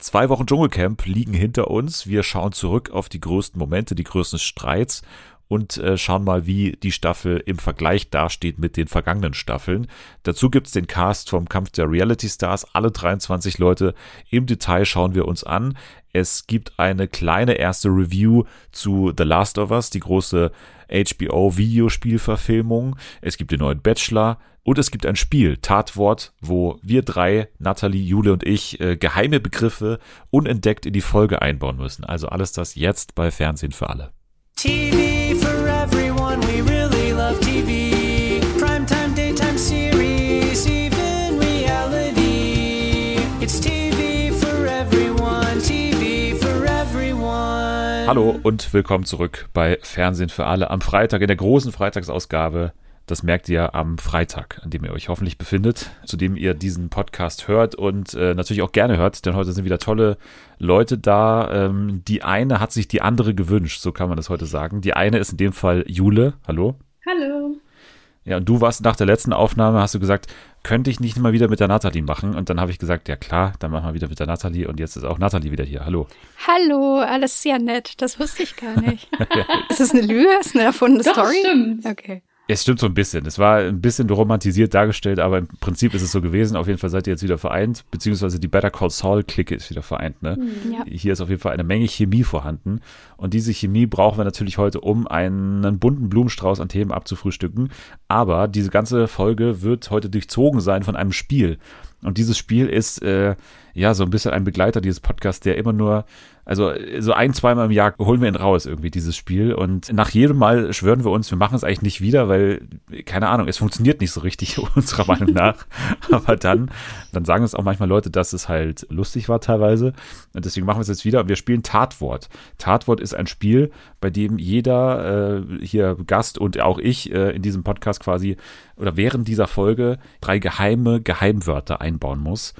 Zwei Wochen Dschungelcamp liegen hinter uns. Wir schauen zurück auf die größten Momente, die größten Streits und äh, schauen mal, wie die Staffel im Vergleich dasteht mit den vergangenen Staffeln. Dazu gibt's den Cast vom Kampf der Reality Stars. Alle 23 Leute im Detail schauen wir uns an. Es gibt eine kleine erste Review zu The Last of Us, die große HBO-Videospielverfilmung. Es gibt den neuen Bachelor. Und es gibt ein Spiel, Tatwort, wo wir drei, Nathalie, Jule und ich, äh, geheime Begriffe unentdeckt in die Folge einbauen müssen. Also alles das jetzt bei Fernsehen für alle. TV for everyone, we really love TV. Primetime, daytime series, even reality. It's TV for everyone, TV for everyone. Hallo und willkommen zurück bei Fernsehen für alle am Freitag in der großen Freitagsausgabe das merkt ihr am Freitag, an dem ihr euch hoffentlich befindet, zu dem ihr diesen Podcast hört und äh, natürlich auch gerne hört, denn heute sind wieder tolle Leute da. Ähm, die eine hat sich die andere gewünscht, so kann man das heute sagen. Die eine ist in dem Fall Jule. Hallo. Hallo. Ja, und du warst nach der letzten Aufnahme, hast du gesagt, könnte ich nicht mal wieder mit der Nathalie machen? Und dann habe ich gesagt, ja klar, dann machen wir wieder mit der Nathalie. Und jetzt ist auch Nathalie wieder hier. Hallo. Hallo, alles sehr nett. Das wusste ich gar nicht. ist das eine Lüge? Ist eine erfundene Doch, Story? Stimmt. Okay. Es stimmt so ein bisschen. Es war ein bisschen romantisiert dargestellt, aber im Prinzip ist es so gewesen. Auf jeden Fall seid ihr jetzt wieder vereint, beziehungsweise die Better Call Saul-Clique ist wieder vereint. Ne? Hm, ja. Hier ist auf jeden Fall eine Menge Chemie vorhanden. Und diese Chemie brauchen wir natürlich heute, um einen bunten Blumenstrauß an Themen abzufrühstücken. Aber diese ganze Folge wird heute durchzogen sein von einem Spiel. Und dieses Spiel ist äh, ja so ein bisschen ein Begleiter dieses Podcasts, der immer nur also so ein, zweimal im Jahr holen wir ihn raus, irgendwie, dieses Spiel. Und nach jedem Mal schwören wir uns, wir machen es eigentlich nicht wieder, weil, keine Ahnung, es funktioniert nicht so richtig, unserer Meinung nach. Aber dann, dann sagen uns auch manchmal Leute, dass es halt lustig war teilweise. Und deswegen machen wir es jetzt wieder. Wir spielen Tatwort. Tatwort ist ein Spiel, bei dem jeder äh, hier Gast und auch ich äh, in diesem Podcast quasi oder während dieser Folge drei geheime Geheimwörter einbauen muss.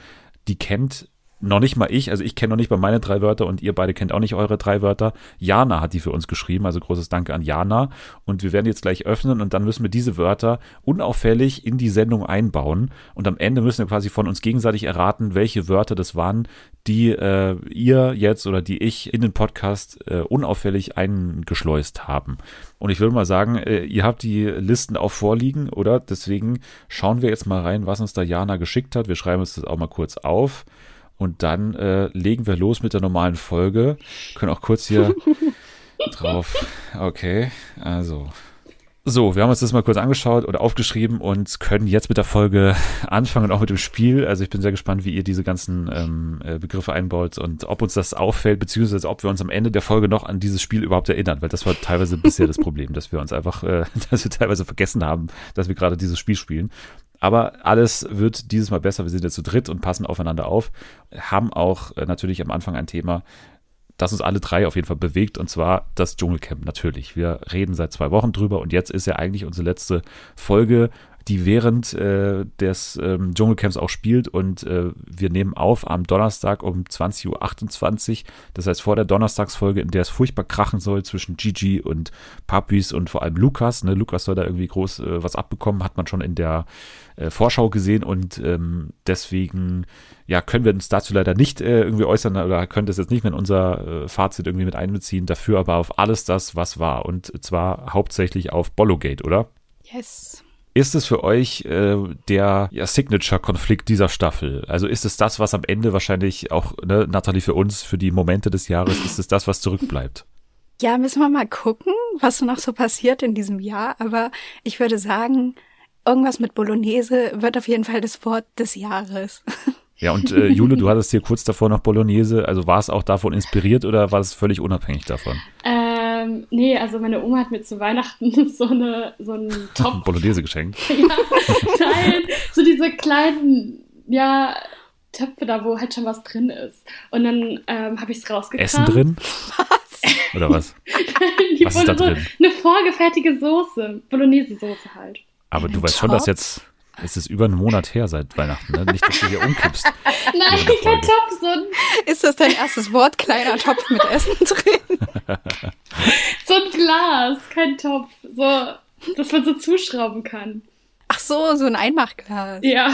Die kennt noch nicht mal ich, also ich kenne noch nicht mal meine drei Wörter und ihr beide kennt auch nicht eure drei Wörter. Jana hat die für uns geschrieben, also großes Danke an Jana. Und wir werden jetzt gleich öffnen und dann müssen wir diese Wörter unauffällig in die Sendung einbauen. Und am Ende müssen wir quasi von uns gegenseitig erraten, welche Wörter das waren, die äh, ihr jetzt oder die ich in den Podcast äh, unauffällig eingeschleust haben. Und ich würde mal sagen, äh, ihr habt die Listen auch vorliegen, oder? Deswegen schauen wir jetzt mal rein, was uns da Jana geschickt hat. Wir schreiben uns das auch mal kurz auf. Und dann äh, legen wir los mit der normalen Folge. Können auch kurz hier drauf. Okay, also. So, wir haben uns das mal kurz angeschaut oder aufgeschrieben und können jetzt mit der Folge anfangen, auch mit dem Spiel. Also ich bin sehr gespannt, wie ihr diese ganzen ähm, äh, Begriffe einbaut und ob uns das auffällt, beziehungsweise ob wir uns am Ende der Folge noch an dieses Spiel überhaupt erinnern, weil das war teilweise bisher das Problem, dass wir uns einfach, äh, dass wir teilweise vergessen haben, dass wir gerade dieses Spiel spielen. Aber alles wird dieses Mal besser. Wir sind jetzt zu dritt und passen aufeinander auf. Haben auch äh, natürlich am Anfang ein Thema, das uns alle drei auf jeden Fall bewegt, und zwar das Dschungelcamp natürlich. Wir reden seit zwei Wochen drüber und jetzt ist ja eigentlich unsere letzte Folge die während äh, des ähm, Dschungelcamps auch spielt und äh, wir nehmen auf am Donnerstag um 20.28 Uhr. Das heißt vor der Donnerstagsfolge, in der es furchtbar krachen soll zwischen Gigi und Papis und vor allem Lukas. Ne? Lukas soll da irgendwie groß äh, was abbekommen, hat man schon in der äh, Vorschau gesehen und ähm, deswegen ja, können wir uns dazu leider nicht äh, irgendwie äußern oder können das jetzt nicht mehr in unser äh, Fazit irgendwie mit einbeziehen. Dafür aber auf alles das, was war und zwar hauptsächlich auf Bollogate, oder? Yes. Ist es für euch äh, der ja, Signature-Konflikt dieser Staffel? Also ist es das, was am Ende wahrscheinlich auch, ne, Nathalie, für uns, für die Momente des Jahres, ist es das, was zurückbleibt? Ja, müssen wir mal gucken, was noch so passiert in diesem Jahr. Aber ich würde sagen, irgendwas mit Bolognese wird auf jeden Fall das Wort des Jahres. Ja, und äh, Jule, du hattest hier kurz davor noch Bolognese. Also war es auch davon inspiriert oder war es völlig unabhängig davon? Ähm, nee, also meine Oma hat mir zu Weihnachten so eine so einen Topf Bolognese geschenkt. ja, nein, so diese kleinen, ja, Töpfe da, wo halt schon was drin ist. Und dann ähm, habe ich es rausgekramt. Essen drin? Was? Oder was? Die Was ist da drin? Eine vorgefertigte Soße, Bolognese-Soße halt. Aber du weißt schon, dass Topf? jetzt, es ist über einen Monat her seit Weihnachten, ne? Nicht, dass du hier umkippst. Nein, der kein. Topf, so ein, Ist das dein erstes Wort? Kleiner Topf mit Essen drin? so ein Glas, kein Topf. So, dass man so zuschrauben kann. Ach so, so ein Einmachglas. Ja.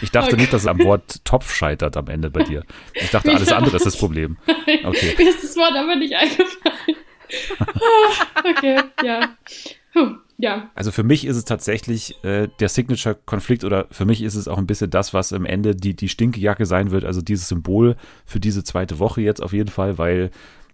Ich dachte okay. nicht, dass es am Wort Topf scheitert am Ende bei dir. Ich dachte, alles andere ist das Problem. Okay. Mir ist das Wort aber nicht eingefallen. okay, ja. Puh, ja. Also für mich ist es tatsächlich äh, der Signature-Konflikt oder für mich ist es auch ein bisschen das, was am Ende die, die Stinkejacke sein wird, also dieses Symbol für diese zweite Woche jetzt auf jeden Fall, weil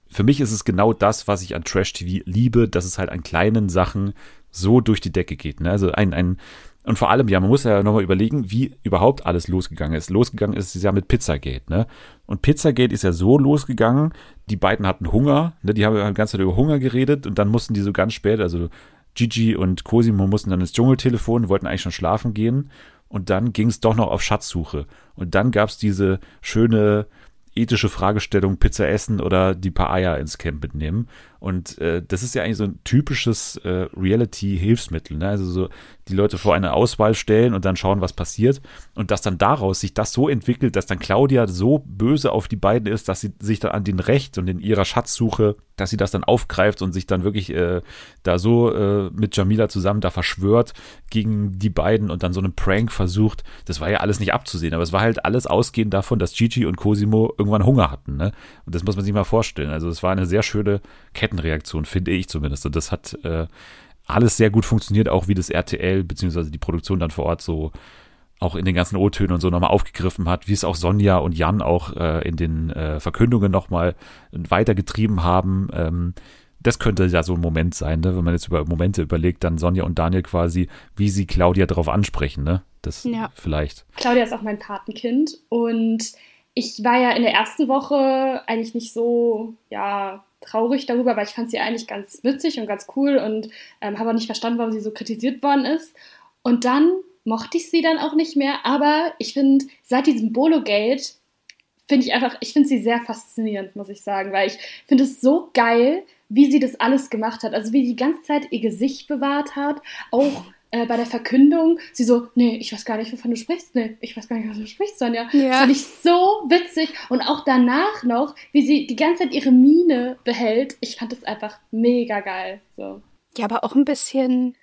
für mich ist es genau das, was ich an Trash-TV liebe, dass es halt an kleinen Sachen so durch die Decke geht. Ne? Also ein, ein, und vor allem, ja, man muss ja nochmal überlegen, wie überhaupt alles losgegangen ist. Losgegangen ist es ja mit Pizzagate, ne? Und Pizzagate ist ja so losgegangen, die beiden hatten Hunger, ne? Die haben ja die ganze Zeit über Hunger geredet und dann mussten die so ganz spät, also Gigi und Cosimo mussten dann ins Dschungeltelefon, wollten eigentlich schon schlafen gehen. Und dann ging es doch noch auf Schatzsuche. Und dann gab es diese schöne ethische Fragestellung, Pizza essen oder die paar Eier ins Camp mitnehmen. Und äh, das ist ja eigentlich so ein typisches äh, Reality-Hilfsmittel. Ne? Also so die Leute vor eine Auswahl stellen und dann schauen, was passiert. Und dass dann daraus sich das so entwickelt, dass dann Claudia so böse auf die beiden ist, dass sie sich dann an den Recht und in ihrer Schatzsuche, dass sie das dann aufgreift und sich dann wirklich äh, da so äh, mit Jamila zusammen da verschwört gegen die beiden und dann so einen Prank versucht. Das war ja alles nicht abzusehen, aber es war halt alles ausgehend davon, dass Gigi und Cosimo irgendwann Hunger hatten. Ne? Und das muss man sich mal vorstellen. Also es war eine sehr schöne Kette Kettenreaktion, finde ich zumindest. Und das hat äh, alles sehr gut funktioniert, auch wie das RTL bzw. die Produktion dann vor Ort so auch in den ganzen O-Tönen und so nochmal aufgegriffen hat, wie es auch Sonja und Jan auch äh, in den äh, Verkündungen nochmal weitergetrieben haben. Ähm, das könnte ja so ein Moment sein, ne? wenn man jetzt über Momente überlegt, dann Sonja und Daniel quasi, wie sie Claudia darauf ansprechen, ne? Das ja. vielleicht. Claudia ist auch mein Patenkind und ich war ja in der ersten Woche eigentlich nicht so, ja, traurig darüber, weil ich fand sie eigentlich ganz witzig und ganz cool und ähm, habe auch nicht verstanden, warum sie so kritisiert worden ist. Und dann mochte ich sie dann auch nicht mehr, aber ich finde, seit diesem Bolo-Gate finde ich einfach, ich finde sie sehr faszinierend, muss ich sagen, weil ich finde es so geil, wie sie das alles gemacht hat. Also wie sie die ganze Zeit ihr Gesicht bewahrt hat, auch äh, bei der Verkündung, sie so, nee, ich weiß gar nicht, wovon du sprichst. Nee, ich weiß gar nicht, was du sprichst, Sonja. Ja. Das fand ich so witzig. Und auch danach noch, wie sie die ganze Zeit ihre Miene behält. Ich fand das einfach mega geil. So. Ja, aber auch ein bisschen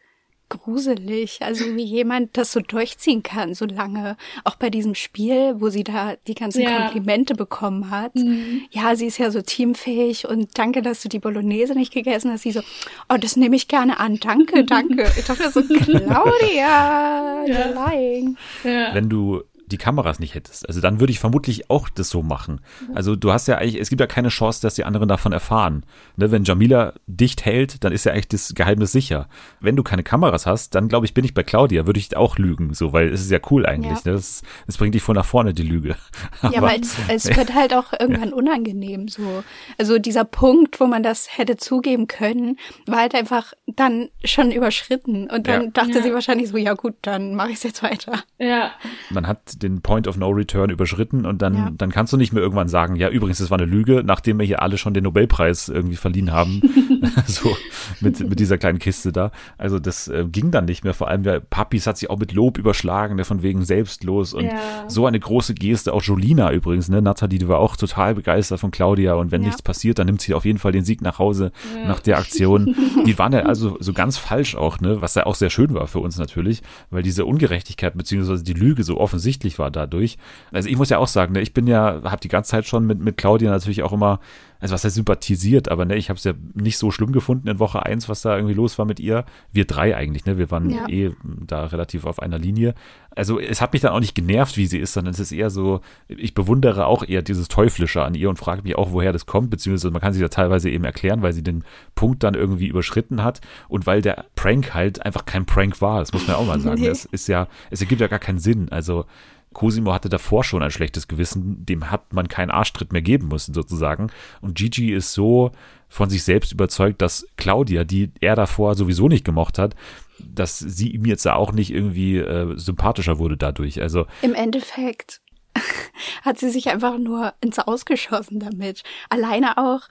gruselig, also wie jemand das so durchziehen kann, so lange. Auch bei diesem Spiel, wo sie da die ganzen ja. Komplimente bekommen hat. Mhm. Ja, sie ist ja so teamfähig und danke, dass du die Bolognese nicht gegessen hast. Sie so, oh, das nehme ich gerne an. Danke, danke. Ich dachte so, Claudia, ja. lying. Ja. Wenn du die Kameras nicht hättest. Also dann würde ich vermutlich auch das so machen. Also du hast ja eigentlich, es gibt ja keine Chance, dass die anderen davon erfahren. Ne, wenn Jamila dicht hält, dann ist ja eigentlich das Geheimnis sicher. Wenn du keine Kameras hast, dann glaube ich, bin ich bei Claudia, würde ich auch lügen, so, weil es ist ja cool eigentlich. Ja. Ne? Das, das, bringt dich voll nach vorne, die Lüge. Aber, ja, weil es, es wird halt auch irgendwann unangenehm so. Also dieser Punkt, wo man das hätte zugeben können, war halt einfach dann schon überschritten. Und dann ja. dachte ja. sie wahrscheinlich so, ja gut, dann mache ich es jetzt weiter. Ja. Man hat den Point of No Return überschritten und dann, ja. dann kannst du nicht mehr irgendwann sagen, ja, übrigens, das war eine Lüge, nachdem wir hier alle schon den Nobelpreis irgendwie verliehen haben. so mit, mit dieser kleinen Kiste da. Also das äh, ging dann nicht mehr. Vor allem, ja, Papis hat sich auch mit Lob überschlagen, der von wegen selbstlos und ja. so eine große Geste. Auch Jolina übrigens, ne? Nathalie, die war auch total begeistert von Claudia und wenn ja. nichts passiert, dann nimmt sie auf jeden Fall den Sieg nach Hause nach der Aktion. Die waren ja also so ganz falsch auch, ne? Was ja auch sehr schön war für uns natürlich, weil diese Ungerechtigkeit beziehungsweise die Lüge so offensichtlich war dadurch. Also ich muss ja auch sagen, ne, ich bin ja, habe die ganze Zeit schon mit, mit Claudia natürlich auch immer also was heißt sympathisiert, aber ne, ich habe es ja nicht so schlimm gefunden in Woche 1, was da irgendwie los war mit ihr. Wir drei eigentlich, ne? Wir waren ja. eh da relativ auf einer Linie. Also es hat mich dann auch nicht genervt, wie sie ist, sondern es ist eher so, ich bewundere auch eher dieses Teuflische an ihr und frage mich auch, woher das kommt, beziehungsweise man kann sich ja teilweise eben erklären, weil sie den Punkt dann irgendwie überschritten hat und weil der Prank halt einfach kein Prank war. Das muss man auch mal sagen. nee. Das ist ja, es ergibt ja gar keinen Sinn. Also Cosimo hatte davor schon ein schlechtes Gewissen, dem hat man keinen Arschtritt mehr geben müssen, sozusagen. Und Gigi ist so von sich selbst überzeugt, dass Claudia, die er davor sowieso nicht gemocht hat, dass sie ihm jetzt auch nicht irgendwie äh, sympathischer wurde dadurch. Also im Endeffekt hat sie sich einfach nur ins Ausgeschossen damit. Alleine auch,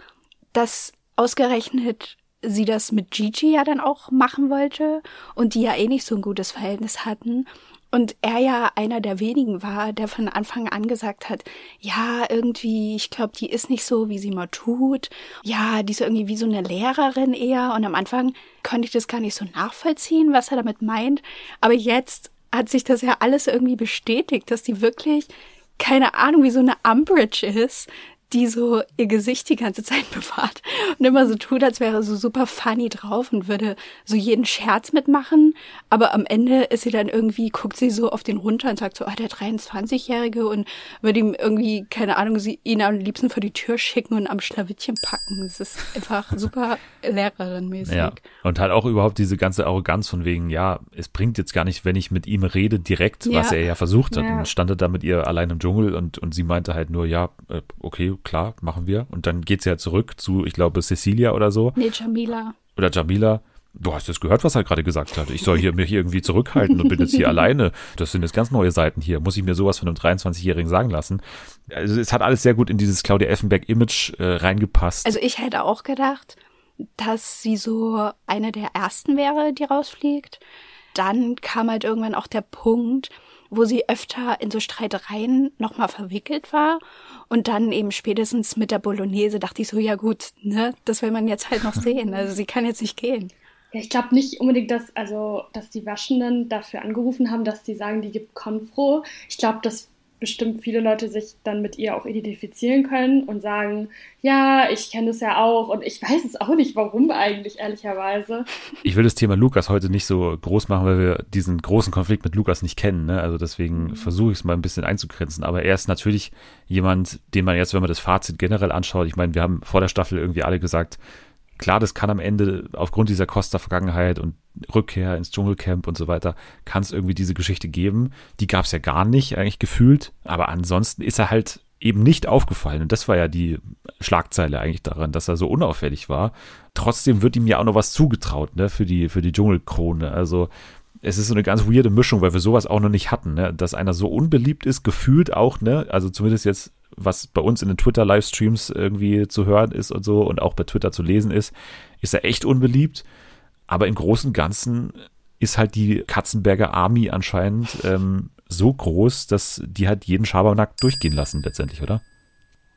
dass ausgerechnet sie das mit Gigi ja dann auch machen wollte und die ja eh nicht so ein gutes Verhältnis hatten Und er ja einer der wenigen war, der von Anfang an gesagt hat, ja, irgendwie, ich glaube, die ist nicht so, wie sie mal tut. Ja, die ist irgendwie wie so eine Lehrerin eher. Und am Anfang konnte ich das gar nicht so nachvollziehen, was er damit meint. Aber jetzt hat sich das ja alles irgendwie bestätigt, dass die wirklich keine Ahnung, wie so eine Umbridge ist, die so ihr Gesicht die ganze Zeit bewahrt und immer so tut, als wäre so super funny drauf und würde so jeden Scherz mitmachen. Aber am Ende ist sie dann irgendwie, guckt sie so auf den runter und sagt so, ah, der 23-Jährige und würde ihm irgendwie, keine Ahnung, sie, ihn am liebsten vor die Tür schicken und am Schlawittchen packen. Das ist einfach super Lehrerinmäßig. Ja. Und halt auch überhaupt diese ganze Arroganz von wegen, ja, es bringt jetzt gar nicht, wenn ich mit ihm rede direkt, ja. was er ja versucht hat. Ja. Und stand er da mit ihr allein im Dschungel und, und sie meinte halt nur, ja, äh, okay, klar, machen wir. Und dann geht sie ja zurück zu, ich glaube, Cecilia oder so. Nee, Jamila. Oder Jamila. Du hast es gehört, was er gerade gesagt hat. Ich soll hier mich irgendwie zurückhalten und bin jetzt hier alleine. Das sind jetzt ganz neue Seiten hier. Muss ich mir sowas von einem 23-Jährigen sagen lassen? Also es hat alles sehr gut in dieses Claudia Effenberg-Image äh, reingepasst. Also ich hätte auch gedacht, dass sie so eine der ersten wäre, die rausfliegt. Dann kam halt irgendwann auch der Punkt, wo sie öfter in so Streitereien nochmal verwickelt war. Und dann eben spätestens mit der Bolognese dachte ich so, ja gut, ne, das will man jetzt halt noch sehen. Also sie kann jetzt nicht gehen. Ja, ich glaube nicht unbedingt, dass, also, dass die Waschenden dafür angerufen haben, dass die sagen, die gibt Konfro. Ich glaube, das bestimmt viele Leute sich dann mit ihr auch identifizieren können und sagen, ja, ich kenne es ja auch und ich weiß es auch nicht, warum eigentlich, ehrlicherweise. Ich will das Thema Lukas heute nicht so groß machen, weil wir diesen großen Konflikt mit Lukas nicht kennen. Ne? Also deswegen mhm. versuche ich es mal ein bisschen einzugrenzen. Aber er ist natürlich jemand, den man jetzt, wenn man das Fazit generell anschaut, ich meine, wir haben vor der Staffel irgendwie alle gesagt, klar, das kann am Ende aufgrund dieser Costa-Vergangenheit und Rückkehr ins Dschungelcamp und so weiter, kann es irgendwie diese Geschichte geben. Die gab es ja gar nicht, eigentlich gefühlt. Aber ansonsten ist er halt eben nicht aufgefallen. Und das war ja die Schlagzeile eigentlich daran, dass er so unauffällig war. Trotzdem wird ihm ja auch noch was zugetraut, ne, für die, für die Dschungelkrone. Also, es ist so eine ganz weirde Mischung, weil wir sowas auch noch nicht hatten, ne? dass einer so unbeliebt ist, gefühlt auch, ne? also zumindest jetzt was bei uns in den Twitter-Livestreams irgendwie zu hören ist und so und auch bei Twitter zu lesen ist, ist er echt unbeliebt. Aber im Großen und Ganzen ist halt die Katzenberger Army anscheinend ähm, so groß, dass die halt jeden Schabernack durchgehen lassen letztendlich, oder?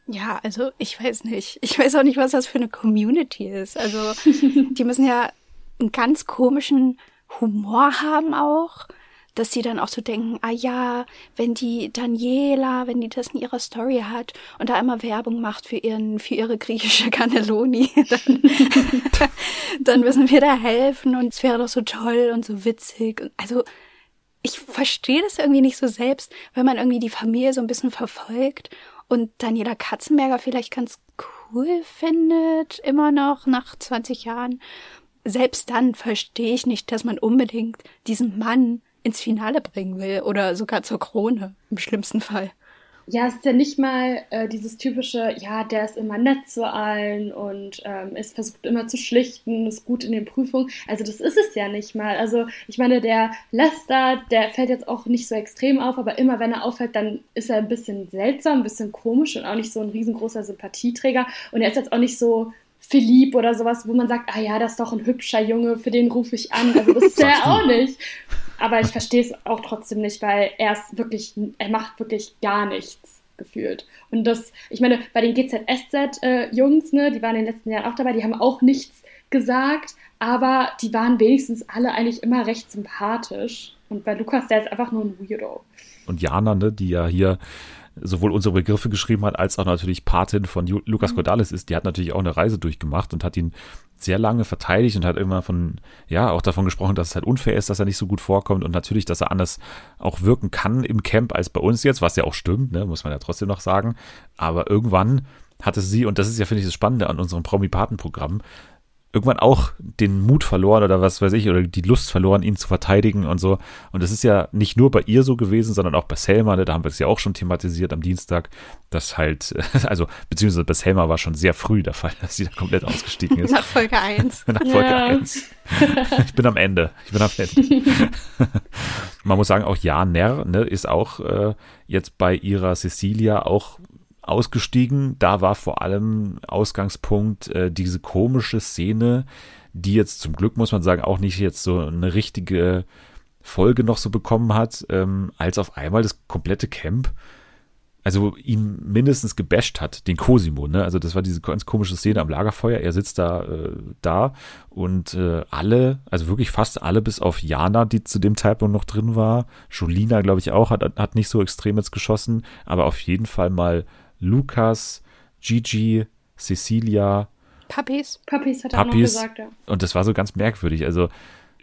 Ja, also ich weiß nicht. Ich weiß auch nicht, was das für eine Community ist. Also die müssen ja einen ganz komischen Humor haben auch dass die dann auch so denken, ah ja, wenn die Daniela, wenn die das in ihrer Story hat und da immer Werbung macht für ihren, für ihre griechische Cannelloni, dann, dann müssen wir da helfen und es wäre doch so toll und so witzig. Also ich verstehe das irgendwie nicht so selbst, wenn man irgendwie die Familie so ein bisschen verfolgt und Daniela Katzenberger vielleicht ganz cool findet, immer noch nach 20 Jahren. Selbst dann verstehe ich nicht, dass man unbedingt diesen Mann ins Finale bringen will oder sogar zur Krone im schlimmsten Fall. Ja, es ist ja nicht mal äh, dieses typische, ja, der ist immer nett zu allen und ähm, ist versucht immer zu schlichten, ist gut in den Prüfungen. Also das ist es ja nicht mal. Also ich meine, der Lester, der fällt jetzt auch nicht so extrem auf, aber immer wenn er auffällt, dann ist er ein bisschen seltsam, ein bisschen komisch und auch nicht so ein riesengroßer Sympathieträger. Und er ist jetzt auch nicht so Philipp oder sowas, wo man sagt, ah ja, das ist doch ein hübscher Junge, für den rufe ich an. Also das ist er auch nicht. Aber ich verstehe es auch trotzdem nicht, weil er ist wirklich, er macht wirklich gar nichts gefühlt. Und das, ich meine, bei den GZSZ-Jungs, äh, ne, die waren in den letzten Jahren auch dabei, die haben auch nichts gesagt, aber die waren wenigstens alle eigentlich immer recht sympathisch. Und bei Lukas, der ist einfach nur ein Weirdo. Und Jana, ne, die ja hier sowohl unsere Begriffe geschrieben hat, als auch natürlich Patin von Lukas mhm. Cordalis ist, die hat natürlich auch eine Reise durchgemacht und hat ihn sehr lange verteidigt und hat immer von, ja, auch davon gesprochen, dass es halt unfair ist, dass er nicht so gut vorkommt und natürlich, dass er anders auch wirken kann im Camp als bei uns jetzt, was ja auch stimmt, ne, muss man ja trotzdem noch sagen. Aber irgendwann hatte sie, und das ist ja, finde ich, das Spannende an unserem Promi-Paten-Programm, irgendwann auch den Mut verloren oder was weiß ich, oder die Lust verloren, ihn zu verteidigen und so. Und das ist ja nicht nur bei ihr so gewesen, sondern auch bei Selma, ne? da haben wir es ja auch schon thematisiert am Dienstag, dass halt, also, beziehungsweise bei Selma war schon sehr früh der Fall, dass sie da komplett ausgestiegen ist. Nach Folge 1. Nach Folge ja. 1. Ich bin am Ende. Ich bin am Ende. Man muss sagen, auch Ja Ner ne, ist auch äh, jetzt bei ihrer Cecilia auch ausgestiegen. Da war vor allem Ausgangspunkt äh, diese komische Szene, die jetzt zum Glück, muss man sagen, auch nicht jetzt so eine richtige Folge noch so bekommen hat, ähm, als auf einmal das komplette Camp also ihm mindestens gebasht hat, den Cosimo, ne? Also das war diese ganz komische Szene am Lagerfeuer. Er sitzt da, äh, da und äh, alle, also wirklich fast alle, bis auf Jana, die zu dem Zeitpunkt noch drin war. Julina, glaube ich, auch, hat, hat nicht so extrem jetzt geschossen, aber auf jeden Fall mal Lukas, Gigi, Cecilia. Puppies. Puppies hat er noch gesagt, ja. Und das war so ganz merkwürdig. Also,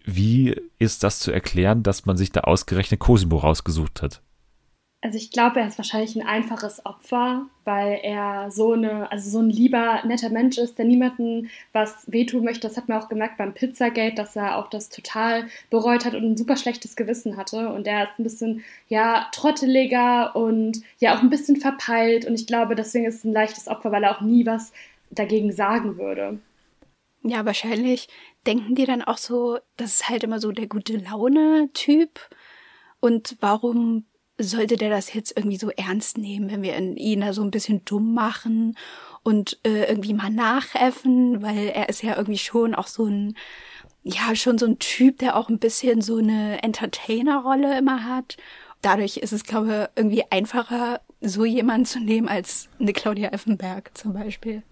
wie ist das zu erklären, dass man sich da ausgerechnet Cosimo rausgesucht hat? Also ich glaube, er ist wahrscheinlich ein einfaches Opfer, weil er so eine, also so ein lieber, netter Mensch ist, der niemanden was wehtun möchte. Das hat man auch gemerkt beim Pizzagate, dass er auch das total bereut hat und ein super schlechtes Gewissen hatte. Und er ist ein bisschen, ja, trotteliger und ja auch ein bisschen verpeilt. Und ich glaube, deswegen ist es ein leichtes Opfer, weil er auch nie was dagegen sagen würde. Ja, wahrscheinlich denken die dann auch so, das ist halt immer so der gute Laune-Typ. Und warum sollte der das jetzt irgendwie so ernst nehmen, wenn wir ihn da so ein bisschen dumm machen und äh, irgendwie mal nachäffen, weil er ist ja irgendwie schon auch so ein, ja, schon so ein Typ, der auch ein bisschen so eine Entertainer-Rolle immer hat. Dadurch ist es, glaube ich, irgendwie einfacher, so jemanden zu nehmen als eine Claudia Effenberg zum Beispiel.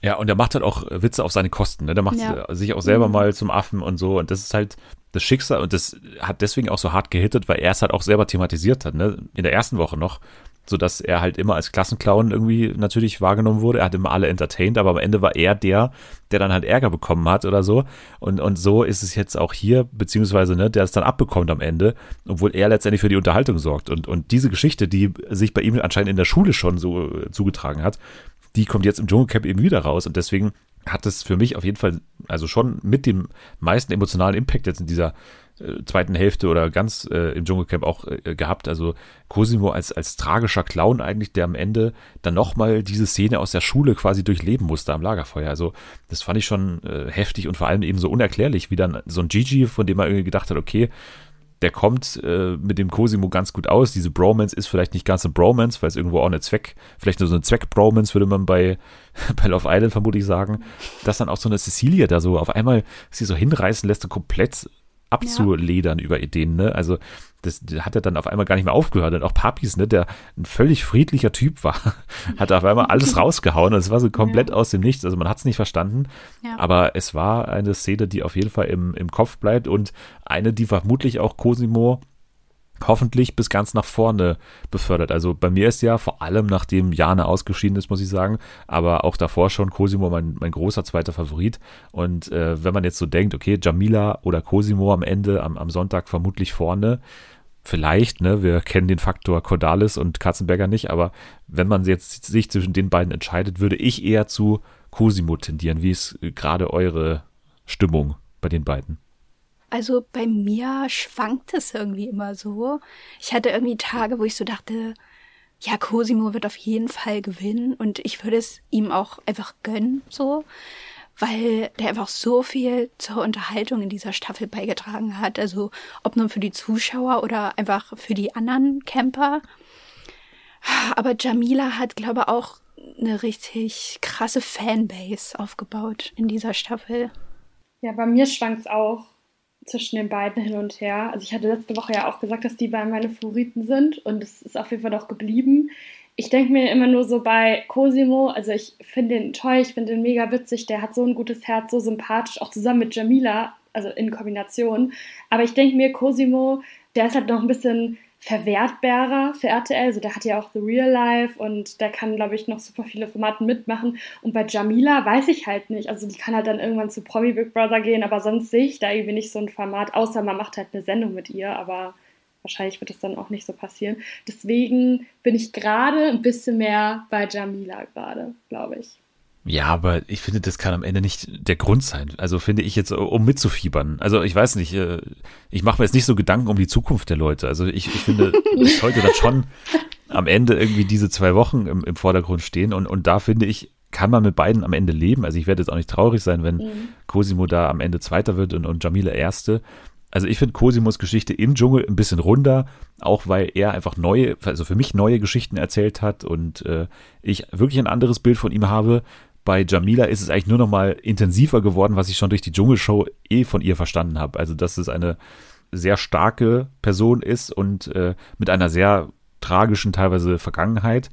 Ja, und er macht halt auch Witze auf seine Kosten. Ne? Der macht ja. sich auch selber mhm. mal zum Affen und so. Und das ist halt, das Schicksal, und das hat deswegen auch so hart gehittet, weil er es halt auch selber thematisiert hat, ne? In der ersten Woche noch, so dass er halt immer als Klassenclown irgendwie natürlich wahrgenommen wurde. Er hat immer alle entertained, aber am Ende war er der, der dann halt Ärger bekommen hat oder so. Und, und so ist es jetzt auch hier, beziehungsweise, ne, der es dann abbekommt am Ende, obwohl er letztendlich für die Unterhaltung sorgt. Und, und diese Geschichte, die sich bei ihm anscheinend in der Schule schon so äh, zugetragen hat, die kommt jetzt im Dschungelcamp eben wieder raus. Und deswegen hat es für mich auf jeden Fall, also schon mit dem meisten emotionalen Impact jetzt in dieser äh, zweiten Hälfte oder ganz äh, im Dschungelcamp auch äh, gehabt. Also Cosimo als, als tragischer Clown eigentlich, der am Ende dann nochmal diese Szene aus der Schule quasi durchleben musste am Lagerfeuer. Also das fand ich schon äh, heftig und vor allem eben so unerklärlich, wie dann so ein Gigi, von dem man irgendwie gedacht hat, okay, der kommt äh, mit dem Cosimo ganz gut aus. Diese Bromance ist vielleicht nicht ganz eine Bromance, weil es irgendwo auch eine Zweck, vielleicht nur so eine Zweck-Bromance, würde man bei, bei Love Island vermutlich sagen. Dass dann auch so eine Cecilia da so auf einmal sie so hinreißen lässt und komplett abzuledern ja. über Ideen, ne? Also das, hat er dann auf einmal gar nicht mehr aufgehört. Und auch Papis, ne, der ein völlig friedlicher Typ war, hat auf einmal alles rausgehauen und es war so komplett ja. aus dem Nichts. Also man hat es nicht verstanden. Ja. Aber es war eine Szene, die auf jeden Fall im, im Kopf bleibt und eine, die vermutlich auch Cosimo hoffentlich bis ganz nach vorne befördert. Also bei mir ist ja vor allem nachdem Jana ausgeschieden ist, muss ich sagen, aber auch davor schon Cosimo mein, mein großer zweiter Favorit. Und äh, wenn man jetzt so denkt, okay, Jamila oder Cosimo am Ende, am, am Sonntag vermutlich vorne, vielleicht, ne, wir kennen den Faktor Cordalis und Katzenberger nicht, aber wenn man jetzt sich zwischen den beiden entscheidet, würde ich eher zu Cosimo tendieren. Wie ist gerade eure Stimmung bei den beiden? Also bei mir schwankt es irgendwie immer so. Ich hatte irgendwie Tage, wo ich so dachte, ja, Cosimo wird auf jeden Fall gewinnen und ich würde es ihm auch einfach gönnen, so, weil der einfach so viel zur Unterhaltung in dieser Staffel beigetragen hat. Also ob nun für die Zuschauer oder einfach für die anderen Camper. Aber Jamila hat, glaube ich, auch eine richtig krasse Fanbase aufgebaut in dieser Staffel. Ja, bei mir schwankt es auch zwischen den beiden hin und her. Also ich hatte letzte Woche ja auch gesagt, dass die beiden meine Favoriten sind und es ist auf jeden Fall auch geblieben. Ich denke mir immer nur so bei Cosimo, also ich finde den toll, ich finde den mega witzig, der hat so ein gutes Herz, so sympathisch, auch zusammen mit Jamila, also in Kombination. Aber ich denke mir, Cosimo, der ist halt noch ein bisschen verwertbarer für RTL. Also der hat ja auch The Real Life und der kann, glaube ich, noch super viele Formate mitmachen. Und bei Jamila weiß ich halt nicht. Also die kann halt dann irgendwann zu Promi Big Brother gehen, aber sonst sehe ich da irgendwie nicht so ein Format, außer man macht halt eine Sendung mit ihr, aber wahrscheinlich wird es dann auch nicht so passieren. Deswegen bin ich gerade ein bisschen mehr bei Jamila gerade, glaube ich. Ja, aber ich finde, das kann am Ende nicht der Grund sein. Also finde ich jetzt, um mitzufiebern. Also ich weiß nicht, äh, ich mache mir jetzt nicht so Gedanken um die Zukunft der Leute. Also ich, ich finde, es sollte dann schon am Ende irgendwie diese zwei Wochen im, im Vordergrund stehen. Und, und da finde ich, kann man mit beiden am Ende leben. Also ich werde jetzt auch nicht traurig sein, wenn mhm. Cosimo da am Ende Zweiter wird und, und Jamila Erste. Also ich finde Cosimos Geschichte im Dschungel ein bisschen runder, auch weil er einfach neue, also für mich neue Geschichten erzählt hat und äh, ich wirklich ein anderes Bild von ihm habe. Bei Jamila ist es eigentlich nur noch mal intensiver geworden, was ich schon durch die Dschungelshow eh von ihr verstanden habe. Also, dass es eine sehr starke Person ist und äh, mit einer sehr tragischen teilweise Vergangenheit,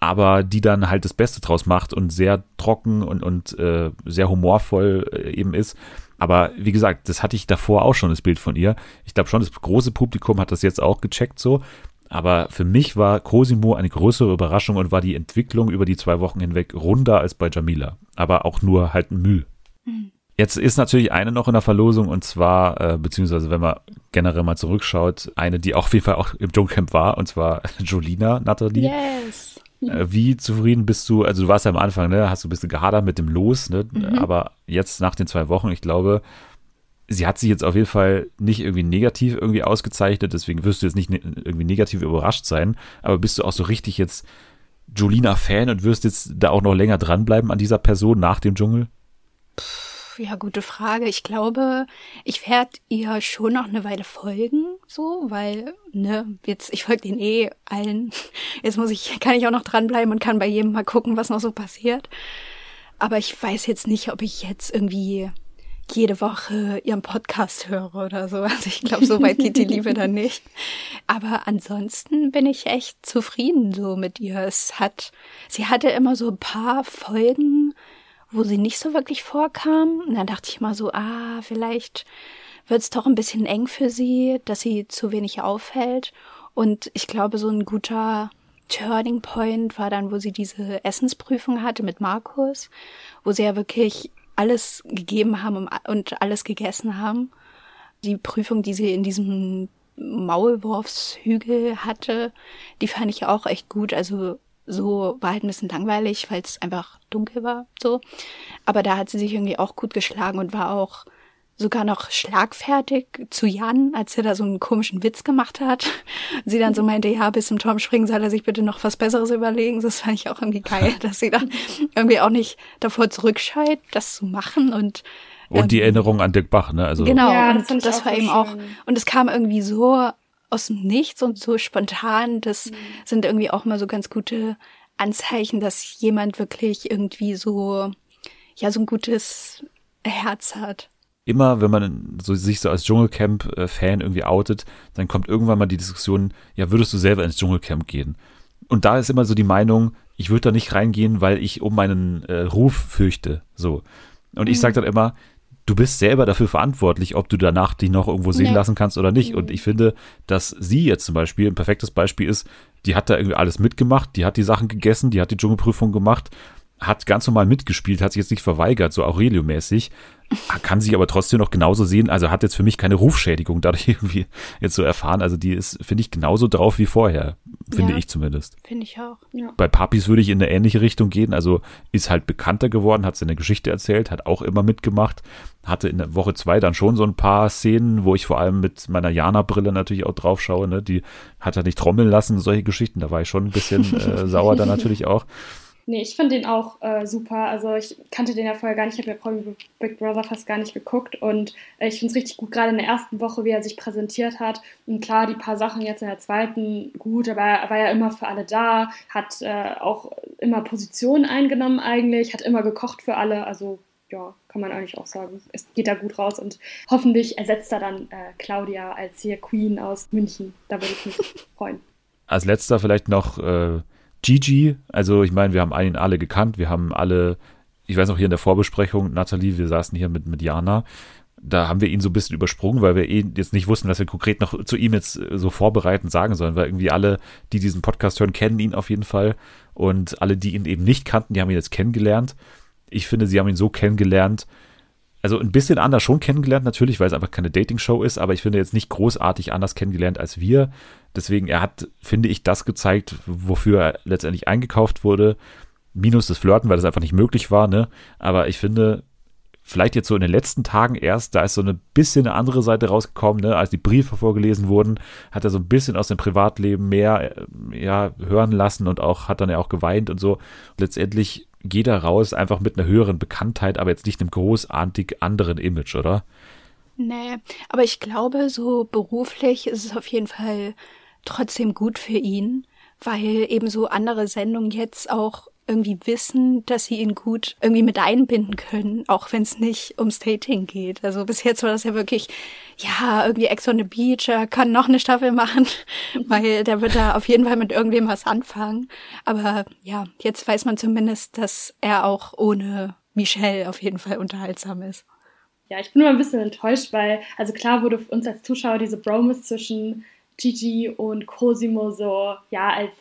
aber die dann halt das Beste draus macht und sehr trocken und, und äh, sehr humorvoll äh, eben ist. Aber wie gesagt, das hatte ich davor auch schon, das Bild von ihr. Ich glaube schon, das große Publikum hat das jetzt auch gecheckt so. Aber für mich war Cosimo eine größere Überraschung und war die Entwicklung über die zwei Wochen hinweg runder als bei Jamila. Aber auch nur halt Mühe. Mhm. Jetzt ist natürlich eine noch in der Verlosung und zwar, äh, beziehungsweise wenn man generell mal zurückschaut, eine, die auch auf jeden Fall auch im Dschungelcamp war, und zwar Jolina, Nathalie. Yes. Äh, wie zufrieden bist du? Also du warst ja am Anfang, ne, hast du ein bisschen gehadert mit dem Los, ne? Mhm. Aber jetzt nach den zwei Wochen, ich glaube, sie hat sich jetzt auf jeden Fall nicht irgendwie negativ irgendwie ausgezeichnet, deswegen wirst du jetzt nicht ne irgendwie negativ überrascht sein. Aber bist du auch so richtig jetzt Jolina-Fan und wirst jetzt da auch noch länger dranbleiben an dieser Person nach dem Dschungel? Puh ja, gute Frage. Ich glaube, ich werde ihr schon noch eine Weile folgen, so, weil, ne, jetzt, ich folge den eh allen. Jetzt muss ich, kann ich auch noch dranbleiben und kann bei jedem mal gucken, was noch so passiert. Aber ich weiß jetzt nicht, ob ich jetzt irgendwie jede Woche ihren Podcast höre oder so. Also ich glaube, so weit geht die Liebe dann nicht. Aber ansonsten bin ich echt zufrieden so mit ihr. Es hat, sie hatte immer so ein paar Folgen, wo sie nicht so wirklich vorkam. Und dann dachte ich mal so, ah, vielleicht wird es doch ein bisschen eng für sie, dass sie zu wenig auffällt. Und ich glaube, so ein guter Turning Point war dann, wo sie diese Essensprüfung hatte mit Markus, wo sie ja wirklich alles gegeben haben und alles gegessen haben. Die Prüfung, die sie in diesem Maulwurfshügel hatte, die fand ich auch echt gut. Also so war halt ein bisschen langweilig, weil es einfach dunkel war, so. Aber da hat sie sich irgendwie auch gut geschlagen und war auch sogar noch schlagfertig zu Jan, als er da so einen komischen Witz gemacht hat. Sie dann so meinte, ja, bis zum Turm springen soll er sich bitte noch was Besseres überlegen. Das fand ich auch irgendwie geil, dass sie dann irgendwie auch nicht davor zurückscheut, das zu machen und und die ähm, Erinnerung an Dirk Bach, ne? Also genau, ja, und das, das war eben auch und es kam irgendwie so aus dem Nichts und so spontan. Das mhm. sind irgendwie auch mal so ganz gute Anzeichen, dass jemand wirklich irgendwie so, ja, so ein gutes Herz hat. Immer, wenn man so, sich so als Dschungelcamp-Fan irgendwie outet, dann kommt irgendwann mal die Diskussion, ja, würdest du selber ins Dschungelcamp gehen? Und da ist immer so die Meinung, ich würde da nicht reingehen, weil ich um meinen äh, Ruf fürchte. So. Und mhm. ich sage dann immer, du bist selber dafür verantwortlich, ob du danach dich noch irgendwo sehen nee. lassen kannst oder nicht. Und ich finde, dass sie jetzt zum Beispiel ein perfektes Beispiel ist, die hat da irgendwie alles mitgemacht, die hat die Sachen gegessen, die hat die Dschungelprüfung gemacht, hat ganz normal mitgespielt, hat sich jetzt nicht verweigert, so Aurelio-mäßig, kann sich aber trotzdem noch genauso sehen, also hat jetzt für mich keine Rufschädigung dadurch irgendwie jetzt so erfahren. Also die ist, finde ich, genauso drauf wie vorher, finde ja, ich zumindest. Finde ich auch. Ja. Bei Papis würde ich in eine ähnliche Richtung gehen, also ist halt bekannter geworden, hat seine Geschichte erzählt, hat auch immer mitgemacht, hatte in der Woche zwei dann schon so ein paar Szenen, wo ich vor allem mit meiner Jana-Brille natürlich auch drauf schaue, ne? die hat er nicht trommeln lassen, solche Geschichten, da war ich schon ein bisschen äh, sauer dann natürlich auch. Nee, ich finde den auch äh, super. Also ich kannte den ja vorher gar nicht. Ich habe ja Promi Big Brother fast gar nicht geguckt. Und äh, ich finde es richtig gut, gerade in der ersten Woche, wie er sich präsentiert hat. Und klar, die paar Sachen jetzt in der zweiten gut, aber er war ja immer für alle da, hat äh, auch immer Positionen eingenommen eigentlich, hat immer gekocht für alle. Also ja, kann man eigentlich auch sagen. Es geht da gut raus und hoffentlich ersetzt er dann äh, Claudia als hier Queen aus München. Da würde ich mich freuen. Als letzter vielleicht noch äh, Gigi, also ich meine, wir haben ihn alle gekannt, wir haben alle, ich weiß noch hier in der Vorbesprechung, Nathalie, wir saßen hier mit, mit Jana, da haben wir ihn so ein bisschen übersprungen, weil wir eh jetzt nicht wussten, was wir konkret noch zu ihm jetzt so vorbereitend sagen sollen, weil irgendwie alle, die diesen Podcast hören, kennen ihn auf jeden Fall und alle, die ihn eben nicht kannten, die haben ihn jetzt kennengelernt. Ich finde, sie haben ihn so kennengelernt, also ein bisschen anders schon kennengelernt natürlich, weil es einfach keine Dating-Show ist, aber ich finde jetzt nicht großartig anders kennengelernt als wir. Deswegen, er hat, finde ich, das gezeigt, wofür er letztendlich eingekauft wurde. Minus das Flirten, weil das einfach nicht möglich war, ne? Aber ich finde, vielleicht jetzt so in den letzten Tagen erst, da ist so eine bisschen eine andere Seite rausgekommen, ne? als die Briefe vorgelesen wurden, hat er so ein bisschen aus dem Privatleben mehr äh, ja, hören lassen und auch hat dann ja auch geweint und so. Letztendlich geht er raus, einfach mit einer höheren Bekanntheit, aber jetzt nicht einem großartig anderen Image, oder? Nee, aber ich glaube, so beruflich ist es auf jeden Fall trotzdem gut für ihn, weil eben so andere Sendungen jetzt auch irgendwie wissen, dass sie ihn gut irgendwie mit einbinden können, auch wenn es nicht ums Dating geht. Also bis jetzt war das ja wirklich, ja, irgendwie Ex on the Beach, er kann noch eine Staffel machen, weil der wird da auf jeden Fall mit irgendwem was anfangen. Aber ja, jetzt weiß man zumindest, dass er auch ohne Michelle auf jeden Fall unterhaltsam ist. Ja, ich bin nur ein bisschen enttäuscht, weil, also klar wurde uns als Zuschauer diese Bromus zwischen Gigi und Cosimo so, ja, als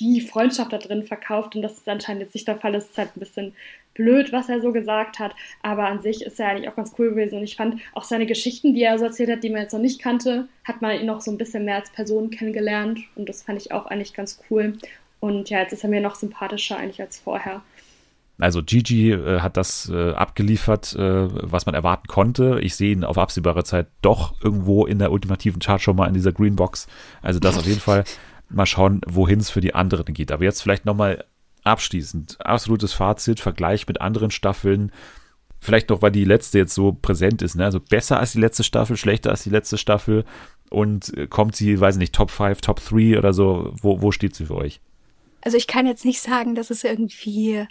die Freundschaft da drin verkauft und das ist anscheinend jetzt nicht der Fall. Es ist halt ein bisschen blöd, was er so gesagt hat, aber an sich ist er eigentlich auch ganz cool gewesen und ich fand auch seine Geschichten, die er so erzählt hat, die man jetzt noch nicht kannte, hat man ihn noch so ein bisschen mehr als Person kennengelernt und das fand ich auch eigentlich ganz cool und ja, jetzt ist er mir noch sympathischer eigentlich als vorher. Also Gigi äh, hat das äh, abgeliefert, äh, was man erwarten konnte. Ich sehe ihn auf absehbare Zeit doch irgendwo in der ultimativen Chartshow mal in dieser Greenbox. Also das auf jeden Fall. Mal schauen, wohin es für die anderen geht. Aber jetzt vielleicht nochmal abschließend. Absolutes Fazit, Vergleich mit anderen Staffeln. Vielleicht noch, weil die letzte jetzt so präsent ist. Ne? Also besser als die letzte Staffel, schlechter als die letzte Staffel. Und äh, kommt sie, weiß ich nicht, Top 5, Top 3 oder so. Wo, wo steht sie für euch? Also ich kann jetzt nicht sagen, dass es irgendwie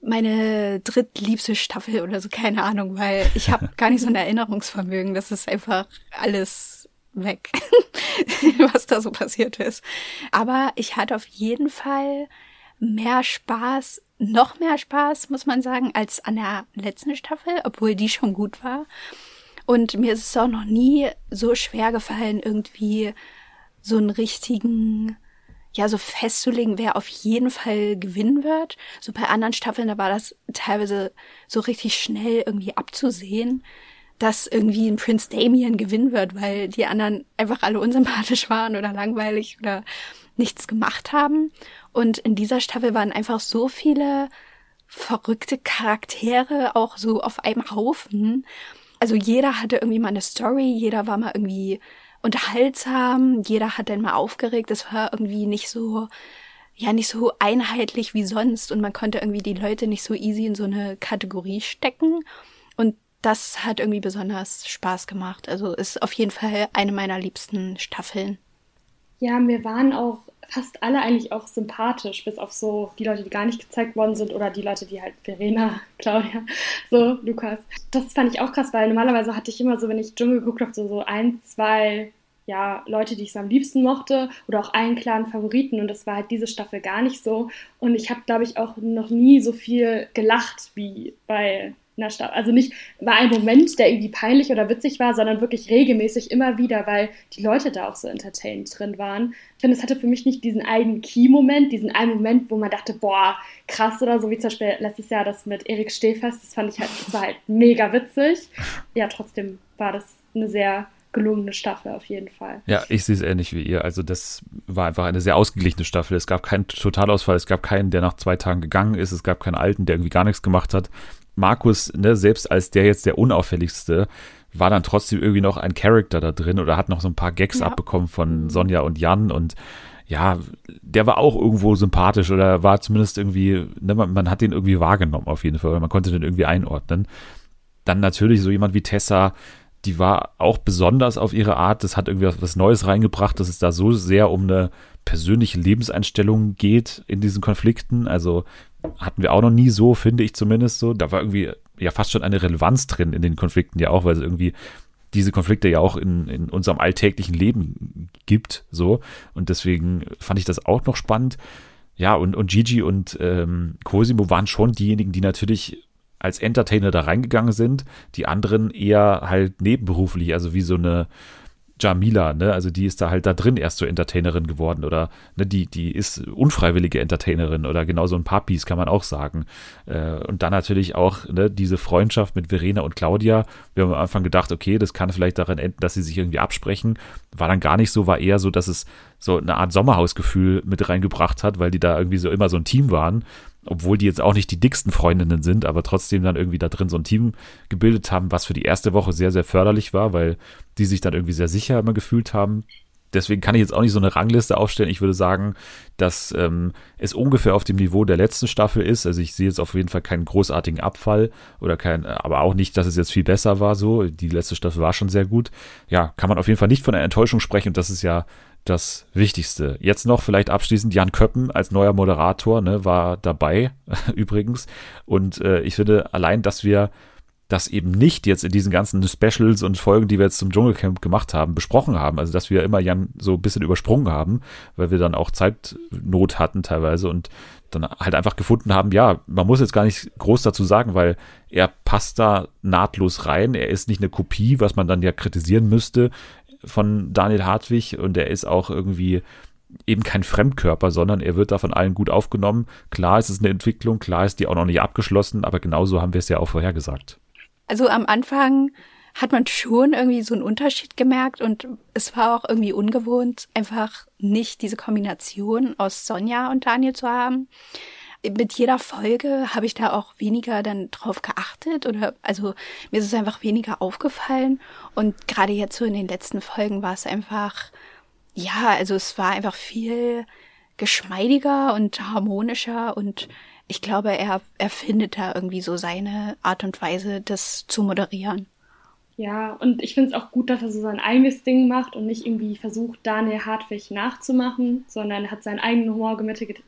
meine drittliebste Staffel oder so, keine Ahnung, weil ich habe gar nicht so ein Erinnerungsvermögen. Das ist einfach alles weg, was da so passiert ist. Aber ich hatte auf jeden Fall mehr Spaß, noch mehr Spaß, muss man sagen, als an der letzten Staffel, obwohl die schon gut war. Und mir ist es auch noch nie so schwer gefallen, irgendwie so einen richtigen ja so festzulegen, wer auf jeden Fall gewinnen wird. So bei anderen Staffeln, da war das teilweise so richtig schnell irgendwie abzusehen, dass irgendwie ein Prince Damien gewinnen wird, weil die anderen einfach alle unsympathisch waren oder langweilig oder nichts gemacht haben. Und in dieser Staffel waren einfach so viele verrückte Charaktere auch so auf einem Haufen. Also jeder hatte irgendwie mal eine Story, jeder war mal irgendwie unterhaltsam, jeder hat dann mal aufgeregt, es war irgendwie nicht so, ja, nicht so einheitlich wie sonst und man konnte irgendwie die Leute nicht so easy in so eine Kategorie stecken das hat irgendwie besonders Spaß gemacht. Also ist auf jeden Fall eine meiner liebsten Staffeln. Ja, mir waren auch fast alle eigentlich auch sympathisch, bis auf so die Leute, die gar nicht gezeigt worden sind oder die Leute, die halt Verena, Claudia, so Lukas. Das fand ich auch krass, weil normalerweise hatte ich immer so, wenn ich Dschungel geguckt habe, so, so ein, zwei ja, Leute, die ich so am liebsten mochte oder auch einen klaren Favoriten und das war halt diese Staffel gar nicht so und ich habe, glaube ich, auch noch nie so viel gelacht wie bei einer Staffel. Also nicht bei einem Moment, der irgendwie peinlich oder witzig war, sondern wirklich regelmäßig immer wieder, weil die Leute da auch so entertained drin waren. Ich finde, es hatte für mich nicht diesen einen Key-Moment, diesen einen Moment, wo man dachte, boah, krass oder so, wie zum Beispiel letztes Jahr das mit Erik Stehfest, das fand ich halt, das war halt mega witzig. Ja, trotzdem war das eine sehr gelungene Staffel auf jeden Fall. Ja, ich sehe es ähnlich wie ihr. Also das war einfach eine sehr ausgeglichene Staffel. Es gab keinen Totalausfall, es gab keinen, der nach zwei Tagen gegangen ist, es gab keinen Alten, der irgendwie gar nichts gemacht hat. Markus, ne, selbst als der jetzt der unauffälligste, war dann trotzdem irgendwie noch ein Charakter da drin oder hat noch so ein paar Gags ja. abbekommen von Sonja und Jan und ja, der war auch irgendwo sympathisch oder war zumindest irgendwie, ne, man, man hat den irgendwie wahrgenommen auf jeden Fall, man konnte den irgendwie einordnen. Dann natürlich so jemand wie Tessa, die war auch besonders auf ihre Art, das hat irgendwie was Neues reingebracht, dass es da so sehr um eine persönliche Lebenseinstellung geht in diesen Konflikten. Also hatten wir auch noch nie so, finde ich zumindest so. Da war irgendwie ja fast schon eine Relevanz drin in den Konflikten ja auch, weil es irgendwie diese Konflikte ja auch in, in unserem alltäglichen Leben gibt, so. Und deswegen fand ich das auch noch spannend. Ja, und, und Gigi und ähm, Cosimo waren schon diejenigen, die natürlich als Entertainer da reingegangen sind, die anderen eher halt nebenberuflich, also wie so eine Jamila, ne? Also die ist da halt da drin erst so Entertainerin geworden oder ne, die, die ist unfreiwillige Entertainerin oder genauso ein Papis, kann man auch sagen. Äh, und dann natürlich auch ne, diese Freundschaft mit Verena und Claudia. Wir haben am Anfang gedacht, okay, das kann vielleicht darin enden, dass sie sich irgendwie absprechen. War dann gar nicht so, war eher so, dass es so eine Art Sommerhausgefühl mit reingebracht hat, weil die da irgendwie so immer so ein Team waren obwohl die jetzt auch nicht die dicksten Freundinnen sind, aber trotzdem dann irgendwie da drin so ein Team gebildet haben, was für die erste Woche sehr, sehr förderlich war, weil die sich dann irgendwie sehr sicher immer gefühlt haben. deswegen kann ich jetzt auch nicht so eine Rangliste aufstellen. Ich würde sagen, dass ähm, es ungefähr auf dem Niveau der letzten Staffel ist. Also ich sehe jetzt auf jeden Fall keinen großartigen Abfall oder kein, aber auch nicht, dass es jetzt viel besser war. So, die letzte Staffel war schon sehr gut. Ja, kann man auf jeden Fall nicht von einer Enttäuschung sprechen und das ist ja das Wichtigste. Jetzt noch vielleicht abschließend Jan Köppen als neuer Moderator, ne, war dabei übrigens. Und äh, ich finde allein, dass wir das eben nicht jetzt in diesen ganzen Specials und Folgen, die wir jetzt zum Dschungelcamp gemacht haben, besprochen haben. Also, dass wir immer Jan so ein bisschen übersprungen haben, weil wir dann auch Zeitnot hatten teilweise und dann halt einfach gefunden haben, ja, man muss jetzt gar nicht groß dazu sagen, weil er passt da nahtlos rein. Er ist nicht eine Kopie, was man dann ja kritisieren müsste von Daniel Hartwig und er ist auch irgendwie eben kein Fremdkörper, sondern er wird da von allen gut aufgenommen. Klar ist es eine Entwicklung, klar ist die auch noch nicht abgeschlossen, aber genauso haben wir es ja auch vorhergesagt. Also am Anfang hat man schon irgendwie so einen Unterschied gemerkt und es war auch irgendwie ungewohnt, einfach nicht diese Kombination aus Sonja und Daniel zu haben. Mit jeder Folge habe ich da auch weniger dann drauf geachtet oder also mir ist es einfach weniger aufgefallen und gerade jetzt so in den letzten Folgen war es einfach ja, also es war einfach viel geschmeidiger und harmonischer und ich glaube, er, er findet da irgendwie so seine Art und Weise, das zu moderieren. Ja, und ich finde es auch gut, dass er so sein eigenes Ding macht und nicht irgendwie versucht, Daniel Hartwig nachzumachen, sondern er hat seinen eigenen Humor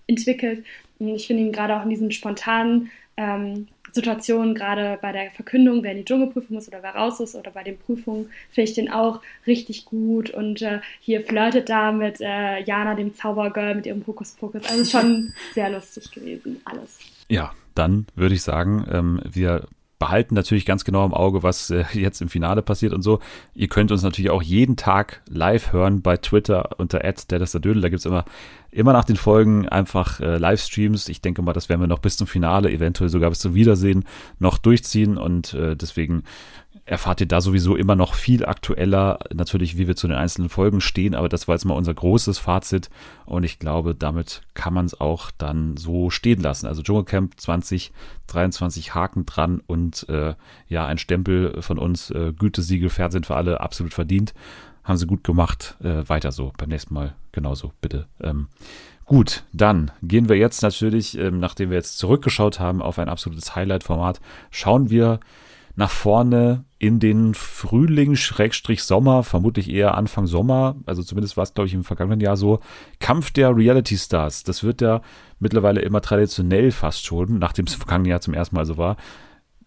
entwickelt. Ich finde ihn gerade auch in diesen spontanen ähm, Situationen, gerade bei der Verkündung, wer in die Dschungelprüfung muss oder wer raus ist oder bei den Prüfungen, finde ich den auch richtig gut. Und äh, hier flirtet da mit äh, Jana, dem Zaubergirl, mit ihrem Hokuspokus. Also schon sehr lustig gewesen, alles. Ja, dann würde ich sagen, ähm, wir behalten natürlich ganz genau im Auge, was äh, jetzt im Finale passiert und so. Ihr könnt uns natürlich auch jeden Tag live hören bei Twitter unter @derlesterdödel. Da gibt es immer immer nach den Folgen einfach äh, Livestreams. Ich denke mal, das werden wir noch bis zum Finale, eventuell sogar bis zum Wiedersehen noch durchziehen und äh, deswegen erfahrt ihr da sowieso immer noch viel aktueller, natürlich, wie wir zu den einzelnen Folgen stehen, aber das war jetzt mal unser großes Fazit und ich glaube, damit kann man es auch dann so stehen lassen. Also Dschungelcamp 2023 Haken dran und äh, ja, ein Stempel von uns, äh, Gütesiegel, Fernsehen für alle, absolut verdient. Haben sie gut gemacht, äh, weiter so, beim nächsten Mal genauso, bitte. Ähm, Gut, dann gehen wir jetzt natürlich, ähm, nachdem wir jetzt zurückgeschaut haben auf ein absolutes Highlight-Format, schauen wir nach vorne in den Frühling, Schrägstrich Sommer, vermutlich eher Anfang Sommer, also zumindest war es, glaube ich, im vergangenen Jahr so, Kampf der Reality Stars. Das wird ja mittlerweile immer traditionell fast schon, nachdem es im vergangenen Jahr zum ersten Mal so war,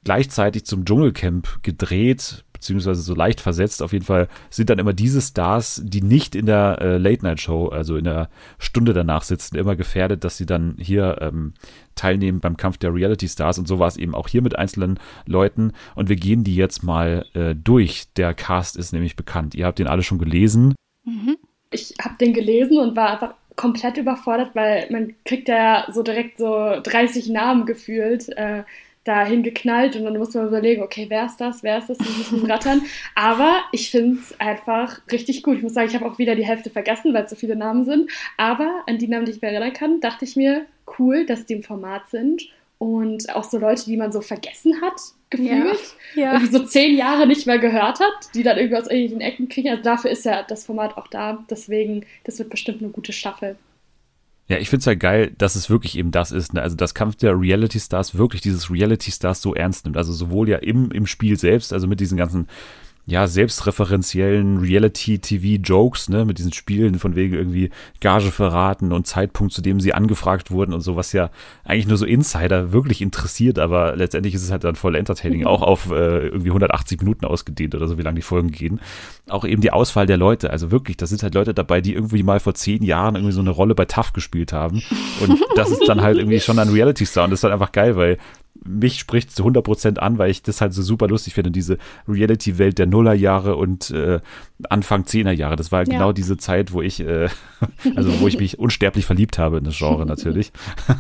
gleichzeitig zum Dschungelcamp gedreht, beziehungsweise so leicht versetzt. Auf jeden Fall sind dann immer diese Stars, die nicht in der äh, Late-Night-Show, also in der Stunde danach sitzen, immer gefährdet, dass sie dann hier ähm, teilnehmen beim Kampf der Reality-Stars. Und so war es eben auch hier mit einzelnen Leuten. Und wir gehen die jetzt mal äh, durch. Der Cast ist nämlich bekannt. Ihr habt den alle schon gelesen. Mhm. Ich habe den gelesen und war einfach komplett überfordert, weil man kriegt ja so direkt so 30 Namen gefühlt. Äh, dahin geknallt und dann muss man überlegen, okay, wer ist das, wer ist das, wie müssen rattern. Aber ich finde es einfach richtig gut. Ich muss sagen, ich habe auch wieder die Hälfte vergessen, weil es so viele Namen sind. Aber an die Namen, die ich mir erinnern kann, dachte ich mir, cool, dass die im Format sind. Und auch so Leute, die man so vergessen hat, gefühlt. Ja, ja. Und die so zehn Jahre nicht mehr gehört hat, die dann irgendwie aus irgendwelchen Ecken kriegen. Also dafür ist ja das Format auch da. Deswegen, das wird bestimmt eine gute Staffel. Ja, ich finde es halt geil, dass es wirklich eben das ist. Ne? Also das Kampf der Reality Stars wirklich dieses Reality Stars so ernst nimmt. Also sowohl ja im, im Spiel selbst, also mit diesen ganzen ja, selbstreferenziellen Reality-TV-Jokes, ne, mit diesen Spielen von wegen irgendwie Gage verraten und Zeitpunkt, zu dem sie angefragt wurden und so, was ja eigentlich nur so Insider wirklich interessiert, aber letztendlich ist es halt dann voll entertaining, auch auf äh, irgendwie 180 Minuten ausgedehnt oder so, wie lange die Folgen gehen. Auch eben die Auswahl der Leute, also wirklich, da sind halt Leute dabei, die irgendwie mal vor zehn Jahren irgendwie so eine Rolle bei TAF gespielt haben und das ist dann halt irgendwie schon ein Reality-Star und das ist halt einfach geil, weil mich spricht zu 100% an, weil ich das halt so super lustig finde, diese Reality-Welt der Nullerjahre und äh, Anfang Zehnerjahre. Das war ja. genau diese Zeit, wo ich, äh, also wo ich mich unsterblich verliebt habe in das Genre natürlich.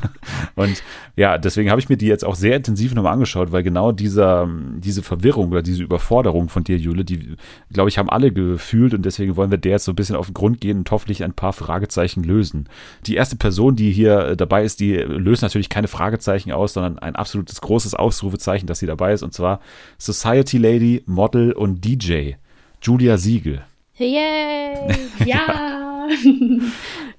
und ja, deswegen habe ich mir die jetzt auch sehr intensiv nochmal angeschaut, weil genau dieser, diese Verwirrung oder diese Überforderung von dir, Jule, die, glaube ich, haben alle gefühlt und deswegen wollen wir der jetzt so ein bisschen auf den Grund gehen und hoffentlich ein paar Fragezeichen lösen. Die erste Person, die hier äh, dabei ist, die löst natürlich keine Fragezeichen aus, sondern ein absolutes großes Ausrufezeichen, dass sie dabei ist und zwar Society Lady, Model und DJ. Julia Siegel. Yay! ja.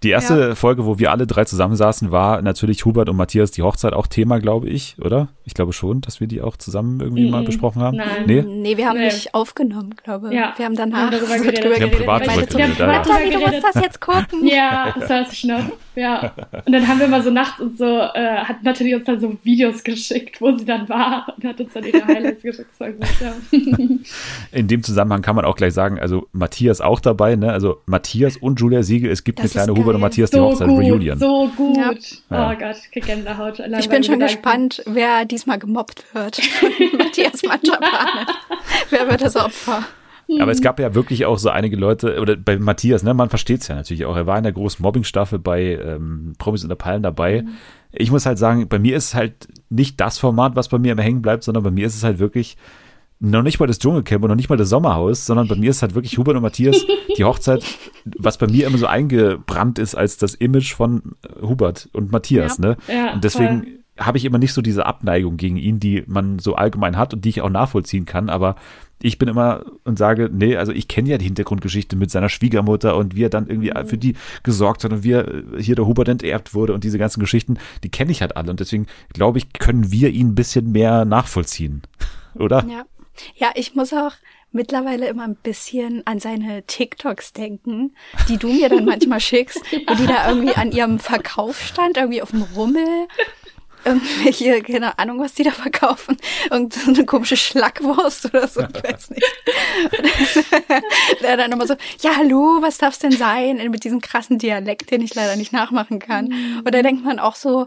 Die erste ja. Folge, wo wir alle drei zusammensaßen, war natürlich Hubert und Matthias die Hochzeit auch Thema, glaube ich, oder? Ich glaube schon, dass wir die auch zusammen irgendwie mm, mal besprochen haben. Nein. Nee, nee wir haben nee. nicht aufgenommen, glaube ich. Ja. Wir haben danach darüber geredet. Wir haben privat drüber geredet. Natalie, du musst das jetzt gucken. Ja, das weiß ich noch. Ja. Und dann haben wir mal so nachts und so, äh, hat Natalie uns dann so Videos geschickt, wo sie dann war und hat uns dann ihre Highlights geschickt. Ja. In dem Zusammenhang kann man auch gleich sagen, also Matthias auch dabei, ne? Also Matthias und Julia Siegel, es gibt das eine kleine Hubert und Matthias so die Hochzeit gut, Reunion. So gut. Ja. Oh Gott, ich Gänsehaut. Ich bin schon gespannt, wer diesmal gemobbt wird. Matthias Manschapane. wer wird das Opfer? Aber es gab ja wirklich auch so einige Leute, oder bei Matthias, ne, man versteht es ja natürlich auch. Er war in der großen Mobbing-Staffel bei ähm, Promis unter Palmen dabei. Mhm. Ich muss halt sagen, bei mir ist es halt nicht das Format, was bei mir immer hängen bleibt, sondern bei mir ist es halt wirklich noch nicht mal das Dschungelcamp und noch nicht mal das Sommerhaus, sondern bei mir ist halt wirklich Hubert und Matthias die Hochzeit, was bei mir immer so eingebrannt ist als das Image von äh, Hubert und Matthias, ja, ne? Ja, und deswegen habe ich immer nicht so diese Abneigung gegen ihn, die man so allgemein hat und die ich auch nachvollziehen kann, aber ich bin immer und sage, nee, also ich kenne ja die Hintergrundgeschichte mit seiner Schwiegermutter und wie er dann irgendwie für die gesorgt hat und wie er äh, hier der Hubert enterbt wurde und diese ganzen Geschichten, die kenne ich halt alle und deswegen glaube ich, können wir ihn ein bisschen mehr nachvollziehen, oder? Ja. Ja, ich muss auch mittlerweile immer ein bisschen an seine TikToks denken, die du mir dann manchmal schickst, wo die da irgendwie an ihrem Verkauf stand, irgendwie auf dem Rummel. Irgendwelche, keine Ahnung, was die da verkaufen. Irgend so eine komische Schlackwurst oder so, ich weiß nicht. Der dann immer so, ja, hallo, was darf's denn sein? Mit diesem krassen Dialekt, den ich leider nicht nachmachen kann. Mhm. Und da denkt man auch so,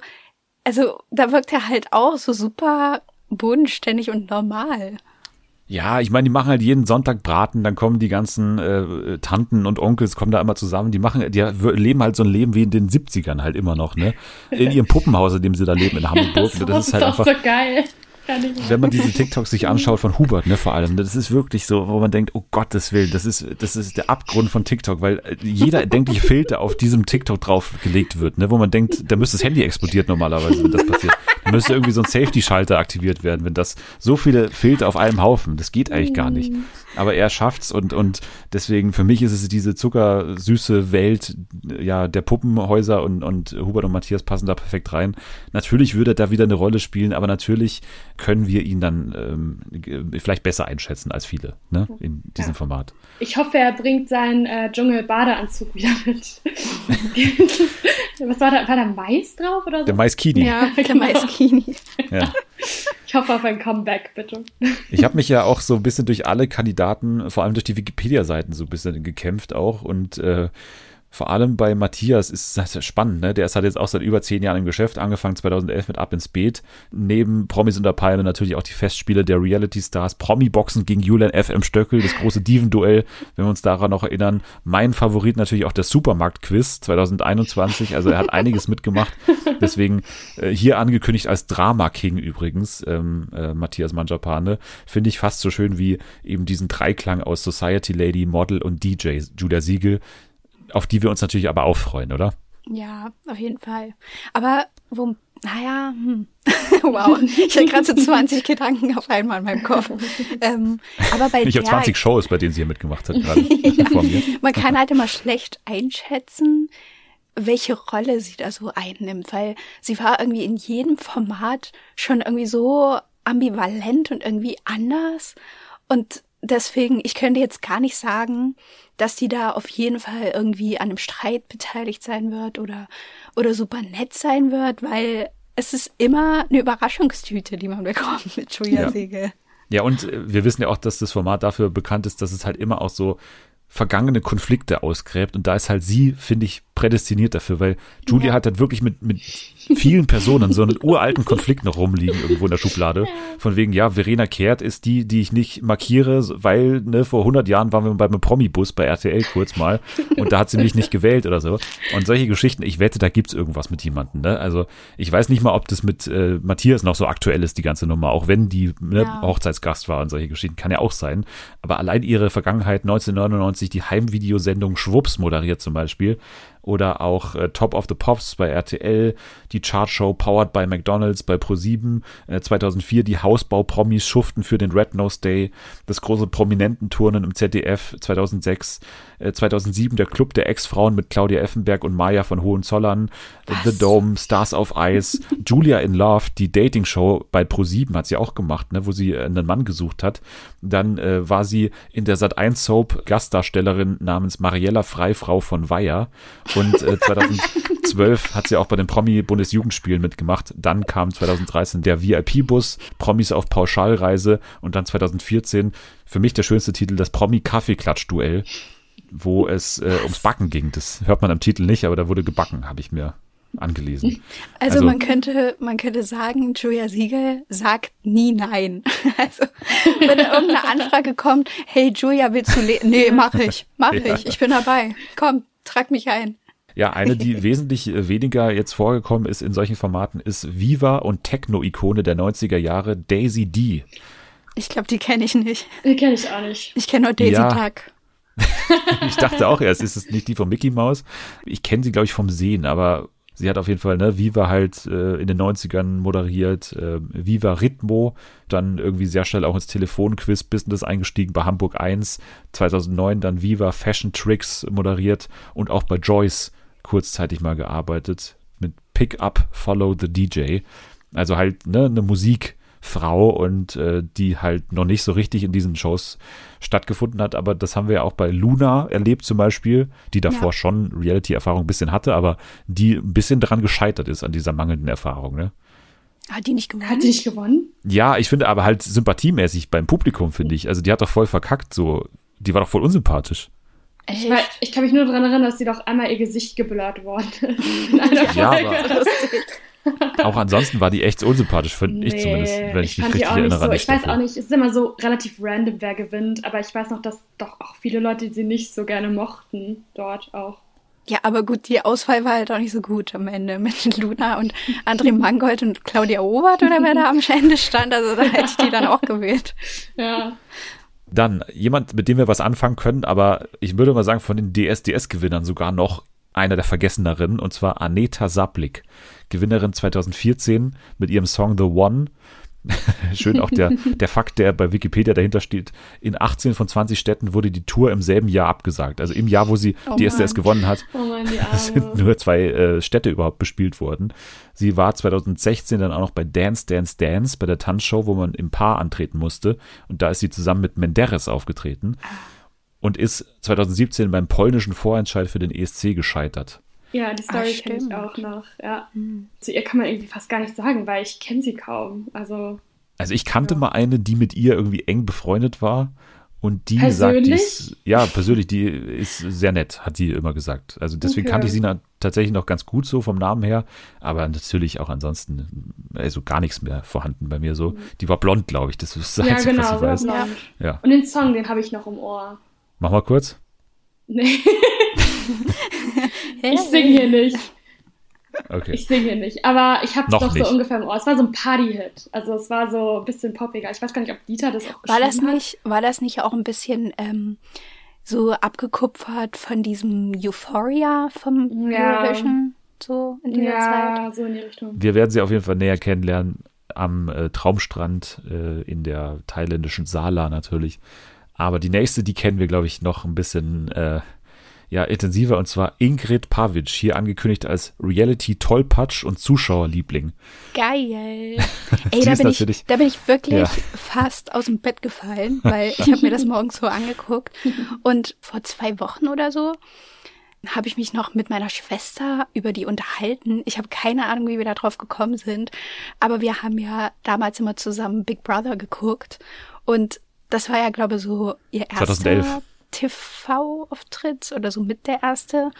also da wirkt er halt auch so super bodenständig und normal. Ja, ich meine, die machen halt jeden Sonntag Braten, dann kommen die ganzen äh, Tanten und Onkels kommen da immer zusammen. Die machen, die leben halt so ein Leben wie in den 70ern halt immer noch, ne? In ihrem Puppenhaus, in dem sie da leben in Hamburg. das, das ist halt einfach. So geil. Wenn man diese TikToks sich anschaut von Hubert, ne, vor allem, das ist wirklich so, wo man denkt, oh Gottes Willen, das ist, das ist der Abgrund von TikTok, weil jeder erdenkliche Filter auf diesem TikTok draufgelegt wird, ne, wo man denkt, da müsste das Handy explodiert normalerweise, wenn das passiert. Müsste irgendwie so ein Safety-Schalter aktiviert werden, wenn das so viele Filter auf einem Haufen, das geht eigentlich gar nicht. Aber er schafft's und, und deswegen für mich ist es diese zuckersüße Welt, ja, der Puppenhäuser und, und Hubert und Matthias passen da perfekt rein. Natürlich würde er da wieder eine Rolle spielen, aber natürlich können wir ihn dann ähm, vielleicht besser einschätzen als viele ne, in diesem ja. Format. Ich hoffe, er bringt seinen äh, Dschungel-Badeanzug wieder mit. Was war da? War da Mais drauf oder so? Der Maiskini. Ja, der Maiskini. Ja. Ich hoffe auf ein Comeback, bitte. Ich habe mich ja auch so ein bisschen durch alle Kandidaten, vor allem durch die Wikipedia-Seiten so ein bisschen gekämpft auch und äh, vor allem bei Matthias ist das spannend, ne? Der ist halt jetzt auch seit über zehn Jahren im Geschäft, angefangen 2011 mit Ab ins Beet. Neben Promis unter Palme natürlich auch die Festspiele der Reality Stars. Promi-Boxen gegen Julian F. M. Stöckel, das große Diven-Duell, wenn wir uns daran noch erinnern. Mein Favorit natürlich auch der Supermarkt-Quiz 2021. Also er hat einiges mitgemacht. Deswegen äh, hier angekündigt als Drama-King übrigens, ähm, äh, Matthias Manjapane. Finde ich fast so schön wie eben diesen Dreiklang aus Society Lady, Model und DJ Julia Siegel auf die wir uns natürlich aber auch freuen, oder? Ja, auf jeden Fall. Aber wo, naja, hm. wow, ich habe gerade so 20 Gedanken auf einmal in meinem Kopf. Ähm, aber bei ich habe 20 Shows, bei denen sie hier mitgemacht hat gerade ja, vor mir. Man kann halt immer schlecht einschätzen, welche Rolle sie da so einnimmt, weil sie war irgendwie in jedem Format schon irgendwie so ambivalent und irgendwie anders. Und deswegen, ich könnte jetzt gar nicht sagen, dass die da auf jeden Fall irgendwie an einem Streit beteiligt sein wird oder, oder super nett sein wird, weil es ist immer eine Überraschungstüte, die man bekommt mit Julia ja. Ja, und äh, wir wissen ja auch, dass das Format dafür bekannt ist, dass es halt immer auch so vergangene Konflikte ausgräbt. Und da ist halt sie, finde ich, prädestiniert dafür, weil Julia ja. hat halt wirklich mit, mit vielen Personen so einen uralten Konflikt noch rumliegen irgendwo in der Schublade. Von wegen, ja, Verena Kehrt ist die, die ich nicht markiere, weil ne, vor 100 Jahren waren wir beim Promi-Bus bei RTL kurz mal und da hat sie mich nicht gewählt oder so. Und solche Geschichten, ich wette, da gibt's irgendwas mit jemandem. Ne? Also ich weiß nicht mal, ob das mit äh, Matthias noch so aktuell ist, die ganze Nummer, auch wenn die ne, ja. Hochzeitsgast war und solche Geschichten, kann ja auch sein. Aber allein ihre Vergangenheit 1999, die Heimvideosendung Schwupps moderiert zum Beispiel, oder auch äh, Top of the Pops bei RTL, die Chartshow Powered by McDonald's bei Pro7, äh, 2004 die Hausbau-Promis schuften für den Red Nose Day, das große Prominententurnen im ZDF 2006, äh, 2007 der Club der Ex-Frauen mit Claudia Effenberg und Maya von Hohenzollern, Was? The Dome, Stars of Ice, Julia in Love, die Dating-Show bei Pro7 hat sie auch gemacht, ne, wo sie äh, einen Mann gesucht hat. Dann äh, war sie in der Sat1 Soap Gastdarstellerin namens Mariella Freifrau von Weyer und äh, 2012 hat sie auch bei den Promi-Bundesjugendspielen mitgemacht. Dann kam 2013 der VIP-Bus, Promis auf Pauschalreise und dann 2014 für mich der schönste Titel, das Promi-Kaffeeklatsch-Duell, wo es äh, ums Backen ging. Das hört man am Titel nicht, aber da wurde gebacken, habe ich mir angelesen. Also, also, man könnte, man könnte sagen, Julia Siegel sagt nie nein. Also wenn da irgendeine Anfrage kommt, hey Julia, willst du leben? Nee, mach ich, mach ja. ich, ich bin dabei. Komm, trag mich ein. Ja, eine, die wesentlich äh, weniger jetzt vorgekommen ist in solchen Formaten, ist Viva und Techno-Ikone der 90er Jahre, Daisy D. Ich glaube, die kenne ich nicht. Die kenne ich auch nicht. Ich kenne nur Daisy ja. Duck. ich dachte auch erst, ist es nicht die von Mickey Mouse. Ich kenne sie, glaube ich, vom Sehen, aber sie hat auf jeden Fall, ne, Viva halt äh, in den 90ern moderiert, äh, Viva Ritmo, dann irgendwie sehr schnell auch ins Telefonquiz-Business eingestiegen bei Hamburg 1, 2009 dann Viva Fashion Tricks moderiert und auch bei Joyce kurzzeitig mal gearbeitet mit Pick Up Follow the DJ. Also halt ne, eine Musik Frau und äh, die halt noch nicht so richtig in diesen Shows stattgefunden hat. Aber das haben wir ja auch bei Luna erlebt zum Beispiel, die davor ja. schon Reality-Erfahrung ein bisschen hatte, aber die ein bisschen daran gescheitert ist, an dieser mangelnden Erfahrung. Ne? Hat die nicht gewonnen? Hat die nicht gewonnen? Ja, ich finde aber halt sympathiemäßig beim Publikum, finde ich. Also die hat doch voll verkackt, so. Die war doch voll unsympathisch. Ich, weiß, ich, kann mich nur daran erinnern, dass sie doch einmal ihr Gesicht geblurrt worden ist. ja, aber, auch ansonsten war die echt unsympathisch, finde nee, ich zumindest, wenn ich, ich mich richtig erinnere. So. Ich weiß auch nicht, es ist immer so relativ random, wer gewinnt, aber ich weiß noch, dass doch auch viele Leute sie nicht so gerne mochten, dort auch. Ja, aber gut, die Auswahl war halt auch nicht so gut am Ende mit Luna und André Mangold und Claudia Obert oder wer da am Ende stand. Also da hätte ich die dann auch gewählt. Ja. Dann jemand, mit dem wir was anfangen können, aber ich würde mal sagen, von den DSDS-Gewinnern sogar noch einer der Vergesseneren, und zwar Aneta Saplik, Gewinnerin 2014 mit ihrem Song The One. Schön auch der, der Fakt, der bei Wikipedia dahinter steht. In 18 von 20 Städten wurde die Tour im selben Jahr abgesagt. Also im Jahr, wo sie oh die SDS gewonnen hat, oh Mann, sind nur zwei äh, Städte überhaupt bespielt worden. Sie war 2016 dann auch noch bei Dance, Dance, Dance, bei der Tanzshow, wo man im Paar antreten musste. Und da ist sie zusammen mit Menderes aufgetreten. Ah und ist 2017 beim polnischen Vorentscheid für den ESC gescheitert. Ja, die Story kenne ich auch noch. Ja. Mhm. Zu ihr kann man irgendwie fast gar nichts sagen, weil ich kenne sie kaum. Also, also ich kannte ja. mal eine, die mit ihr irgendwie eng befreundet war. Und die persönlich? sagt, die ja, persönlich, die ist sehr nett, hat sie immer gesagt. Also deswegen okay. kannte ich sie tatsächlich noch ganz gut so vom Namen her, aber natürlich auch ansonsten, also gar nichts mehr vorhanden bei mir so. Mhm. Die war blond, glaube ich, das ist das ja, Einzige, genau, was ich weiß. Blond. Ja. Und den Song, den habe ich noch im Ohr. Mach mal kurz. Nee. ich singe hier nicht. Okay. Ich singe hier nicht. Aber ich habe es doch nicht. so ungefähr im Ohr. Es war so ein Party-Hit. Also es war so ein bisschen poppiger. Ich weiß gar nicht, ob Dieter das auch war das nicht, hat. War das nicht auch ein bisschen ähm, so abgekupfert von diesem Euphoria vom ja. Eurovision? So in dieser ja, Zeit? Ja, so in die Richtung. Wir werden sie auf jeden Fall näher kennenlernen am äh, Traumstrand äh, in der thailändischen Sala natürlich. Aber die nächste, die kennen wir, glaube ich, noch ein bisschen äh, ja, intensiver und zwar Ingrid Pavic, hier angekündigt als Reality-Tollpatsch und Zuschauerliebling. Geil. Ey, da bin, ich, da bin ich wirklich ja. fast aus dem Bett gefallen, weil ich habe mir das morgens so angeguckt und vor zwei Wochen oder so habe ich mich noch mit meiner Schwester über die unterhalten. Ich habe keine Ahnung, wie wir da drauf gekommen sind, aber wir haben ja damals immer zusammen Big Brother geguckt und das war ja, glaube ich, so ihr erster TV-Auftritt oder so mit der erste.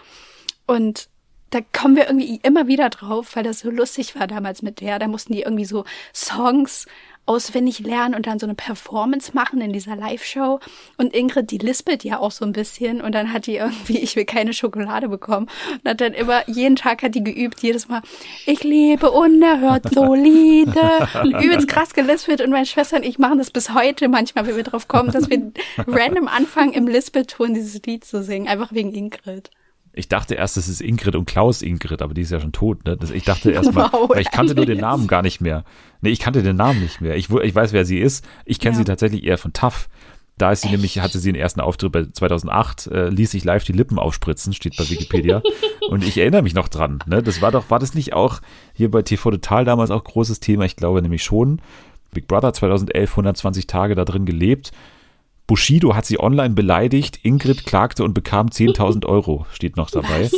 Und da kommen wir irgendwie immer wieder drauf, weil das so lustig war damals mit der. Da mussten die irgendwie so Songs auswendig lernen und dann so eine Performance machen in dieser Live-Show. Und Ingrid, die lispelt ja auch so ein bisschen und dann hat die irgendwie, ich will keine Schokolade bekommen. Und hat dann immer, jeden Tag hat die geübt, jedes Mal, ich lebe unerhört solide. Übelst krass gelispelt und meine Schwester und ich machen das bis heute manchmal, wenn wir drauf kommen, dass wir random anfangen, im Lispelton dieses Lied zu singen, einfach wegen Ingrid. Ich dachte erst, es ist Ingrid und Klaus Ingrid, aber die ist ja schon tot. Ne? Ich dachte erst mal, wow, weil ich kannte nur den Namen gar nicht mehr. Nee, ich kannte den Namen nicht mehr. Ich, ich weiß, wer sie ist. Ich kenne ja. sie tatsächlich eher von TAF. Da ist sie Echt? nämlich, hatte sie den ersten Auftritt bei 2008, äh, ließ sich live die Lippen aufspritzen, steht bei Wikipedia. und ich erinnere mich noch dran. Ne? Das war doch, war das nicht auch hier bei TV Total damals auch großes Thema? Ich glaube nämlich schon. Big Brother 2011, 120 Tage da drin gelebt. Bushido hat sie online beleidigt, Ingrid klagte und bekam 10.000 Euro, steht noch dabei.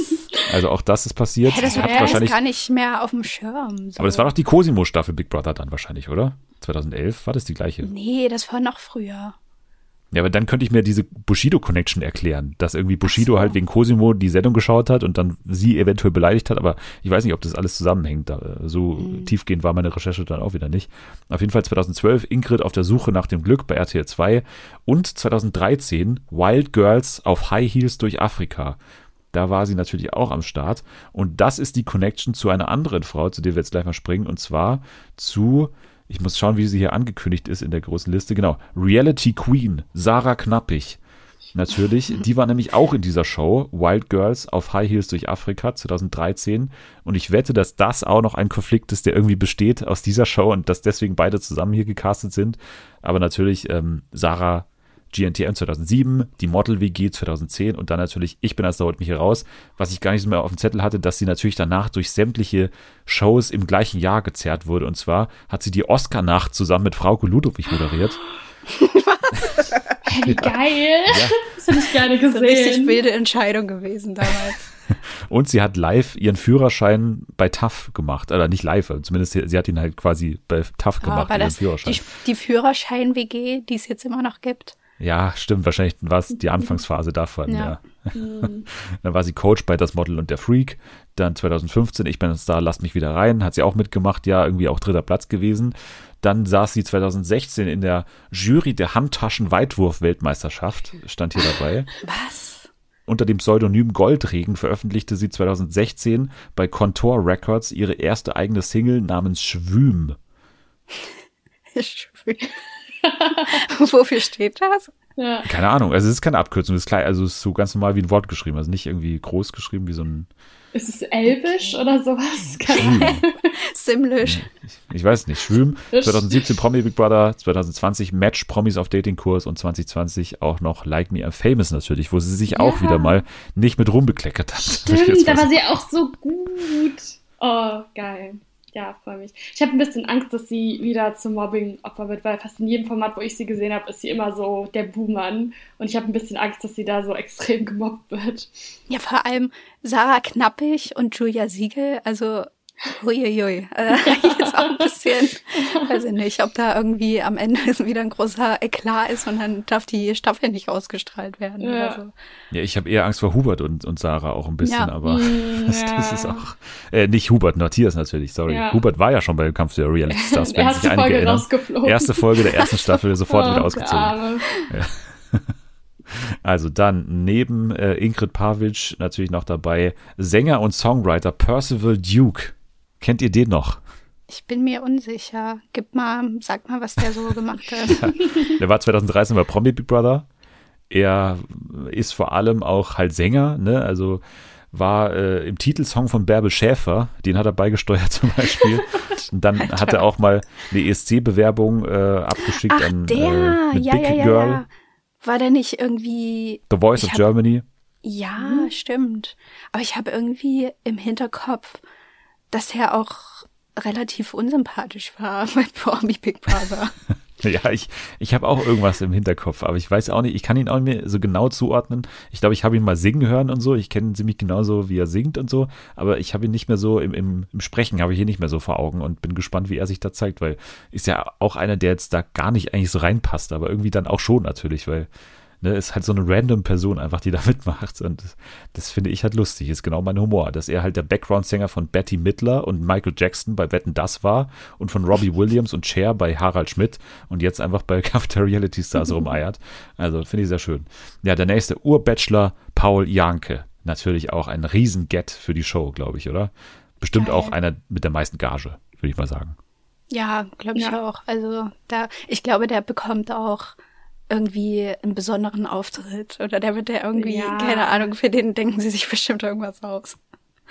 Also auch das ist passiert. Ja, das war wahrscheinlich gar nicht mehr auf dem Schirm. So. Aber das war doch die Cosimo-Staffel Big Brother dann wahrscheinlich, oder? 2011 war das die gleiche? Nee, das war noch früher. Ja, aber dann könnte ich mir diese Bushido-Connection erklären, dass irgendwie Bushido so. halt wegen Cosimo die Sendung geschaut hat und dann sie eventuell beleidigt hat, aber ich weiß nicht, ob das alles zusammenhängt. So mhm. tiefgehend war meine Recherche dann auch wieder nicht. Auf jeden Fall 2012 Ingrid auf der Suche nach dem Glück bei RTL 2 und 2013 Wild Girls auf High Heels durch Afrika. Da war sie natürlich auch am Start. Und das ist die Connection zu einer anderen Frau, zu der wir jetzt gleich mal springen, und zwar zu ich muss schauen, wie sie hier angekündigt ist in der großen Liste. Genau. Reality Queen, Sarah Knappig. Natürlich, die war nämlich auch in dieser Show, Wild Girls auf High Heels durch Afrika 2013. Und ich wette, dass das auch noch ein Konflikt ist, der irgendwie besteht aus dieser Show und dass deswegen beide zusammen hier gecastet sind. Aber natürlich, ähm, Sarah GNTM 2007, die Model WG 2010 und dann natürlich Ich bin als da holt mich hier raus, was ich gar nicht mehr auf dem Zettel hatte, dass sie natürlich danach durch sämtliche Shows im gleichen Jahr gezerrt wurde. Und zwar hat sie die Oscar-Nacht zusammen mit Frauke Ludwig moderiert. Was? Hey, geil! Ja. Das hätte ich gerne gesehen. Eine richtig wilde Entscheidung gewesen damals. Und sie hat live ihren Führerschein bei TAF gemacht. Oder nicht live, zumindest sie, sie hat ihn halt quasi bei TAF gemacht, ja, ihren Führerschein. Die, die Führerschein-WG, die es jetzt immer noch gibt. Ja, stimmt. Wahrscheinlich war es die Anfangsphase davon, ja. ja. Mhm. dann war sie Coach bei Das Model und der Freak. Dann 2015, ich bin ein Star, lasst mich wieder rein. Hat sie auch mitgemacht, ja, irgendwie auch dritter Platz gewesen. Dann saß sie 2016 in der Jury der Handtaschen-Weitwurf-Weltmeisterschaft, stand hier dabei. Was? Unter dem Pseudonym Goldregen veröffentlichte sie 2016 bei Contour Records ihre erste eigene Single namens Schwüm. Schwüm. Wofür steht das? Ja. Keine Ahnung, also es ist keine Abkürzung, es ist klein, also es ist so ganz normal wie ein Wort geschrieben, also nicht irgendwie groß geschrieben wie so ein. Ist es Elbisch oder sowas? Simlisch. Ich, ich, weiß nicht. Schwüm. 2017 Promi Big Brother, 2020 Match Promis auf Datingkurs und 2020 auch noch Like Me I'm Famous natürlich, wo sie sich ja. auch wieder mal nicht mit rumbekleckert hat. Stimmt, da war sie auch so gut. Oh, geil ja, freue mich. Ich habe ein bisschen Angst, dass sie wieder zum Mobbing-Opfer wird, weil fast in jedem Format, wo ich sie gesehen habe, ist sie immer so der Buhmann. Und ich habe ein bisschen Angst, dass sie da so extrem gemobbt wird. Ja, vor allem Sarah Knappig und Julia Siegel, also Huiuiui. Also, jetzt auch ein bisschen, weiß ich nicht, ob da irgendwie am Ende wieder ein großer Eklat ist und dann darf die Staffel nicht ausgestrahlt werden ja. oder so. Ja, ich habe eher Angst vor Hubert und, und Sarah auch ein bisschen, ja. aber mm, das, das, ist auch, äh, nicht Hubert, Matthias natürlich, sorry. Ja. Hubert war ja schon beim Kampf der Reality Stars, wenn sich einige Folge erinnern. Erste Folge der ersten Staffel, sofort oh, wieder ausgezogen. Also dann neben äh, Ingrid Pavic natürlich noch dabei Sänger und Songwriter Percival Duke. Kennt ihr den noch? Ich bin mir unsicher. Gib mal, sag mal, was der so gemacht hat. ja, der war 2013 bei Promi Big Brother. Er ist vor allem auch halt Sänger, ne? Also war äh, im Titelsong von Bärbel Schäfer, den hat er beigesteuert zum Beispiel. Und dann Alter. hat er auch mal eine ESC-Bewerbung äh, abgeschickt Ach, an der. Äh, ja, Big ja, ja, Girl. Ja. War der nicht irgendwie The Voice of hab, Germany? Ja, hm. stimmt. Aber ich habe irgendwie im Hinterkopf, dass er auch relativ unsympathisch war bei Promi Big Brother. ja, ich, ich habe auch irgendwas im Hinterkopf, aber ich weiß auch nicht, ich kann ihn auch nicht mehr so genau zuordnen. Ich glaube, ich habe ihn mal singen hören und so. Ich kenne ihn ziemlich genauso, wie er singt und so, aber ich habe ihn nicht mehr so im, im, im Sprechen, habe ich ihn nicht mehr so vor Augen und bin gespannt, wie er sich da zeigt, weil ist ja auch einer, der jetzt da gar nicht eigentlich so reinpasst, aber irgendwie dann auch schon natürlich, weil Ne, ist halt so eine random Person einfach, die da mitmacht. Und das, das, finde ich halt lustig. Ist genau mein Humor. Dass er halt der Background-Sänger von Betty Midler und Michael Jackson bei Wetten Das war und von Robbie Williams und Cher bei Harald Schmidt und jetzt einfach bei der Reality Stars rumeiert. Also finde ich sehr schön. Ja, der nächste Urbachelor Paul Janke. Natürlich auch ein Riesen-Get für die Show, glaube ich, oder? Bestimmt Geil. auch einer mit der meisten Gage, würde ich mal sagen. Ja, glaube ich ja. auch. Also da, ich glaube, der bekommt auch irgendwie einen besonderen Auftritt oder der wird ja irgendwie, ja. keine Ahnung, für den denken sie sich bestimmt irgendwas aus.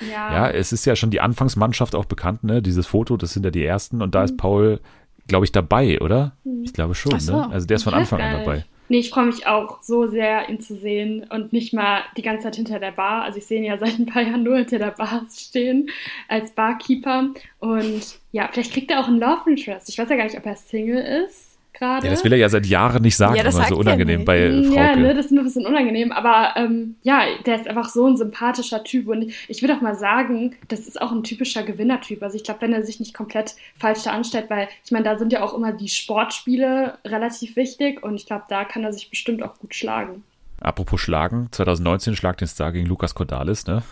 Ja. ja, es ist ja schon die Anfangsmannschaft auch bekannt, ne? Dieses Foto, das sind ja die ersten und da mhm. ist Paul, glaube ich, dabei, oder? Mhm. Ich glaube schon, so. ne? Also der ist von Anfang an dabei. Nee, ich freue mich auch so sehr, ihn zu sehen und nicht mal die ganze Zeit hinter der Bar. Also ich sehe ihn ja seit ein paar Jahren nur hinter der Bar stehen als Barkeeper. Und ja, vielleicht kriegt er auch einen Love Interest. Ich weiß ja gar nicht, ob er Single ist gerade. Ja, das will er ja seit Jahren nicht sagen, ja, das immer so unangenehm bei mm, Frau. Ja, ne, das ist mir ein bisschen unangenehm, aber ähm, ja, der ist einfach so ein sympathischer Typ und ich würde auch mal sagen, das ist auch ein typischer Gewinnertyp. Also ich glaube, wenn er sich nicht komplett falsch da anstellt, weil ich meine, da sind ja auch immer die Sportspiele relativ wichtig und ich glaube, da kann er sich bestimmt auch gut schlagen. Apropos Schlagen, 2019 schlag den Star gegen Lukas Cordalis, ne?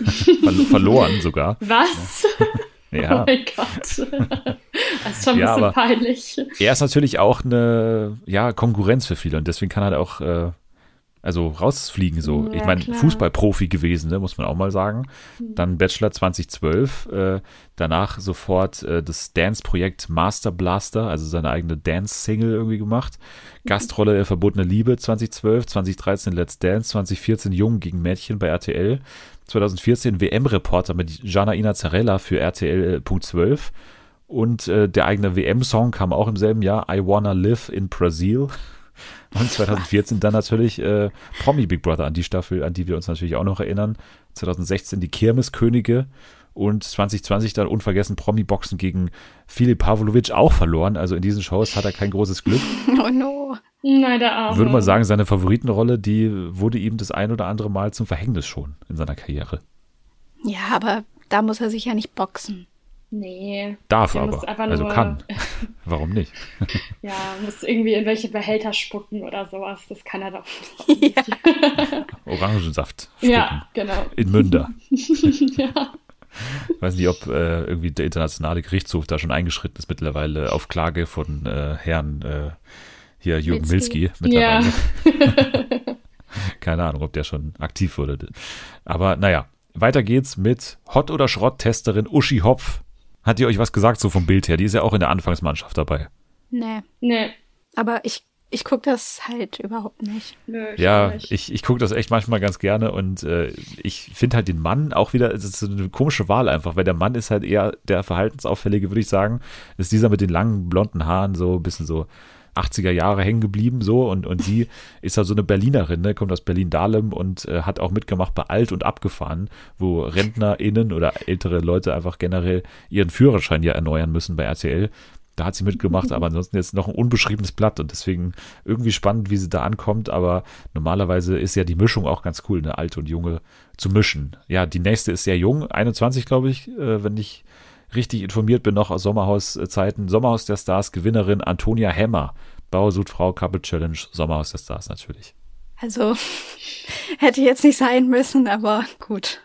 verloren sogar. Was? Ja. Ja. Oh mein Gott. Das ist schon ein ja, bisschen peinlich. Er ist natürlich auch eine ja, Konkurrenz für viele und deswegen kann er auch äh, also rausfliegen so. Ja, ich meine, Fußballprofi gewesen, ne, muss man auch mal sagen. Hm. Dann Bachelor 2012, äh, danach sofort äh, das Dance-Projekt Master Blaster, also seine eigene Dance-Single irgendwie gemacht. Mhm. Gastrolle Verbotene Liebe 2012, 2013 Let's Dance, 2014 Jung gegen Mädchen bei RTL, 2014 WM-Reporter mit Jana Inazarella für RTL.12 und äh, der eigene WM-Song kam auch im selben Jahr, I Wanna Live in Brazil. Und 2014 dann natürlich äh, Promi Big Brother an die Staffel, an die wir uns natürlich auch noch erinnern. 2016 die Kirmeskönige und 2020 dann unvergessen Promi-Boxen gegen Filip Pavlovic auch verloren. Also in diesen Shows hat er kein großes Glück. Oh no. Nein, der Arme. Würde man sagen, seine Favoritenrolle, die wurde ihm das ein oder andere Mal zum Verhängnis schon in seiner Karriere. Ja, aber da muss er sich ja nicht boxen. Nee. Darf aber. Also kann. Warum nicht? ja, muss irgendwie in welche Behälter spucken oder sowas. Das kann er doch nicht. Ja. Orangensaft. Spucken. Ja, genau. In Münder. ja. Ich weiß nicht, ob äh, irgendwie der internationale Gerichtshof da schon eingeschritten ist mittlerweile auf Klage von äh, Herrn äh, hier Jürgen Milski, mittlerweile. Ja. Keine Ahnung, ob der schon aktiv wurde. Aber naja, weiter geht's mit Hot- oder Schrott-Testerin Uschi Hopf. Hat die euch was gesagt, so vom Bild her? Die ist ja auch in der Anfangsmannschaft dabei. Nee. Nee. Aber ich, ich gucke das halt überhaupt nicht. Nö, ich ja, nicht. ich, ich gucke das echt manchmal ganz gerne und äh, ich finde halt den Mann auch wieder, es ist eine komische Wahl einfach, weil der Mann ist halt eher der Verhaltensauffällige, würde ich sagen. Ist dieser mit den langen blonden Haaren so ein bisschen so 80er Jahre hängen geblieben so und, und sie ist halt so eine Berlinerin, ne, kommt aus Berlin-Dahlem und äh, hat auch mitgemacht bei Alt und Abgefahren, wo RentnerInnen oder ältere Leute einfach generell ihren Führerschein ja erneuern müssen bei RTL. Da hat sie mitgemacht, aber ansonsten jetzt noch ein unbeschriebenes Blatt und deswegen irgendwie spannend, wie sie da ankommt, aber normalerweise ist ja die Mischung auch ganz cool, eine alte und junge zu mischen. Ja, die nächste ist sehr jung, 21 glaube ich, äh, wenn ich richtig informiert bin, noch aus Sommerhauszeiten. Sommerhaus der Stars, Gewinnerin Antonia Hemmer. Bauersudfrau, Couple Challenge, Sommerhaus der Stars natürlich. Also, hätte jetzt nicht sein müssen, aber gut.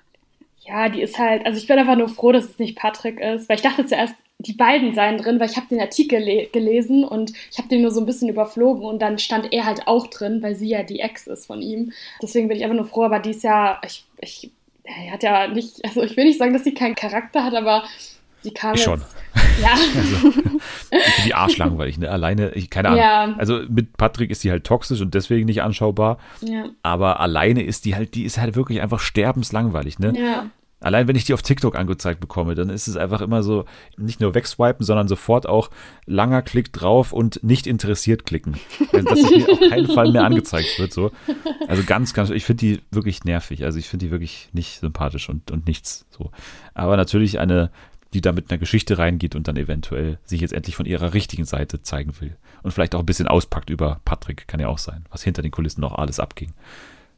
Ja, die ist halt, also ich bin einfach nur froh, dass es nicht Patrick ist, weil ich dachte zuerst, die beiden seien drin, weil ich habe den Artikel gelesen und ich habe den nur so ein bisschen überflogen und dann stand er halt auch drin, weil sie ja die Ex ist von ihm. Deswegen bin ich einfach nur froh, aber die ist ja, ich, ich, er hat ja nicht, also ich will nicht sagen, dass sie keinen Charakter hat, aber die kam ich schon. Ja. Also, ich finde die arschlangweilig, ne? Alleine, ich, keine Ahnung. Ja. Also mit Patrick ist die halt toxisch und deswegen nicht anschaubar. Ja. Aber alleine ist die halt, die ist halt wirklich einfach sterbenslangweilig, ne? Ja. Allein wenn ich die auf TikTok angezeigt bekomme, dann ist es einfach immer so, nicht nur wegswipen, sondern sofort auch langer Klick drauf und nicht interessiert klicken. Also, dass mir auf keinen Fall mehr angezeigt wird. So. Also ganz, ganz, ich finde die wirklich nervig. Also ich finde die wirklich nicht sympathisch und, und nichts. So. Aber natürlich eine die da mit einer Geschichte reingeht und dann eventuell sich jetzt endlich von ihrer richtigen Seite zeigen will. Und vielleicht auch ein bisschen auspackt über Patrick, kann ja auch sein, was hinter den Kulissen noch alles abging.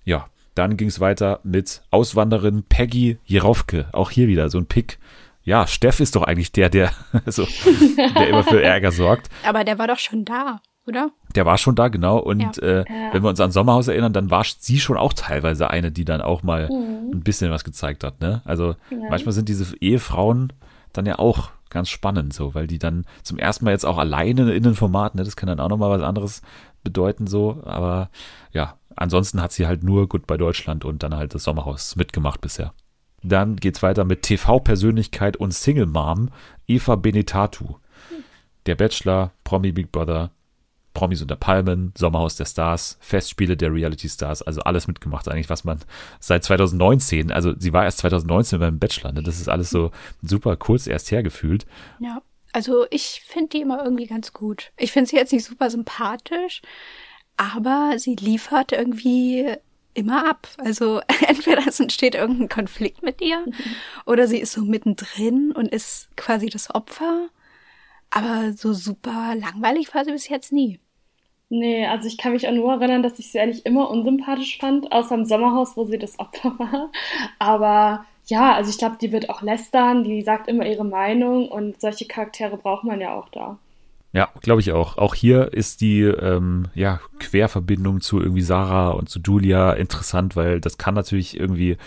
Ja, dann ging es weiter mit Auswanderin Peggy Jerofke. Auch hier wieder so ein Pick. Ja, Steff ist doch eigentlich der, der, so, der immer für Ärger sorgt. Aber der war doch schon da, oder? Der war schon da, genau. Und ja. äh, wenn wir uns an Sommerhaus erinnern, dann war sie schon auch teilweise eine, die dann auch mal mhm. ein bisschen was gezeigt hat. Ne? Also ja. manchmal sind diese Ehefrauen dann ja auch ganz spannend, so, weil die dann zum ersten Mal jetzt auch alleine in den Formaten, ne, das kann dann auch nochmal was anderes bedeuten, so, aber ja, ansonsten hat sie halt nur gut bei Deutschland und dann halt das Sommerhaus mitgemacht bisher. Dann geht's weiter mit TV-Persönlichkeit und Single Mom Eva Benetatu. Der Bachelor, Promi Big Brother, Promis unter Palmen, Sommerhaus der Stars, Festspiele der Reality Stars, also alles mitgemacht eigentlich, was man seit 2019, also sie war erst 2019 beim Bachelor, ne? das ist alles so super kurz erst hergefühlt. Ja, also ich finde die immer irgendwie ganz gut. Ich finde sie jetzt nicht super sympathisch, aber sie liefert irgendwie immer ab. Also entweder es entsteht irgendein Konflikt mit ihr mhm. oder sie ist so mittendrin und ist quasi das Opfer. Aber so super langweilig war sie bis jetzt nie. Nee, also ich kann mich auch nur erinnern, dass ich sie eigentlich immer unsympathisch fand, außer im Sommerhaus, wo sie das Opfer war. Aber ja, also ich glaube, die wird auch lästern, die sagt immer ihre Meinung und solche Charaktere braucht man ja auch da. Ja, glaube ich auch. Auch hier ist die ähm, ja, Querverbindung zu irgendwie Sarah und zu Julia interessant, weil das kann natürlich irgendwie,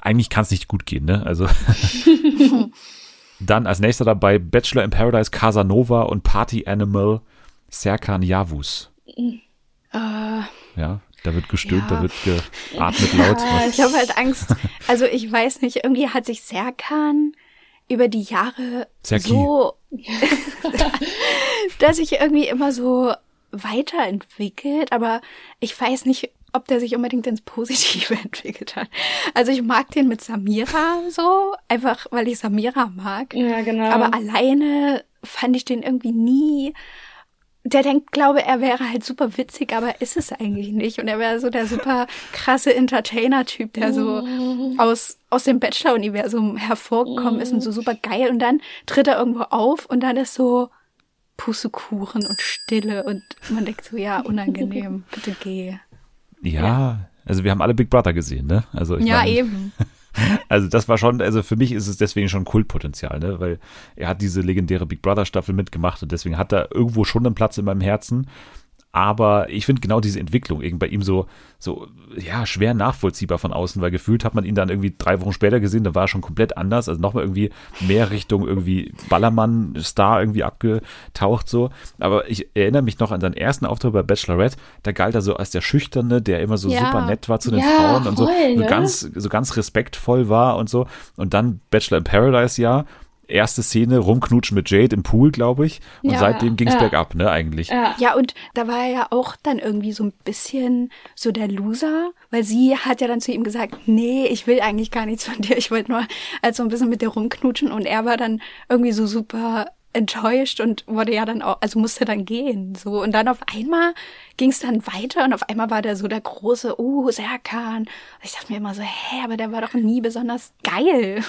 eigentlich kann es nicht gut gehen, ne? Also dann als nächster dabei Bachelor in Paradise Casanova und Party Animal Serkan Yavuz. Uh, ja, da wird gestöhnt, ja. da wird geatmet laut. Ja, ich habe halt Angst. Also ich weiß nicht, irgendwie hat sich Serkan über die Jahre Serki. so, dass ich irgendwie immer so weiterentwickelt, aber ich weiß nicht, ob der sich unbedingt ins Positive entwickelt hat. Also ich mag den mit Samira so, einfach weil ich Samira mag. Ja, genau. Aber alleine fand ich den irgendwie nie der denkt, glaube, er wäre halt super witzig, aber ist es eigentlich nicht. Und er wäre so der super krasse Entertainer-Typ, der so aus, aus dem Bachelor-Universum hervorgekommen ist und so super geil. Und dann tritt er irgendwo auf und dann ist so Pussekuchen und Stille und man denkt so, ja, unangenehm, bitte geh. Ja, ja. also wir haben alle Big Brother gesehen, ne? Also ja, meine, eben. Also das war schon, also für mich ist es deswegen schon Kultpotenzial, ne? weil er hat diese legendäre Big Brother Staffel mitgemacht und deswegen hat er irgendwo schon einen Platz in meinem Herzen. Aber ich finde genau diese Entwicklung irgendwie bei ihm so, so, ja, schwer nachvollziehbar von außen, weil gefühlt hat man ihn dann irgendwie drei Wochen später gesehen, da war er schon komplett anders, also nochmal irgendwie mehr Richtung irgendwie Ballermann-Star irgendwie abgetaucht so. Aber ich erinnere mich noch an seinen ersten Auftritt bei Bachelorette, da galt er so als der Schüchterne, der immer so ja. super nett war zu den ja, Frauen und voll, so, ne? so ganz, so ganz respektvoll war und so. Und dann Bachelor in Paradise, ja erste Szene rumknutschen mit Jade im Pool, glaube ich. Und ja, seitdem ging es ja. bergab, ne, eigentlich. Ja. ja, und da war er ja auch dann irgendwie so ein bisschen so der Loser, weil sie hat ja dann zu ihm gesagt, nee, ich will eigentlich gar nichts von dir, ich wollte nur halt so ein bisschen mit dir rumknutschen und er war dann irgendwie so super enttäuscht und wurde ja dann auch, also musste dann gehen, so. Und dann auf einmal ging es dann weiter und auf einmal war der so der große, uh, Serkan. Ich dachte mir immer so, hä, aber der war doch nie besonders geil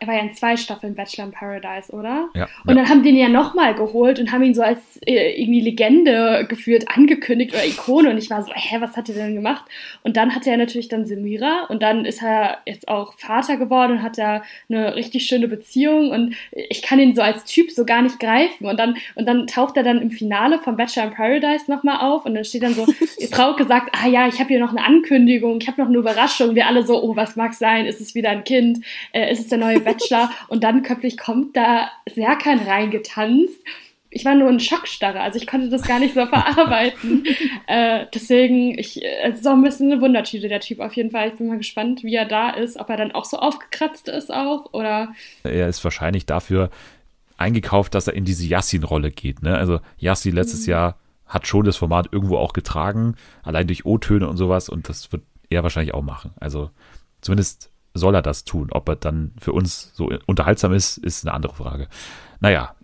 er war ja in zwei Staffeln Bachelor in Paradise, oder? Ja. Und dann haben die ihn ja nochmal geholt und haben ihn so als äh, irgendwie Legende geführt, angekündigt oder Ikone. Und ich war so, hä, was hat er denn gemacht? Und dann hatte er natürlich dann Semira und dann ist er jetzt auch Vater geworden und hat er eine richtig schöne Beziehung und ich kann ihn so als Typ so gar nicht greifen. Und dann, und dann taucht er dann im Finale von Bachelor in Paradise nochmal auf und dann steht dann so, Frau gesagt, ah ja, ich habe hier noch eine Ankündigung, ich habe noch eine Überraschung. Wir alle so, oh, was mag sein? Ist es wieder ein Kind? Äh, ist es der neue Bachelor und dann köpflich kommt da Serkan reingetanzt. Ich war nur in Schockstarre, also ich konnte das gar nicht so verarbeiten. äh, deswegen, ich, es ist auch ein bisschen eine Wundertüte, der Typ auf jeden Fall. Ich bin mal gespannt, wie er da ist, ob er dann auch so aufgekratzt ist auch oder. Er ist wahrscheinlich dafür eingekauft, dass er in diese Yassin-Rolle geht. Ne? Also Yassin letztes mhm. Jahr hat schon das Format irgendwo auch getragen, allein durch O-Töne und sowas und das wird er wahrscheinlich auch machen. Also zumindest soll er das tun. Ob er dann für uns so unterhaltsam ist, ist eine andere Frage. Naja,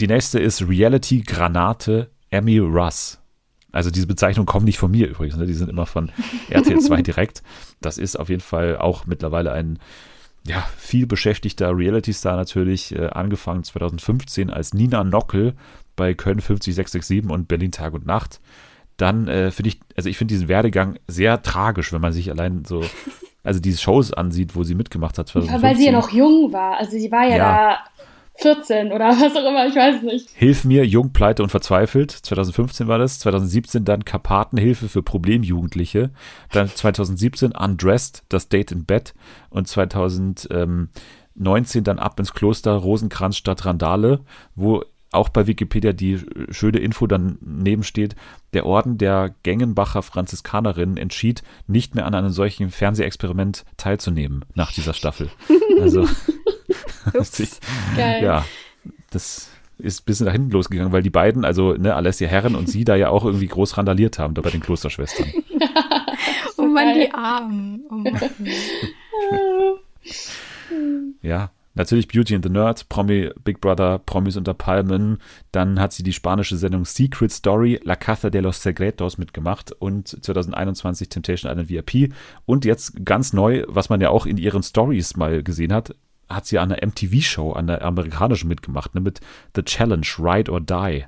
die nächste ist Reality Granate Emmy Russ. Also diese Bezeichnungen kommen nicht von mir übrigens, ne? die sind immer von RTL 2 direkt. Das ist auf jeden Fall auch mittlerweile ein ja, viel beschäftigter Reality-Star natürlich, äh, angefangen 2015 als Nina Nockel bei Köln 50667 und Berlin Tag und Nacht. Dann äh, finde ich, also ich finde diesen Werdegang sehr tragisch, wenn man sich allein so also diese Shows ansieht, wo sie mitgemacht hat. 2015. Weil sie ja noch jung war. Also sie war ja, ja. da 14 oder was auch immer, ich weiß nicht. Hilf mir, Jung, Pleite und Verzweifelt. 2015 war das. 2017 dann Karpatenhilfe für Problemjugendliche. Dann 2017 Undressed, das Date in Bed. Und 2019 dann ab ins Kloster Rosenkranz statt Randale, wo auch bei Wikipedia die schöne Info dann nebensteht, der Orden der Gengenbacher Franziskanerinnen entschied, nicht mehr an einem solchen Fernsehexperiment teilzunehmen nach dieser Staffel. Also, Ups, geil. ja, das ist ein bisschen nach hinten losgegangen, weil die beiden, also ne, Alessia Herren und sie da ja auch irgendwie groß randaliert haben, da bei den Klosterschwestern. oh Mann, die Armen. Oh Mann. ja, Natürlich Beauty and the Nerd, Promi Big Brother, Promis unter Palmen. Dann hat sie die spanische Sendung Secret Story, La Caza de los Secretos mitgemacht und 2021 Temptation Island VIP. Und jetzt ganz neu, was man ja auch in ihren Stories mal gesehen hat, hat sie an einer MTV-Show, an der amerikanischen mitgemacht, ne, mit The Challenge, Ride or Die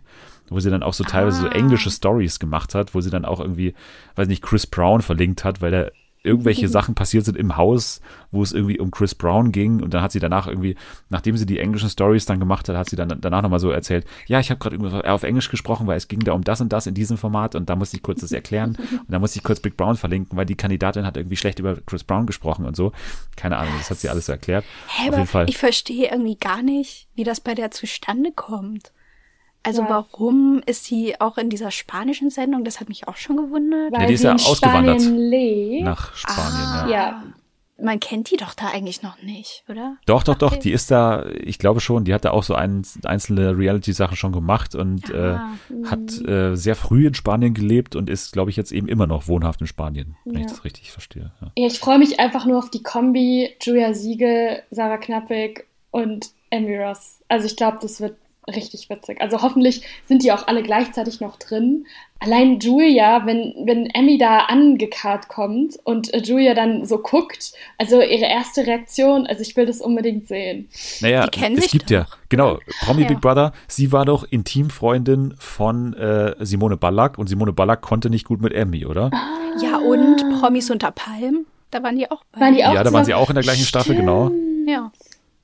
wo sie dann auch so teilweise ah. so englische Stories gemacht hat, wo sie dann auch irgendwie, weiß nicht, Chris Brown verlinkt hat, weil er irgendwelche Sachen passiert sind im Haus, wo es irgendwie um Chris Brown ging und dann hat sie danach irgendwie, nachdem sie die englischen Stories dann gemacht hat, hat sie dann danach nochmal so erzählt, ja, ich habe gerade irgendwie auf Englisch gesprochen, weil es ging da um das und das in diesem Format und da musste ich kurz das erklären und da musste ich kurz Big Brown verlinken, weil die Kandidatin hat irgendwie schlecht über Chris Brown gesprochen und so. Keine Ahnung, das hat sie alles so erklärt. Hä, auf jeden Fall. Ich verstehe irgendwie gar nicht, wie das bei der zustande kommt. Also ja. warum ist sie auch in dieser spanischen Sendung? Das hat mich auch schon gewundert. Weil ja, die ist ja ausgewandert nach Spanien. Ah, ja. ja. Man kennt die doch da eigentlich noch nicht, oder? Doch, doch, doch. Die ist da, ich glaube schon, die hat da auch so ein, einzelne Reality-Sachen schon gemacht und ah, äh, hat äh, sehr früh in Spanien gelebt und ist, glaube ich, jetzt eben immer noch wohnhaft in Spanien, wenn ich das richtig verstehe. Ja, ich freue mich einfach nur auf die Kombi Julia Siegel, Sarah Knappig und Emmy Ross. Also ich glaube, das wird richtig witzig. Also hoffentlich sind die auch alle gleichzeitig noch drin. Allein Julia, wenn, wenn Emmy da angekarrt kommt und äh, Julia dann so guckt, also ihre erste Reaktion, also ich will das unbedingt sehen. Naja, es gibt doch. ja, genau, Promi ja. Big Brother, sie war doch Intimfreundin von äh, Simone Ballack und Simone Ballack konnte nicht gut mit Emmy, oder? Ah. Ja, und Promis unter Palm, da waren die auch bei. Waren die auch ja, da waren sie auch in der gleichen. Staffel, genau. Ja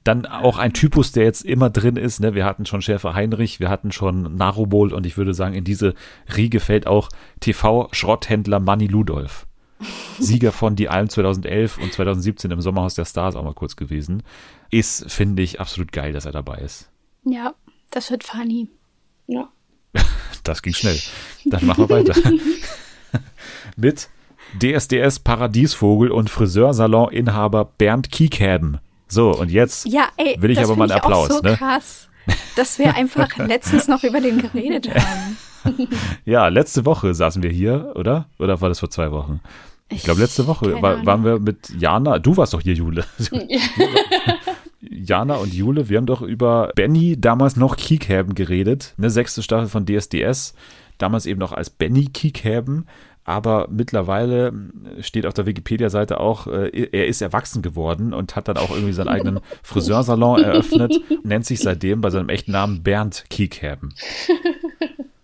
dann auch ein Typus, der jetzt immer drin ist. Ne? Wir hatten schon Schäfer Heinrich, wir hatten schon Narubol und ich würde sagen, in diese Riege fällt auch TV-Schrotthändler Manny Ludolf. Sieger von Die Alm 2011 und 2017 im Sommerhaus der Stars auch mal kurz gewesen. Ist, finde ich, absolut geil, dass er dabei ist. Ja, das wird funny. Ja. Das ging schnell. Dann machen wir weiter. Mit DSDS Paradiesvogel und Friseursalon-Inhaber Bernd Kiekhaben so, und jetzt ja, ey, will ich aber mal einen Applaus. Auch so ne? krass, dass wir einfach letztens noch über den geredet haben. ja, letzte Woche saßen wir hier, oder? Oder war das vor zwei Wochen? Ich glaube, letzte Woche war, waren wir mit Jana. Du warst doch hier, Jule. Jana und Jule, wir haben doch über Benny, damals noch Kiekhaben, geredet. Eine sechste Staffel von DSDS. Damals eben noch als Benny Kiekhaben aber mittlerweile steht auf der Wikipedia-Seite auch, äh, er ist erwachsen geworden und hat dann auch irgendwie seinen eigenen Friseursalon eröffnet, nennt sich seitdem bei seinem echten Namen Bernd Kiekherben.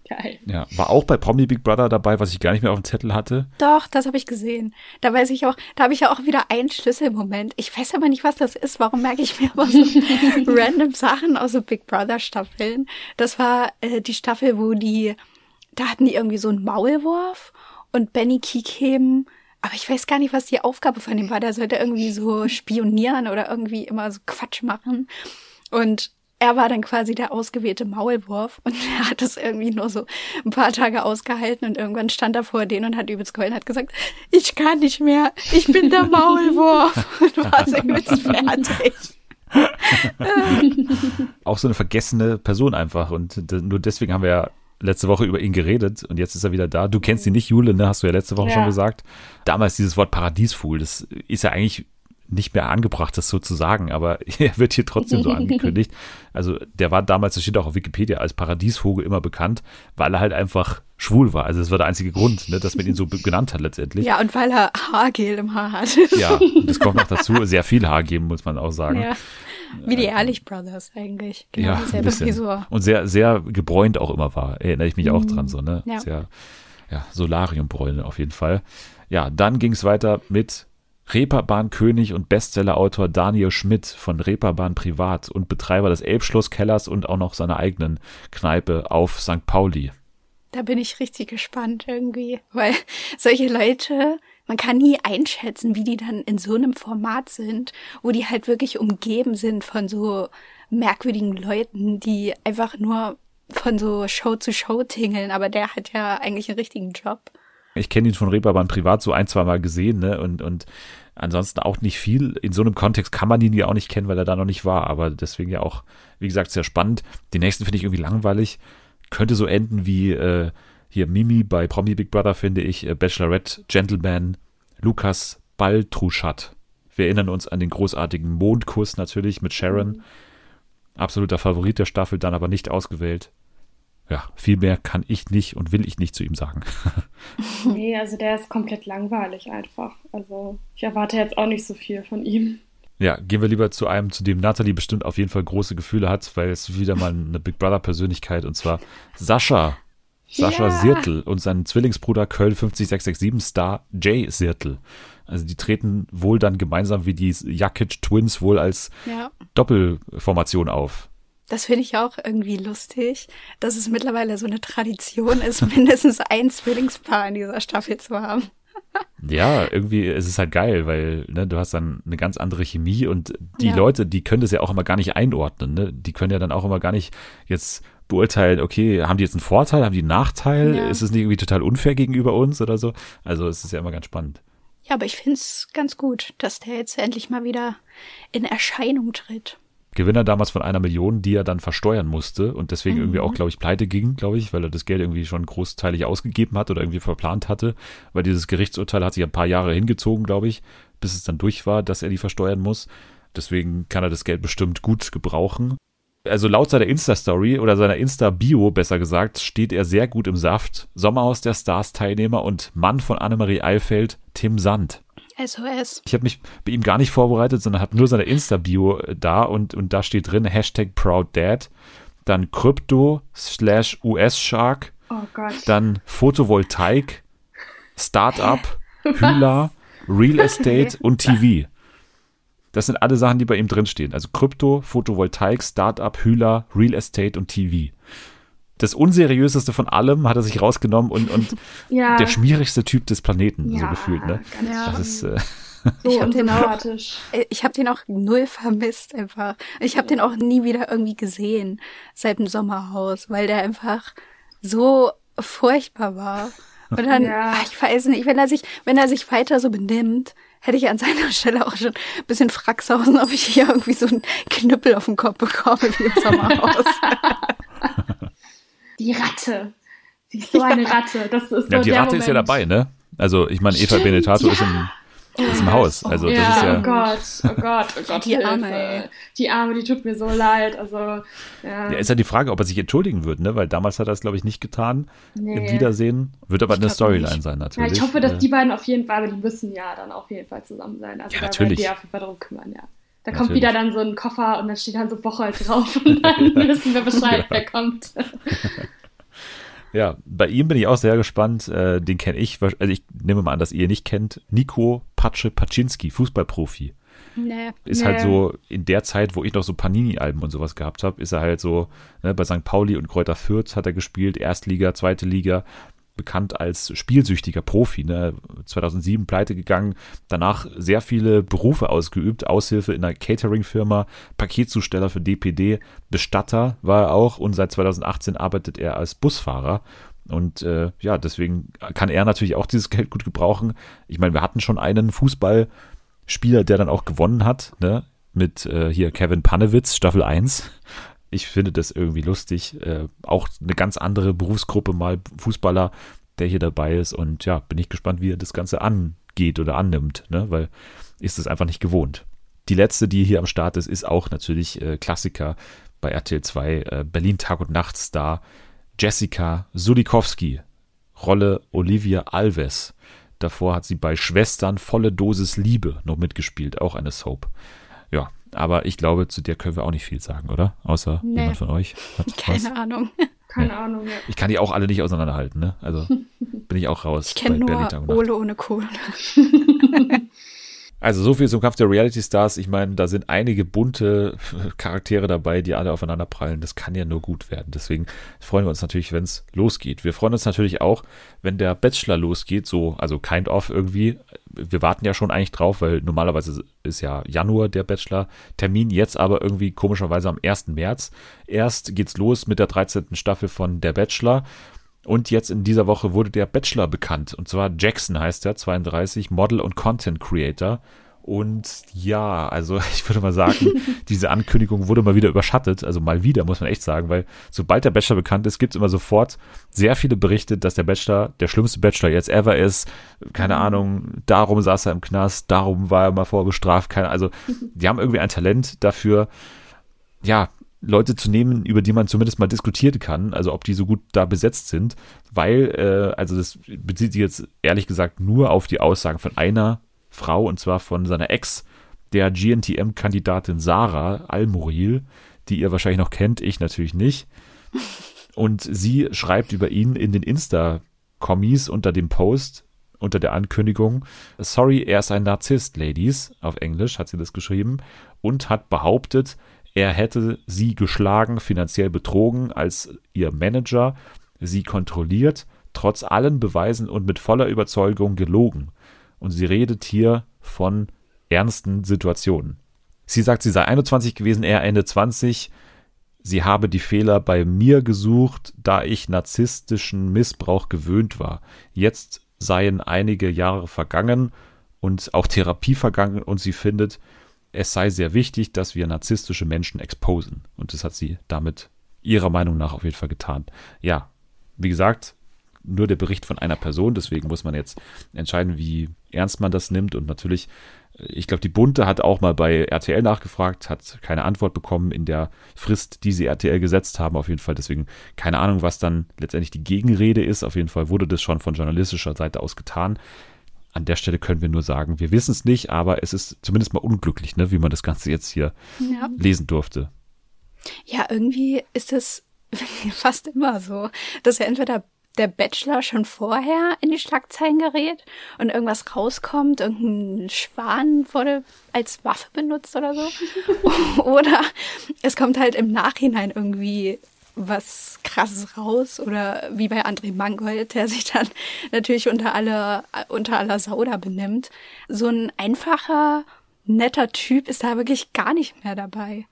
Geil. Ja, war auch bei Promi Big Brother dabei, was ich gar nicht mehr auf dem Zettel hatte. Doch, das habe ich gesehen. Da weiß ich auch, da habe ich ja auch wieder einen Schlüsselmoment. Ich weiß aber nicht, was das ist. Warum merke ich mir immer so random Sachen aus so Big Brother Staffeln? Das war äh, die Staffel, wo die, da hatten die irgendwie so einen Maulwurf und Benny Kiekheben. Aber ich weiß gar nicht, was die Aufgabe von ihm war. Der sollte irgendwie so spionieren oder irgendwie immer so Quatsch machen. Und er war dann quasi der ausgewählte Maulwurf und er hat es irgendwie nur so ein paar Tage ausgehalten und irgendwann stand er vor denen und hat übelst geheult und hat gesagt, ich kann nicht mehr, ich bin der Maulwurf und war so übelst fertig. Auch so eine vergessene Person einfach und nur deswegen haben wir ja letzte Woche über ihn geredet und jetzt ist er wieder da. Du kennst ihn nicht, Jule, ne? Hast du ja letzte Woche ja. schon gesagt. Damals dieses Wort Paradiesvogel, das ist ja eigentlich nicht mehr angebracht, das so zu sagen, aber er wird hier trotzdem so angekündigt. Also der war damals, das steht auch auf Wikipedia, als Paradiesvogel immer bekannt, weil er halt einfach schwul war. Also das war der einzige Grund, ne, dass man ihn so genannt hat letztendlich. Ja, und weil er Haargel im Haar hat. Ja, das kommt noch dazu. Sehr viel Haargel, muss man auch sagen. Ja. Wie die Ehrlich Brothers eigentlich. Genau, ja, ein bisschen. Und sehr, sehr gebräunt auch immer war. Erinnere ich mich auch dran, so, ne? Ja. Sehr, ja, Solariumbräune auf jeden Fall. Ja, dann ging es weiter mit Reeperbahn-König und Bestsellerautor Daniel Schmidt von Reeperbahn Privat und Betreiber des Elbschlosskellers und auch noch seiner eigenen Kneipe auf St. Pauli. Da bin ich richtig gespannt irgendwie, weil solche Leute man kann nie einschätzen, wie die dann in so einem Format sind, wo die halt wirklich umgeben sind von so merkwürdigen Leuten, die einfach nur von so Show zu Show tingeln, aber der hat ja eigentlich einen richtigen Job. Ich kenne ihn von Reeperbahn privat so ein, zwei Mal gesehen, ne? Und, und ansonsten auch nicht viel. In so einem Kontext kann man ihn ja auch nicht kennen, weil er da noch nicht war. Aber deswegen ja auch, wie gesagt, sehr spannend. Den nächsten finde ich irgendwie langweilig. Könnte so enden wie äh, hier Mimi bei Promi Big Brother, finde ich. Äh, Bachelorette, Gentleman, Lukas Baltruschat. Wir erinnern uns an den großartigen Mondkuss natürlich mit Sharon. Absoluter Favorit der Staffel, dann aber nicht ausgewählt. Ja, viel mehr kann ich nicht und will ich nicht zu ihm sagen. nee, also der ist komplett langweilig einfach. Also ich erwarte jetzt auch nicht so viel von ihm. Ja, gehen wir lieber zu einem, zu dem Natalie bestimmt auf jeden Fall große Gefühle hat, weil es wieder mal eine Big Brother Persönlichkeit und zwar Sascha. Sascha ja. Sirtel und sein Zwillingsbruder Köln 50667 Star Jay Sirtel. Also die treten wohl dann gemeinsam wie die Jakic Twins wohl als ja. Doppelformation auf. Das finde ich auch irgendwie lustig, dass es mittlerweile so eine Tradition ist, mindestens ein Zwillingspaar in dieser Staffel zu haben. ja, irgendwie ist es halt geil, weil ne, du hast dann eine ganz andere Chemie und die ja. Leute, die können das ja auch immer gar nicht einordnen. Ne? Die können ja dann auch immer gar nicht jetzt beurteilen, okay, haben die jetzt einen Vorteil, haben die einen Nachteil? Ja. Ist es nicht irgendwie total unfair gegenüber uns oder so? Also es ist ja immer ganz spannend. Ja, aber ich finde es ganz gut, dass der jetzt endlich mal wieder in Erscheinung tritt. Gewinner damals von einer Million, die er dann versteuern musste und deswegen mhm. irgendwie auch, glaube ich, pleite ging, glaube ich, weil er das Geld irgendwie schon großteilig ausgegeben hat oder irgendwie verplant hatte, weil dieses Gerichtsurteil hat sich ein paar Jahre hingezogen, glaube ich, bis es dann durch war, dass er die versteuern muss. Deswegen kann er das Geld bestimmt gut gebrauchen. Also laut seiner Insta-Story oder seiner Insta-Bio, besser gesagt, steht er sehr gut im Saft. Sommerhaus der Stars-Teilnehmer und Mann von Annemarie Eilfeld, Tim Sand. SOS. Ich habe mich bei ihm gar nicht vorbereitet, sondern habe nur seine Insta-Bio äh, da und, und da steht drin Hashtag ProudDad, dann Krypto slash US-Shark, oh dann Photovoltaik, Startup, Hüla, Real Estate und TV. Das sind alle Sachen, die bei ihm drinstehen. Also Krypto, Photovoltaik, Startup, Hühler, Real Estate und TV. Das unseriöseste von allem hat er sich rausgenommen und, und ja. der schmierigste Typ des Planeten, ja, so gefühlt. Ne? Ja. Das ist. Äh, so ich habe den auch, ich habe den auch null vermisst einfach. Ich habe den auch nie wieder irgendwie gesehen seit dem Sommerhaus, weil der einfach so furchtbar war. Und dann, ja. ach, ich weiß nicht, wenn er sich, wenn er sich weiter so benimmt, hätte ich an seiner Stelle auch schon ein bisschen Fraxhausen, ob ich hier irgendwie so einen Knüppel auf den Kopf bekomme wie im Sommerhaus. die Ratte. Sie ist so eine Ratte. Das ist so ja, die Ratte Moment. ist ja dabei, ne? Also ich meine, Eva Stimmt, Benetato ja. ist im ist im Haus. Also ja, das ist ja. Oh Gott, oh Gott, oh Gott. Die Arme, ey. Die Arme, die tut mir so leid. Also, ja. ja. Ist ja die Frage, ob er sich entschuldigen wird, ne? Weil damals hat er es, glaube ich, nicht getan. Nee. Im Wiedersehen. Wird aber ich eine Storyline nicht. sein, natürlich. Ja, ich hoffe, dass die beiden auf jeden Fall, aber die müssen ja dann auf jeden Fall zusammen sein. Also ja, da natürlich. werden die auf jeden Fall darum kümmern, ja. Da kommt wieder dann so ein Koffer und dann steht dann so Bocholt drauf und dann wissen wir Bescheid, wer kommt. Ja, bei ihm bin ich auch sehr gespannt. Äh, den kenne ich, also ich nehme mal an, dass ihr ihn nicht kennt. Nico Patsche Paczynski, Fußballprofi. Nee, ist halt nee. halt so in der Zeit, wo ich noch so Panini-Alben und sowas gehabt habe, ist er halt so, ne, bei St. Pauli und Kräuter Fürth hat er gespielt, Erstliga, zweite Liga, bekannt als spielsüchtiger Profi. Ne? 2007 pleite gegangen, danach sehr viele Berufe ausgeübt, Aushilfe in einer Catering-Firma, Paketzusteller für DPD, Bestatter war er auch und seit 2018 arbeitet er als Busfahrer. Und äh, ja, deswegen kann er natürlich auch dieses Geld gut gebrauchen. Ich meine, wir hatten schon einen Fußballspieler, der dann auch gewonnen hat, ne? mit äh, hier Kevin Panewitz, Staffel 1 ich finde das irgendwie lustig. Äh, auch eine ganz andere Berufsgruppe mal Fußballer, der hier dabei ist. Und ja, bin ich gespannt, wie er das Ganze angeht oder annimmt, ne? weil ist es einfach nicht gewohnt. Die letzte, die hier am Start ist, ist auch natürlich äh, Klassiker bei RTL 2, äh, Berlin Tag und Nacht Star, Jessica Sulikowski, Rolle Olivia Alves. Davor hat sie bei Schwestern volle Dosis Liebe noch mitgespielt, auch eine Soap. Ja, aber ich glaube, zu der können wir auch nicht viel sagen, oder? Außer nee. jemand von euch. Keine was? Ahnung. Keine ja. Ahnung, ja. Ich kann die auch alle nicht auseinanderhalten, ne? Also bin ich auch raus. Ich kenne nur Ole ohne Kohle. Also so viel zum Kampf der Reality Stars. Ich meine, da sind einige bunte Charaktere dabei, die alle aufeinander prallen. Das kann ja nur gut werden. Deswegen freuen wir uns natürlich, wenn es losgeht. Wir freuen uns natürlich auch, wenn der Bachelor losgeht, so, also kind of irgendwie. Wir warten ja schon eigentlich drauf, weil normalerweise ist ja Januar der Bachelor-Termin, jetzt aber irgendwie komischerweise am 1. März. Erst geht's los mit der 13. Staffel von Der Bachelor. Und jetzt in dieser Woche wurde der Bachelor bekannt. Und zwar Jackson heißt er, 32, Model und Content Creator. Und ja, also ich würde mal sagen, diese Ankündigung wurde mal wieder überschattet. Also mal wieder, muss man echt sagen, weil sobald der Bachelor bekannt ist, gibt es immer sofort sehr viele Berichte, dass der Bachelor der schlimmste Bachelor jetzt ever ist. Keine mhm. Ahnung, darum saß er im Knast, darum war er mal vorbestraft. Keine, also die haben irgendwie ein Talent dafür, ja, Leute zu nehmen, über die man zumindest mal diskutieren kann, also ob die so gut da besetzt sind, weil, äh, also das bezieht sich jetzt ehrlich gesagt nur auf die Aussagen von einer Frau, und zwar von seiner Ex, der GNTM-Kandidatin Sarah Almoril, die ihr wahrscheinlich noch kennt, ich natürlich nicht. Und sie schreibt über ihn in den Insta-Kommis unter dem Post, unter der Ankündigung, sorry, er ist ein Narzisst, Ladies, auf Englisch hat sie das geschrieben, und hat behauptet, er hätte sie geschlagen, finanziell betrogen als ihr Manager, sie kontrolliert, trotz allen Beweisen und mit voller Überzeugung gelogen und sie redet hier von ernsten Situationen. Sie sagt, sie sei 21 gewesen, er Ende 20. Sie habe die Fehler bei mir gesucht, da ich narzisstischen Missbrauch gewöhnt war. Jetzt seien einige Jahre vergangen und auch Therapie vergangen und sie findet, es sei sehr wichtig, dass wir narzisstische Menschen exposen. Und das hat sie damit ihrer Meinung nach auf jeden Fall getan. Ja, wie gesagt, nur der Bericht von einer Person, deswegen muss man jetzt entscheiden, wie ernst man das nimmt. Und natürlich, ich glaube, die Bunte hat auch mal bei RTL nachgefragt, hat keine Antwort bekommen in der Frist, die sie RTL gesetzt haben, auf jeden Fall. Deswegen keine Ahnung, was dann letztendlich die Gegenrede ist. Auf jeden Fall wurde das schon von journalistischer Seite aus getan. An der Stelle können wir nur sagen, wir wissen es nicht, aber es ist zumindest mal unglücklich, ne, wie man das Ganze jetzt hier ja. lesen durfte. Ja, irgendwie ist es fast immer so, dass er entweder der Bachelor schon vorher in die Schlagzeilen gerät und irgendwas rauskommt, irgendein Schwan wurde als Waffe benutzt oder so. oder es kommt halt im Nachhinein irgendwie was krasses raus oder wie bei André Mangold, der sich dann natürlich unter aller, unter aller Sauda benimmt. So ein einfacher, netter Typ ist da wirklich gar nicht mehr dabei.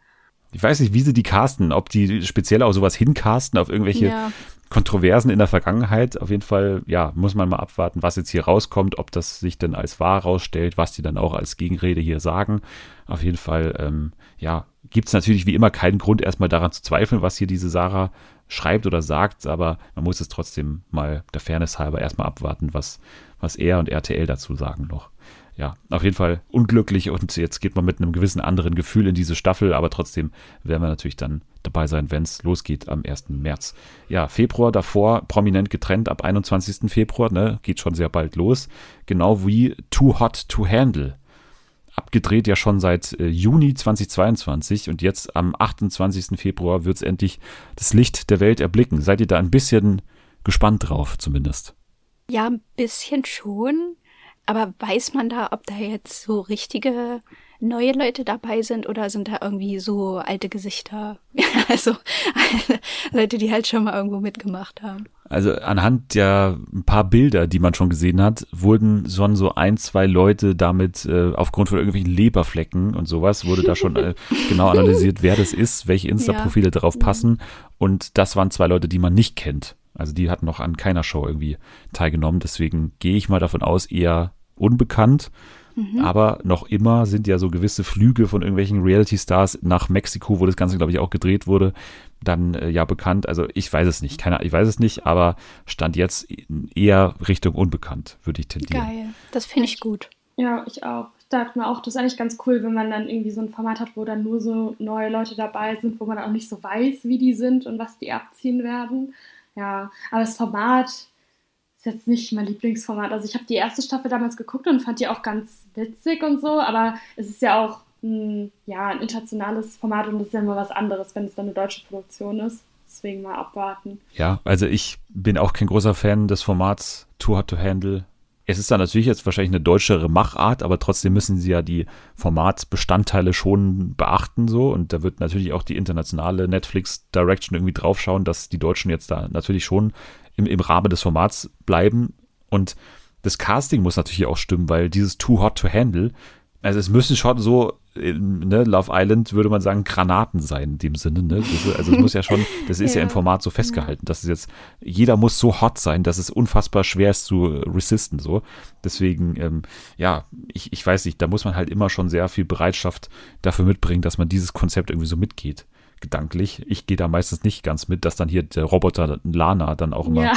Ich weiß nicht, wie sie die casten, ob die speziell auch sowas hincasten auf irgendwelche ja. Kontroversen in der Vergangenheit. Auf jeden Fall, ja, muss man mal abwarten, was jetzt hier rauskommt, ob das sich denn als wahr rausstellt, was die dann auch als Gegenrede hier sagen. Auf jeden Fall, ähm, ja, gibt es natürlich wie immer keinen Grund, erstmal daran zu zweifeln, was hier diese Sarah schreibt oder sagt, aber man muss es trotzdem mal der Fairness halber erstmal abwarten, was, was er und RTL dazu sagen noch ja, auf jeden Fall unglücklich und jetzt geht man mit einem gewissen anderen Gefühl in diese Staffel, aber trotzdem werden wir natürlich dann dabei sein, wenn es losgeht am 1. März. Ja, Februar davor prominent getrennt ab 21. Februar, ne, geht schon sehr bald los, genau wie Too Hot to Handle. Abgedreht ja schon seit äh, Juni 2022 und jetzt am 28. Februar wird es endlich das Licht der Welt erblicken. Seid ihr da ein bisschen gespannt drauf, zumindest? Ja, ein bisschen schon. Aber weiß man da, ob da jetzt so richtige neue Leute dabei sind oder sind da irgendwie so alte Gesichter? also Leute, die halt schon mal irgendwo mitgemacht haben. Also anhand der ein paar Bilder, die man schon gesehen hat, wurden schon so ein, zwei Leute damit äh, aufgrund von irgendwelchen Leberflecken und sowas, wurde da schon äh, genau analysiert, wer das ist, welche Insta-Profile ja. darauf passen. Und das waren zwei Leute, die man nicht kennt. Also die hatten noch an keiner Show irgendwie teilgenommen. Deswegen gehe ich mal davon aus, eher unbekannt. Mhm. Aber noch immer sind ja so gewisse Flüge von irgendwelchen Reality-Stars nach Mexiko, wo das Ganze, glaube ich, auch gedreht wurde, dann äh, ja bekannt. Also ich weiß es nicht, keine, ich weiß es nicht, aber stand jetzt eher Richtung unbekannt, würde ich tendieren. Geil, das finde ich gut. Ja, ich auch. Ich dachte mir auch, das ist eigentlich ganz cool, wenn man dann irgendwie so ein Format hat, wo dann nur so neue Leute dabei sind, wo man auch nicht so weiß, wie die sind und was die abziehen werden. Ja, aber das Format, jetzt nicht mein Lieblingsformat. Also ich habe die erste Staffel damals geguckt und fand die auch ganz witzig und so, aber es ist ja auch ein, ja, ein internationales Format und das ist ja immer was anderes, wenn es dann eine deutsche Produktion ist. Deswegen mal abwarten. Ja, also ich bin auch kein großer Fan des Formats Too Hot to Handle. Es ist dann natürlich jetzt wahrscheinlich eine deutschere Machart, aber trotzdem müssen sie ja die Formatsbestandteile schon beachten so und da wird natürlich auch die internationale Netflix Direction irgendwie draufschauen, dass die Deutschen jetzt da natürlich schon im, im Rahmen des Formats bleiben. Und das Casting muss natürlich auch stimmen, weil dieses Too Hot to Handle, Also es müssen schon so, ne, Love Island würde man sagen, Granaten sein in dem Sinne. Ne? Also es muss ja schon, das ist ja. ja. im Format so festgehalten, dass es jetzt, jeder muss so hot sein, dass es unfassbar schwer ist zu resisten. So. Deswegen, ähm, ja, ich, ich weiß nicht, da muss man halt immer schon sehr viel Bereitschaft dafür mitbringen, dass man dieses Konzept irgendwie so mitgeht gedanklich. Ich gehe da meistens nicht ganz mit, dass dann hier der Roboter Lana dann auch immer ja.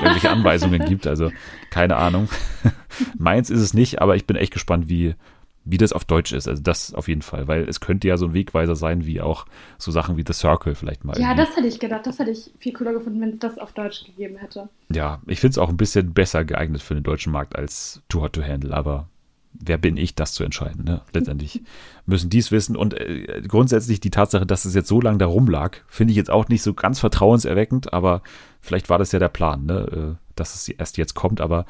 irgendwelche Anweisungen gibt. Also keine Ahnung. Meins ist es nicht, aber ich bin echt gespannt, wie, wie das auf Deutsch ist. Also das auf jeden Fall, weil es könnte ja so ein Wegweiser sein, wie auch so Sachen wie The Circle vielleicht mal. Ja, irgendwie. das hätte ich gedacht. Das hätte ich viel cooler gefunden, wenn es das auf Deutsch gegeben hätte. Ja, ich finde es auch ein bisschen besser geeignet für den deutschen Markt als Too Hot to Handle, aber wer bin ich, das zu entscheiden? Ne? Letztendlich müssen die es wissen. Und äh, grundsätzlich die Tatsache, dass es jetzt so lange da rumlag, finde ich jetzt auch nicht so ganz vertrauenserweckend, aber vielleicht war das ja der Plan, ne? Äh, dass es erst jetzt kommt. Aber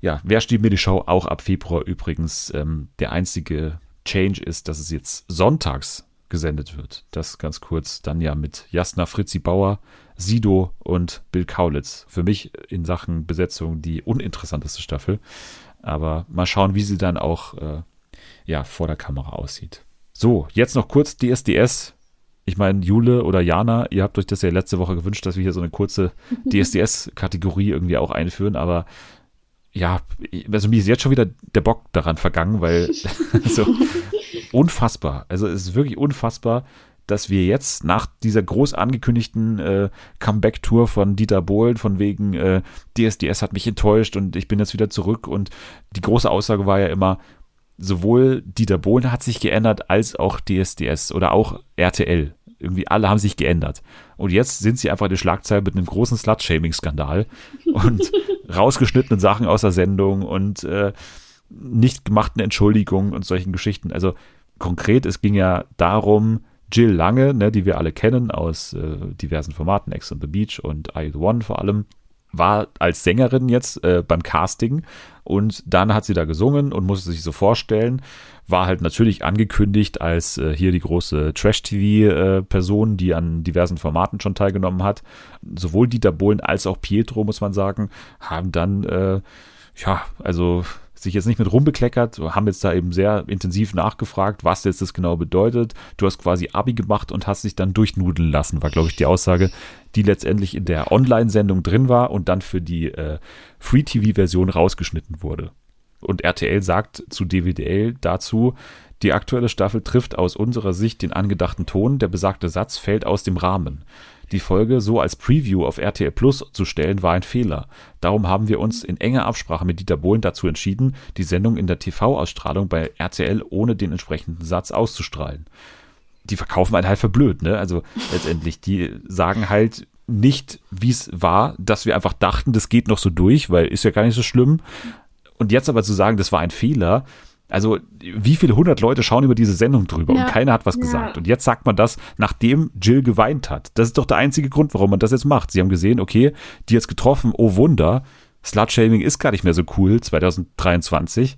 ja, wer steht mir die Show auch ab Februar übrigens? Ähm, der einzige Change ist, dass es jetzt sonntags gesendet wird. Das ganz kurz. Dann ja mit Jasna Fritzi Bauer, Sido und Bill Kaulitz. Für mich in Sachen Besetzung die uninteressanteste Staffel. Aber mal schauen, wie sie dann auch äh, ja, vor der Kamera aussieht. So, jetzt noch kurz DSDS. Ich meine, Jule oder Jana, ihr habt euch das ja letzte Woche gewünscht, dass wir hier so eine kurze DSDS-Kategorie irgendwie auch einführen, aber ja, also mir ist jetzt schon wieder der Bock daran vergangen, weil so unfassbar. Also es ist wirklich unfassbar, dass wir jetzt nach dieser groß angekündigten äh, Comeback-Tour von Dieter Bohlen, von wegen äh, DSDS hat mich enttäuscht und ich bin jetzt wieder zurück und die große Aussage war ja immer, sowohl Dieter Bohlen hat sich geändert, als auch DSDS oder auch RTL. Irgendwie alle haben sich geändert. Und jetzt sind sie einfach in der Schlagzeile mit einem großen Slut-Shaming-Skandal und rausgeschnittenen Sachen aus der Sendung und äh, nicht gemachten Entschuldigungen und solchen Geschichten. Also konkret, es ging ja darum, Jill Lange, ne, die wir alle kennen aus äh, diversen Formaten, Ex on the Beach und I The One vor allem, war als Sängerin jetzt äh, beim Casting und dann hat sie da gesungen und musste sich so vorstellen, war halt natürlich angekündigt als äh, hier die große Trash-TV-Person, äh, die an diversen Formaten schon teilgenommen hat. Sowohl Dieter Bohlen als auch Pietro, muss man sagen, haben dann, äh, ja, also sich jetzt nicht mit rumbekleckert, haben jetzt da eben sehr intensiv nachgefragt, was jetzt das genau bedeutet. Du hast quasi Abi gemacht und hast dich dann durchnudeln lassen, war, glaube ich, die Aussage, die letztendlich in der Online-Sendung drin war und dann für die äh, Free-TV-Version rausgeschnitten wurde. Und RTL sagt zu DWDL dazu, die aktuelle Staffel trifft aus unserer Sicht den angedachten Ton, der besagte Satz fällt aus dem Rahmen. Die Folge so als Preview auf RTL Plus zu stellen, war ein Fehler. Darum haben wir uns in enger Absprache mit Dieter Bohlen dazu entschieden, die Sendung in der TV-Ausstrahlung bei RTL ohne den entsprechenden Satz auszustrahlen. Die verkaufen einen halt verblöd, ne? Also letztendlich, die sagen halt nicht, wie es war, dass wir einfach dachten, das geht noch so durch, weil ist ja gar nicht so schlimm. Und jetzt aber zu sagen, das war ein Fehler, also, wie viele hundert Leute schauen über diese Sendung drüber ja. und keiner hat was ja. gesagt. Und jetzt sagt man das, nachdem Jill geweint hat. Das ist doch der einzige Grund, warum man das jetzt macht. Sie haben gesehen, okay, die jetzt getroffen, oh Wunder, Slutshaming ist gar nicht mehr so cool 2023.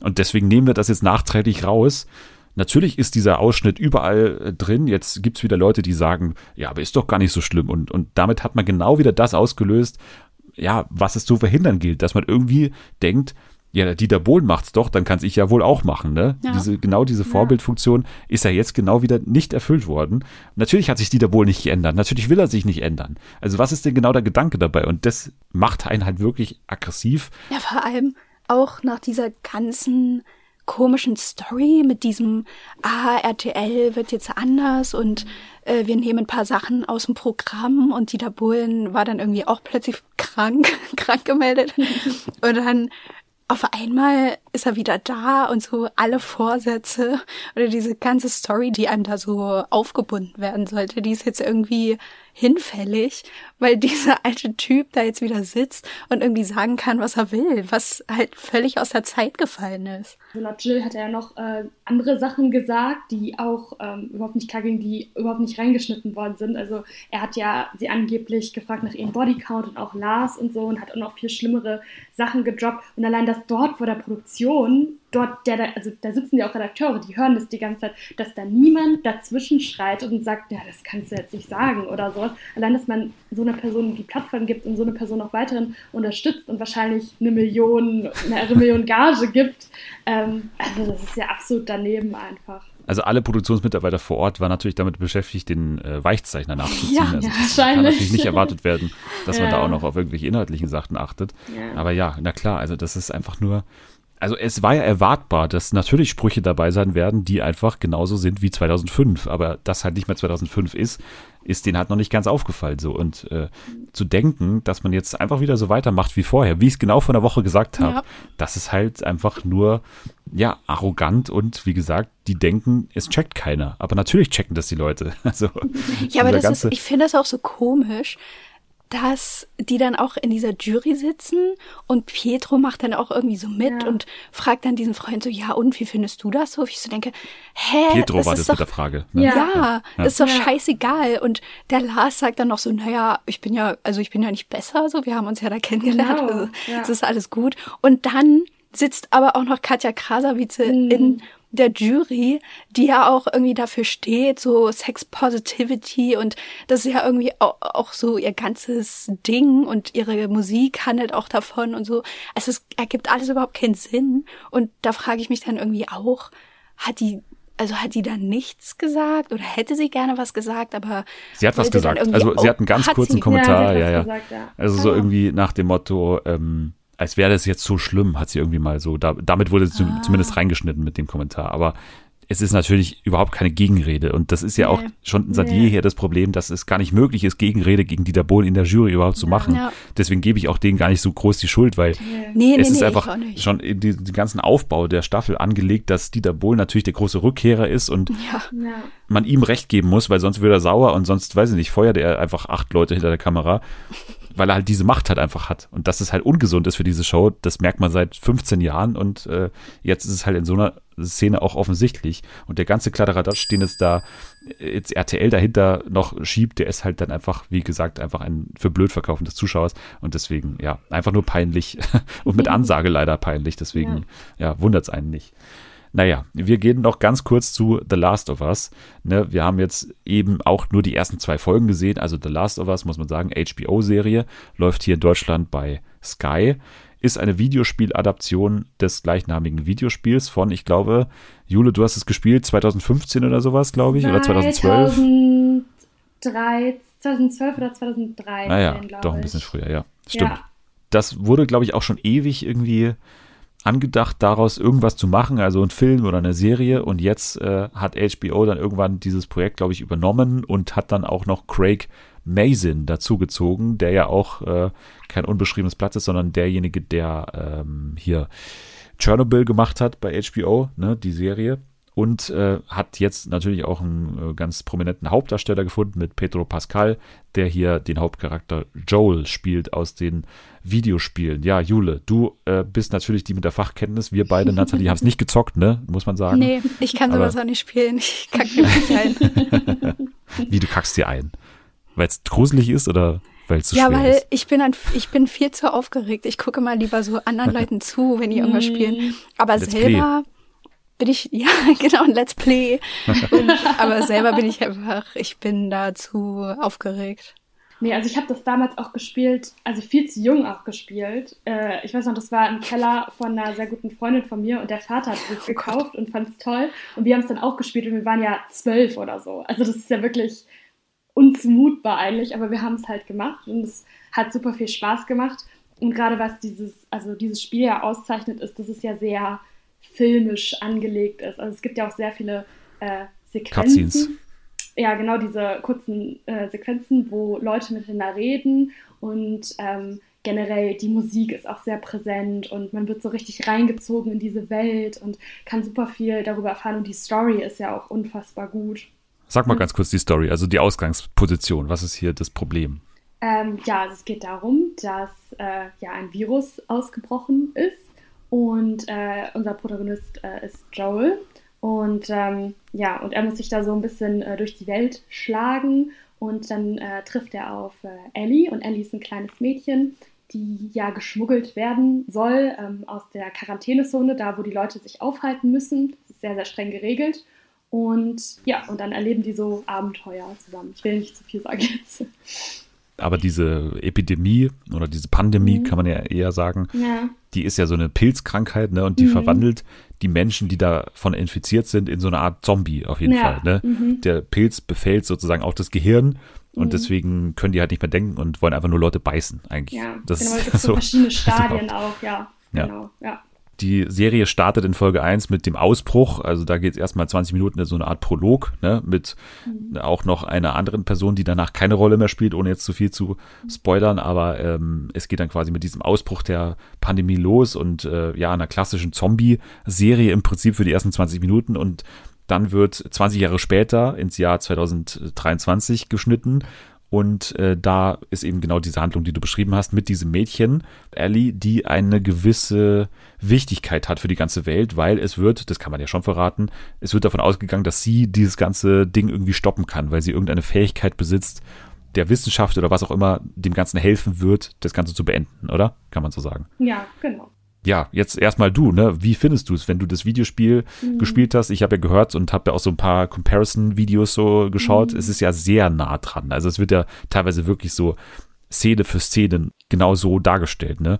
Und deswegen nehmen wir das jetzt nachträglich raus. Natürlich ist dieser Ausschnitt überall äh, drin. Jetzt gibt's wieder Leute, die sagen, ja, aber ist doch gar nicht so schlimm. Und, und damit hat man genau wieder das ausgelöst, ja, was es zu verhindern gilt, dass man irgendwie denkt, ja, Dieter Bohlen macht's doch, dann kann's ich ja wohl auch machen, ne? Ja. Diese, genau diese Vorbildfunktion ist ja jetzt genau wieder nicht erfüllt worden. Natürlich hat sich Dieter Bohlen nicht geändert. Natürlich will er sich nicht ändern. Also was ist denn genau der Gedanke dabei? Und das macht einen halt wirklich aggressiv. Ja, vor allem auch nach dieser ganzen komischen Story mit diesem, ah, RTL wird jetzt anders und äh, wir nehmen ein paar Sachen aus dem Programm und Dieter Bohlen war dann irgendwie auch plötzlich krank, krank gemeldet. Und dann auf einmal ist er wieder da und so alle Vorsätze oder diese ganze Story, die einem da so aufgebunden werden sollte, die ist jetzt irgendwie hinfällig, weil dieser alte Typ da jetzt wieder sitzt und irgendwie sagen kann, was er will, was halt völlig aus der Zeit gefallen ist. Also laut Jill hat er ja noch äh, andere Sachen gesagt, die auch ähm, überhaupt nicht klar gingen, die überhaupt nicht reingeschnitten worden sind. Also er hat ja sie angeblich gefragt nach ihrem Bodycount und auch Lars und so und hat auch noch viel schlimmere Sachen gedroppt. Und allein das dort vor der Produktion dort, der, also da sitzen ja auch Redakteure, die hören das die ganze Zeit, dass da niemand dazwischen schreit und sagt, ja, das kannst du jetzt nicht sagen oder so. Allein, dass man so einer Person die Plattform gibt und so eine Person auch weiterhin unterstützt und wahrscheinlich eine Million, eine Million Gage gibt. Ähm, also das ist ja absolut daneben einfach. Also alle Produktionsmitarbeiter vor Ort waren natürlich damit beschäftigt, den äh, Weichzeichner nachzuziehen. Ja, also ja, das kann natürlich nicht erwartet werden, dass ja. man da auch noch auf irgendwelche inhaltlichen Sachen achtet. Ja. Aber ja, na klar, also das ist einfach nur, also es war ja erwartbar, dass natürlich Sprüche dabei sein werden, die einfach genauso sind wie 2005. Aber das halt nicht mehr 2005 ist, ist denen halt noch nicht ganz aufgefallen. So und äh, zu denken, dass man jetzt einfach wieder so weitermacht wie vorher, wie ich es genau vor einer Woche gesagt habe, ja. das ist halt einfach nur ja arrogant und wie gesagt, die denken, es checkt keiner. Aber natürlich checken das die Leute. Also, ja, aber das ist, ich finde das auch so komisch dass die dann auch in dieser Jury sitzen und Pietro macht dann auch irgendwie so mit ja. und fragt dann diesen Freund so, ja und, wie findest du das so? Ich so denke, hä? Pietro das war das doch, mit der Frage. Ne? Ja, ja, ja, ist doch scheißegal. Und der Lars sagt dann noch so, naja, ich bin ja, also ich bin ja nicht besser, so, wir haben uns ja da kennengelernt, genau. also, es ist alles gut. Und dann sitzt aber auch noch Katja Krasavice mhm. in der Jury, die ja auch irgendwie dafür steht, so Sex Positivity und das ist ja irgendwie auch, auch so ihr ganzes Ding und ihre Musik handelt auch davon und so. Also es ergibt alles überhaupt keinen Sinn und da frage ich mich dann irgendwie auch, hat die also hat die dann nichts gesagt oder hätte sie gerne was gesagt, aber sie hat was gesagt. Also sie hat einen ganz kurzen Kommentar, ja, ja. Ja. Also so irgendwie nach dem Motto, ähm, als wäre das jetzt so schlimm, hat sie irgendwie mal so, da, damit wurde sie ah. zumindest reingeschnitten mit dem Kommentar. Aber es ist natürlich überhaupt keine Gegenrede. Und das ist ja nee. auch schon seit nee. jeher das Problem, dass es gar nicht möglich ist, Gegenrede gegen Dieter Bohlen in der Jury überhaupt zu machen. Ja. Deswegen gebe ich auch denen gar nicht so groß die Schuld, weil nee. es ist einfach schon in den ganzen Aufbau der Staffel angelegt, dass Dieter Bohlen natürlich der große Rückkehrer ist und ja. man ihm recht geben muss, weil sonst würde er sauer und sonst, weiß ich nicht, feuert er einfach acht Leute hinter der Kamera weil er halt diese Macht halt einfach hat. Und dass es halt ungesund ist für diese Show, das merkt man seit 15 Jahren und äh, jetzt ist es halt in so einer Szene auch offensichtlich. Und der ganze Kladderadatsch, den es da jetzt RTL dahinter noch schiebt, der ist halt dann einfach, wie gesagt, einfach ein für blöd verkaufen des Zuschauers. Und deswegen, ja, einfach nur peinlich und mit Ansage leider peinlich. Deswegen, ja, ja wundert es einen nicht. Naja, wir gehen noch ganz kurz zu The Last of Us. Ne, wir haben jetzt eben auch nur die ersten zwei Folgen gesehen. Also The Last of Us, muss man sagen, HBO-Serie, läuft hier in Deutschland bei Sky. Ist eine Videospieladaption des gleichnamigen Videospiels von, ich glaube, Jule, du hast es gespielt, 2015 oder sowas, glaube ich, oder 2012? 2003, 2012 oder 2013, naja, doch ein bisschen früher, ja. Stimmt. Ja. Das wurde, glaube ich, auch schon ewig irgendwie angedacht, daraus irgendwas zu machen, also ein Film oder eine Serie. Und jetzt äh, hat HBO dann irgendwann dieses Projekt, glaube ich, übernommen und hat dann auch noch Craig Mazin dazugezogen, der ja auch äh, kein unbeschriebenes Blatt ist, sondern derjenige, der ähm, hier Chernobyl gemacht hat bei HBO, ne, die Serie und äh, hat jetzt natürlich auch einen äh, ganz prominenten Hauptdarsteller gefunden mit Pedro Pascal, der hier den Hauptcharakter Joel spielt aus den Videospielen. Ja, Jule, du äh, bist natürlich die mit der Fachkenntnis. Wir beide, Nathalie, haben es nicht gezockt, ne? Muss man sagen. Nee, ich kann sowas auch nicht spielen. Ich kacke mir nicht ein. Wie, du kackst dir ein? Weil es gruselig ist oder weil es so ja, schwer weil ist? ich bin, ein, ich bin viel zu aufgeregt. Ich gucke mal lieber so anderen Leuten zu, wenn die irgendwas spielen. Aber Let's selber... Play bin ich, ja, genau, ein Let's Play. Und, aber selber bin ich einfach, ich bin da zu aufgeregt. Nee, also ich habe das damals auch gespielt, also viel zu jung auch gespielt. Äh, ich weiß noch, das war im Keller von einer sehr guten Freundin von mir und der Vater hat es oh gekauft und fand es toll. Und wir haben es dann auch gespielt und wir waren ja zwölf oder so. Also das ist ja wirklich unzumutbar eigentlich, aber wir haben es halt gemacht und es hat super viel Spaß gemacht. Und gerade was dieses, also dieses Spiel ja auszeichnet, ist, dass es ja sehr filmisch angelegt ist. Also es gibt ja auch sehr viele äh, Sequenzen. Cutscenes. Ja, genau, diese kurzen äh, Sequenzen, wo Leute miteinander reden und ähm, generell die Musik ist auch sehr präsent und man wird so richtig reingezogen in diese Welt und kann super viel darüber erfahren und die Story ist ja auch unfassbar gut. Sag mal ganz kurz die Story, also die Ausgangsposition. Was ist hier das Problem? Ähm, ja, also es geht darum, dass äh, ja ein Virus ausgebrochen ist und äh, unser Protagonist äh, ist Joel. Und ähm, ja, und er muss sich da so ein bisschen äh, durch die Welt schlagen. Und dann äh, trifft er auf äh, Ellie. Und Ellie ist ein kleines Mädchen, die ja geschmuggelt werden soll ähm, aus der Quarantänezone, da wo die Leute sich aufhalten müssen. Das ist sehr, sehr streng geregelt. Und ja, und dann erleben die so Abenteuer zusammen. Ich will nicht zu viel sagen jetzt. Aber diese Epidemie oder diese Pandemie, mhm. kann man ja eher sagen, ja. die ist ja so eine Pilzkrankheit, ne? Und die mhm. verwandelt die Menschen, die davon infiziert sind, in so eine Art Zombie auf jeden ja. Fall. Ne? Mhm. Der Pilz befällt sozusagen auch das Gehirn und mhm. deswegen können die halt nicht mehr denken und wollen einfach nur Leute beißen eigentlich. Ja, das genau, es gibt so verschiedene Stadien auch, ja. ja. Genau, ja. Die Serie startet in Folge 1 mit dem Ausbruch. Also da geht es erstmal 20 Minuten in so eine Art Prolog, ne, mit mhm. auch noch einer anderen Person, die danach keine Rolle mehr spielt, ohne jetzt zu viel zu spoilern. Aber ähm, es geht dann quasi mit diesem Ausbruch der Pandemie los und äh, ja, einer klassischen Zombie-Serie im Prinzip für die ersten 20 Minuten und dann wird 20 Jahre später ins Jahr 2023 geschnitten und äh, da ist eben genau diese Handlung, die du beschrieben hast, mit diesem Mädchen, Ellie, die eine gewisse Wichtigkeit hat für die ganze Welt, weil es wird, das kann man ja schon verraten, es wird davon ausgegangen, dass sie dieses ganze Ding irgendwie stoppen kann, weil sie irgendeine Fähigkeit besitzt, der Wissenschaft oder was auch immer dem Ganzen helfen wird, das Ganze zu beenden, oder? Kann man so sagen. Ja, genau ja, jetzt erstmal du, ne? Wie findest du es, wenn du das Videospiel mhm. gespielt hast? Ich habe ja gehört und habe ja auch so ein paar Comparison-Videos so geschaut. Mhm. Es ist ja sehr nah dran. Also es wird ja teilweise wirklich so Szene für Szene genau so dargestellt, ne?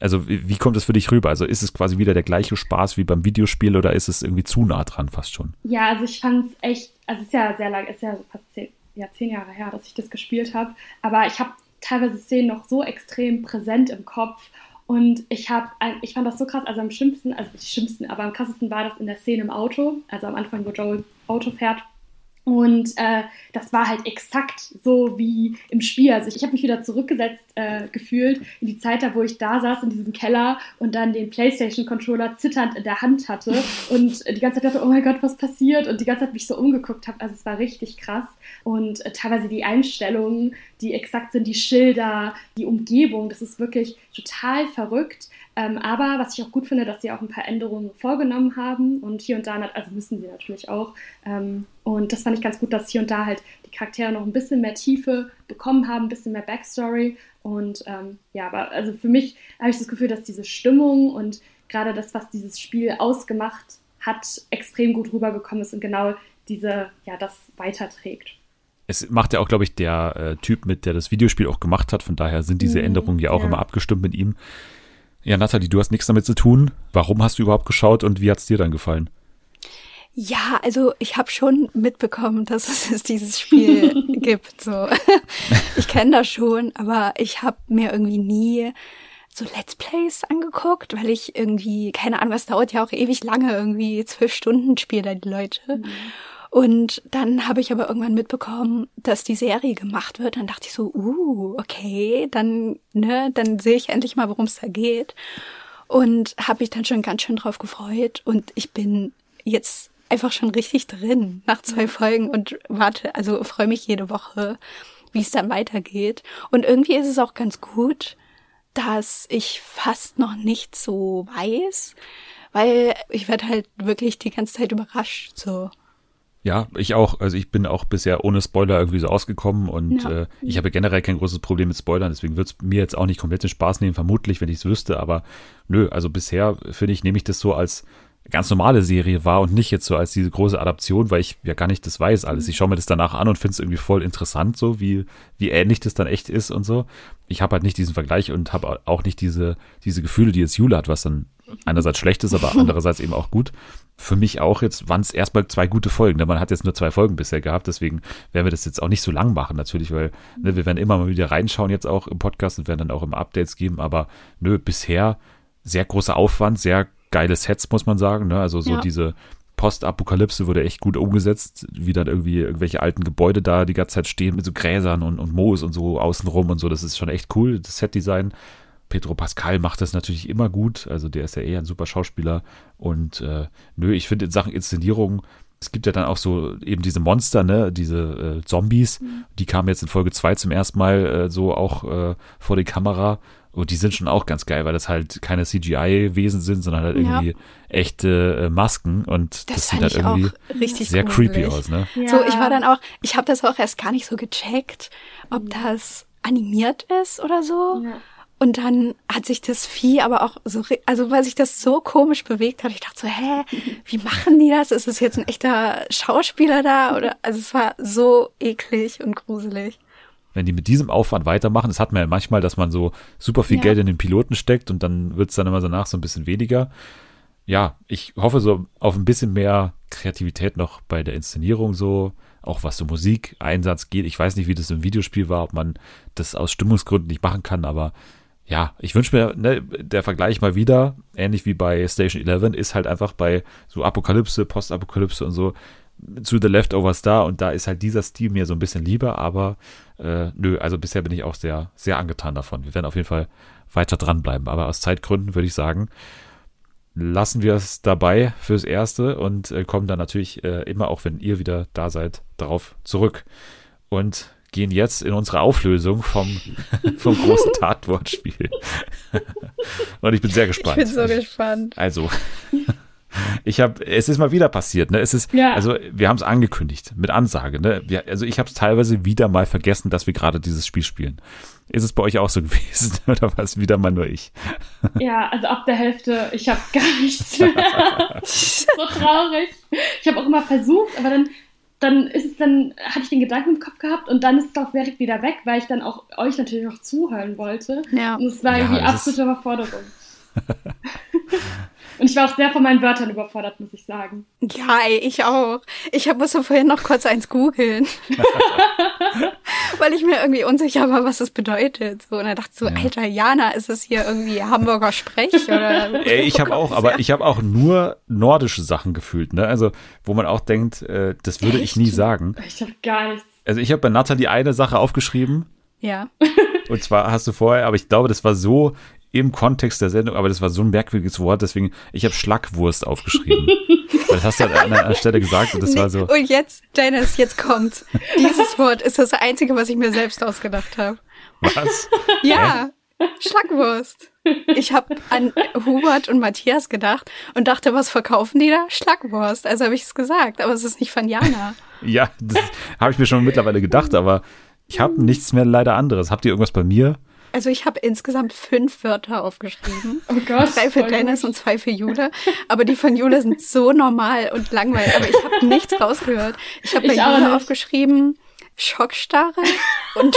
Also wie, wie kommt es für dich rüber? Also ist es quasi wieder der gleiche Spaß wie beim Videospiel oder ist es irgendwie zu nah dran fast schon? Ja, also ich fand es echt, also es ist ja sehr lang, es ist ja fast zehn, ja, zehn Jahre her, dass ich das gespielt habe, aber ich habe teilweise Szenen noch so extrem präsent im Kopf und ich habe, ich fand das so krass, also am schlimmsten, also nicht schlimmsten, aber am krassesten war das in der Szene im Auto, also am Anfang, wo Joel Auto fährt und äh, das war halt exakt so wie im Spiel. Also ich, ich habe mich wieder zurückgesetzt äh, gefühlt in die Zeit da, wo ich da saß in diesem Keller und dann den PlayStation-Controller zitternd in der Hand hatte und die ganze Zeit dachte, oh mein Gott, was passiert? Und die ganze Zeit mich so umgeguckt habe. Also es war richtig krass. Und äh, teilweise die Einstellungen, die exakt sind, die Schilder, die Umgebung, das ist wirklich total verrückt. Ähm, aber was ich auch gut finde, dass sie auch ein paar Änderungen vorgenommen haben und hier und da, also müssen sie natürlich auch. Ähm, und das fand ich ganz gut, dass hier und da halt die Charaktere noch ein bisschen mehr Tiefe bekommen haben, ein bisschen mehr Backstory. Und ähm, ja, aber also für mich habe ich das Gefühl, dass diese Stimmung und gerade das, was dieses Spiel ausgemacht hat, extrem gut rübergekommen ist und genau diese, ja, das weiterträgt es macht ja auch, glaube ich, der äh, Typ mit, der das Videospiel auch gemacht hat. Von daher sind diese mhm, Änderungen ja auch ja. immer abgestimmt mit ihm. Ja, Nathalie, du hast nichts damit zu tun. Warum hast du überhaupt geschaut und wie hat es dir dann gefallen? Ja, also ich habe schon mitbekommen, dass es dieses Spiel gibt. So, ich kenne das schon, aber ich habe mir irgendwie nie so Let's Plays angeguckt, weil ich irgendwie keine Ahnung, was dauert ja auch ewig lange irgendwie zwölf Stunden spielen da die Leute. Mhm. Und dann habe ich aber irgendwann mitbekommen, dass die Serie gemacht wird. Dann dachte ich so, uh, okay, dann, ne, dann sehe ich endlich mal, worum es da geht. Und habe mich dann schon ganz schön drauf gefreut. Und ich bin jetzt einfach schon richtig drin nach zwei Folgen und warte, also freue mich jede Woche, wie es dann weitergeht. Und irgendwie ist es auch ganz gut, dass ich fast noch nicht so weiß, weil ich werde halt wirklich die ganze Zeit überrascht, so. Ja, ich auch. Also ich bin auch bisher ohne Spoiler irgendwie so ausgekommen und ja. äh, ich habe generell kein großes Problem mit Spoilern, deswegen wird es mir jetzt auch nicht komplett den Spaß nehmen, vermutlich, wenn ich es wüsste, aber nö, also bisher finde ich, nehme ich das so als ganz normale Serie war und nicht jetzt so als diese große Adaption, weil ich ja gar nicht das weiß alles. Ich schaue mir das danach an und finde es irgendwie voll interessant, so wie, wie ähnlich das dann echt ist und so. Ich habe halt nicht diesen Vergleich und habe auch nicht diese, diese Gefühle, die jetzt Jule hat, was dann einerseits schlecht ist, aber andererseits eben auch gut. Für mich auch jetzt waren es erstmal zwei gute Folgen. Denn man hat jetzt nur zwei Folgen bisher gehabt, deswegen werden wir das jetzt auch nicht so lang machen, natürlich, weil ne, wir werden immer mal wieder reinschauen jetzt auch im Podcast und werden dann auch immer Updates geben, aber nö, bisher sehr großer Aufwand, sehr geile Sets, muss man sagen. Ne? Also so ja. diese Postapokalypse wurde echt gut umgesetzt, wie dann irgendwie irgendwelche alten Gebäude da die ganze Zeit stehen mit so Gräsern und, und Moos und so außenrum und so. Das ist schon echt cool, das Setdesign. Pedro Pascal macht das natürlich immer gut, also der ist ja eher ein super Schauspieler. Und äh, nö, ich finde in Sachen Inszenierung, es gibt ja dann auch so eben diese Monster, ne, diese äh, Zombies, mhm. die kamen jetzt in Folge 2 zum ersten Mal äh, so auch äh, vor die Kamera und die sind schon auch ganz geil, weil das halt keine CGI-Wesen sind, sondern halt irgendwie ja. echte äh, Masken und das, das sieht halt irgendwie sehr creepy aus, ne? Ja. So, ich war dann auch, ich habe das auch erst gar nicht so gecheckt, ob mhm. das animiert ist oder so. Ja. Und dann hat sich das Vieh aber auch so, also weil sich das so komisch bewegt hat, ich dachte so, hä, wie machen die das? Ist es jetzt ein echter Schauspieler da? Oder, also es war so eklig und gruselig wenn die mit diesem Aufwand weitermachen, das hat man ja manchmal, dass man so super viel ja. Geld in den Piloten steckt und dann wird es dann immer danach so ein bisschen weniger. Ja, ich hoffe so auf ein bisschen mehr Kreativität noch bei der Inszenierung so, auch was so Musikeinsatz geht. Ich weiß nicht, wie das im Videospiel war, ob man das aus Stimmungsgründen nicht machen kann, aber ja, ich wünsche mir, ne, der Vergleich mal wieder, ähnlich wie bei Station 11, ist halt einfach bei so Apokalypse, Postapokalypse und so zu The Leftovers da und da ist halt dieser Stil mir so ein bisschen lieber, aber äh, nö, also bisher bin ich auch sehr, sehr angetan davon. Wir werden auf jeden Fall weiter dranbleiben, aber aus Zeitgründen würde ich sagen, lassen wir es dabei fürs Erste und äh, kommen dann natürlich äh, immer, auch wenn ihr wieder da seid, darauf zurück. Und gehen jetzt in unsere Auflösung vom, vom großen Tatwortspiel. Und ich bin sehr gespannt. Ich bin so gespannt. Also, ich habe, es ist mal wieder passiert, ne? Es ist, ja. also wir haben es angekündigt mit Ansage, ne? Wir, also ich habe es teilweise wieder mal vergessen, dass wir gerade dieses Spiel spielen. Ist es bei euch auch so gewesen oder war es wieder mal nur ich? Ja, also ab der Hälfte, ich habe gar nichts mehr. so traurig. Ich habe auch immer versucht, aber dann dann ist es dann, hatte ich den Gedanken im Kopf gehabt und dann ist es auch direkt wieder weg, weil ich dann auch euch natürlich noch zuhören wollte. Ja. Und es war ja, irgendwie absolute Überforderung. Und ich war auch sehr von meinen Wörtern überfordert, muss ich sagen. Ja, ich auch. Ich musste vorhin noch kurz eins googeln. Weil ich mir irgendwie unsicher war, was das bedeutet. So, und dann dachte ich so, ja. alter Jana, ist es hier irgendwie Hamburger Sprech? Oder Ey, ich habe auch, aber ich habe auch nur nordische Sachen gefühlt, ne? Also, wo man auch denkt, äh, das würde Echt? ich nie sagen. Ich habe gar nichts. Also ich habe bei Nathalie eine Sache aufgeschrieben. Ja. Und zwar hast du vorher, aber ich glaube, das war so im Kontext der Sendung, aber das war so ein merkwürdiges Wort, deswegen, ich habe Schlackwurst aufgeschrieben. das hast du halt an einer Stelle gesagt und das nee, war so. Und jetzt, Dennis, jetzt kommt. Dieses Wort ist das Einzige, was ich mir selbst ausgedacht habe. Was? Ja, Hä? Schlackwurst. Ich habe an Hubert und Matthias gedacht und dachte, was verkaufen die da? Schlackwurst. Also habe ich es gesagt, aber es ist nicht von Jana. ja, das habe ich mir schon mittlerweile gedacht, aber ich habe nichts mehr leider anderes. Habt ihr irgendwas bei mir? Also ich habe insgesamt fünf Wörter aufgeschrieben. Oh Gott. Drei für Dennis und zwei für Jule. Aber die von Jule sind so normal und langweilig. Aber ich habe nichts rausgehört. Ich habe bei Jule aufgeschrieben Schockstarre und,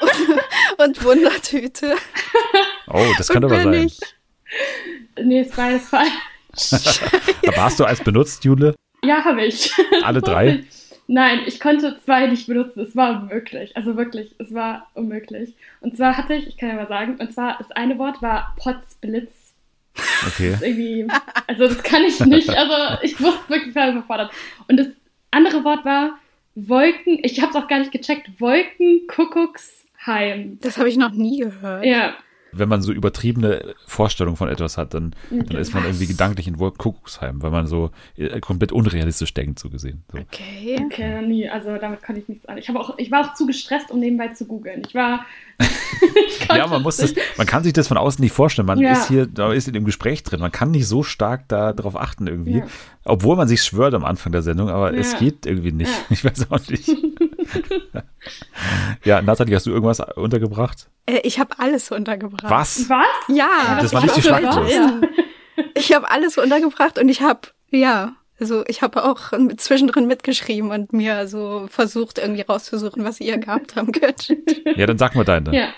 und, und Wundertüte. Oh, das kann aber sein. Ich, nee, es war jetzt falsch. aber hast du eins benutzt, Jule? Ja, habe ich. Alle drei? Nein, ich konnte zwei nicht benutzen. Es war unmöglich. Also wirklich, es war unmöglich. Und zwar hatte ich, ich kann ja mal sagen, und zwar das eine Wort war Potzblitz. Okay. Das irgendwie, also das kann ich nicht. Also ich wusste wirklich, war überfordert. Und das andere Wort war Wolken, ich habe es auch gar nicht gecheckt, Wolkenkuckucksheim. Das habe ich noch nie gehört. Ja wenn man so übertriebene Vorstellungen von etwas hat, dann, dann ist man irgendwie gedanklich in Kuckucksheim, weil man so äh, komplett unrealistisch denkt, so gesehen. So. Okay. Okay, nie. Also damit kann ich nichts an. Ich, auch, ich war auch zu gestresst, um nebenbei zu googeln. Ich war. ich ja, man muss das, man kann sich das von außen nicht vorstellen. Man ja. ist hier, da ist in dem Gespräch drin. Man kann nicht so stark da drauf achten irgendwie. Ja. Obwohl man sich schwört am Anfang der Sendung, aber ja. es geht irgendwie nicht. Ich weiß auch nicht. ja, Nathalie, hast du irgendwas untergebracht? Äh, ich habe alles untergebracht. Was? Was? Ja. Das, das war nicht die Schlagwurst. Ich habe alles untergebracht und ich habe, ja, also ich habe auch zwischendrin mitgeschrieben und mir so versucht, irgendwie rauszusuchen, was ihr gehabt haben könnt. Ja, dann sag mal deine. Ja.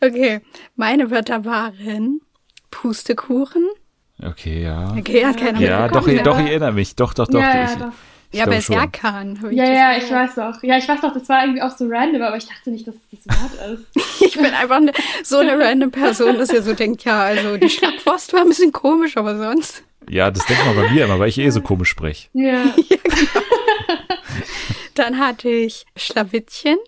Okay, meine Wörter waren Pustekuchen. Okay, ja. Okay, hat keiner Ja, doch, doch, ich erinnere mich. Doch, doch, doch. Ja, ich, doch. Ich ja, bei Serkan. Ja, ja, ich weiß doch. Ja, ich weiß doch, das war irgendwie auch so random, aber ich dachte nicht, dass es das Wort ist. ich bin einfach ne, so eine random Person, dass ihr so denkt, ja, also die Schlagwurst war ein bisschen komisch, aber sonst. Ja, das denkt man bei mir immer, weil ich eh so komisch spreche. Ja. ja genau. Dann hatte ich Schlawittchen.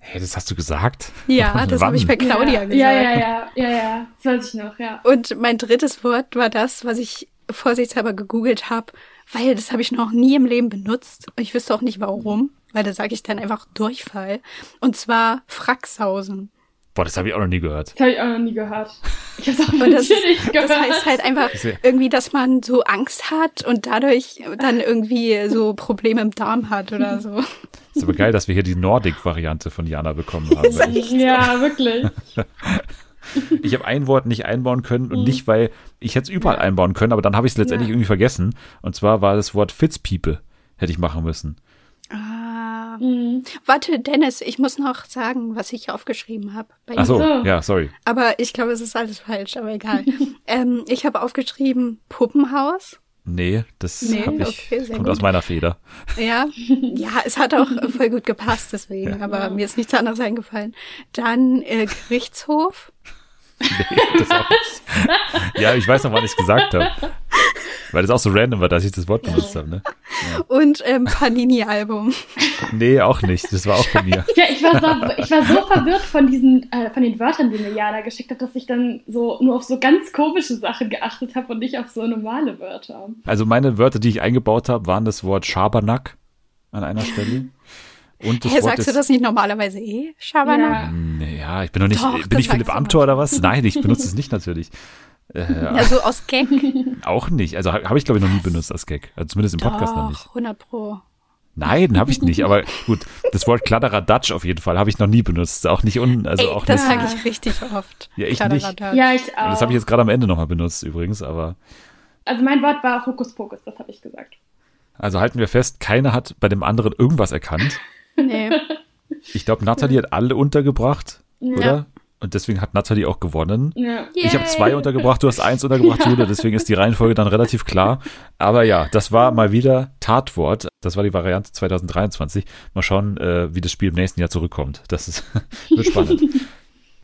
Hey, das hast du gesagt? Ja, das habe ich bei Claudia ja. gesagt. Ja, ja, ja, ja, ja, das weiß ich noch, ja. Und mein drittes Wort war das, was ich vorsichtshalber gegoogelt habe weil das habe ich noch nie im Leben benutzt. Ich wüsste auch nicht warum, weil da sage ich dann einfach Durchfall. Und zwar Fraxhausen. Boah, das habe ich auch noch nie gehört. Das habe ich auch noch nie gehört. Ich hab's auch das, nicht gehört. das heißt halt einfach irgendwie, dass man so Angst hat und dadurch dann irgendwie so Probleme im Darm hat oder so. Ist aber geil, dass wir hier die Nordic-Variante von Jana bekommen haben. ja, wirklich. Ich habe ein Wort nicht einbauen können und nicht, weil ich hätte es überall ja. einbauen können, aber dann habe ich es letztendlich ja. irgendwie vergessen. Und zwar war das Wort Fitzpiepe, hätte ich machen müssen. Ah. Mhm. Warte, Dennis, ich muss noch sagen, was ich aufgeschrieben habe. Ach so, ja, sorry. Aber ich glaube, es ist alles falsch, aber egal. ähm, ich habe aufgeschrieben Puppenhaus. Nee, das nee, ich, okay, kommt gut. aus meiner Feder. Ja, ja, es hat auch voll gut gepasst, deswegen, ja. aber mir ist nichts anderes eingefallen. Dann äh, Gerichtshof. Nee, ja, ich weiß noch, wann ich es gesagt habe. Weil das auch so random war, dass ich das Wort benutzt habe, ne? Ja. Und ähm, Panini-Album. Nee, auch nicht. Das war auch von mir. ja, ich war so, ich war so verwirrt von diesen, äh, von den Wörtern, die mir Jana geschickt hat, dass ich dann so nur auf so ganz komische Sachen geachtet habe und nicht auf so normale Wörter. Also meine Wörter, die ich eingebaut habe, waren das Wort Schabernack an einer Stelle. Und das hey, Wort sagst du das nicht normalerweise eh, Schabernack? Ja. Ja, ich bin noch nicht, Doch, bin ich Philipp Amthor oder was? Nein, ich benutze es nicht natürlich. Äh, ja, so aus Gag. Auch nicht. Also habe ich, glaube ich, noch nie benutzt als Gag. Also zumindest im Podcast Doch, noch nicht. 100 Pro. Nein, habe ich nicht. Aber gut, das Wort Kladderadatsch auf jeden Fall habe ich noch nie benutzt. Auch nicht un, also Ey, auch das nicht. sage ich richtig oft. Ja, ich nicht. Ja, ich auch. Das habe ich jetzt gerade am Ende nochmal benutzt übrigens, aber. Also mein Wort war Hokuspokus, das habe ich gesagt. Also halten wir fest, keiner hat bei dem anderen irgendwas erkannt. nee. Ich glaube, Nathalie hat alle untergebracht, ja. oder? Und deswegen hat Nathalie auch gewonnen. Ja. Ich habe zwei untergebracht, du hast eins untergebracht, Julia. Deswegen ist die Reihenfolge dann relativ klar. Aber ja, das war mal wieder Tatwort. Das war die Variante 2023. Mal schauen, äh, wie das Spiel im nächsten Jahr zurückkommt. Das ist, wird spannend.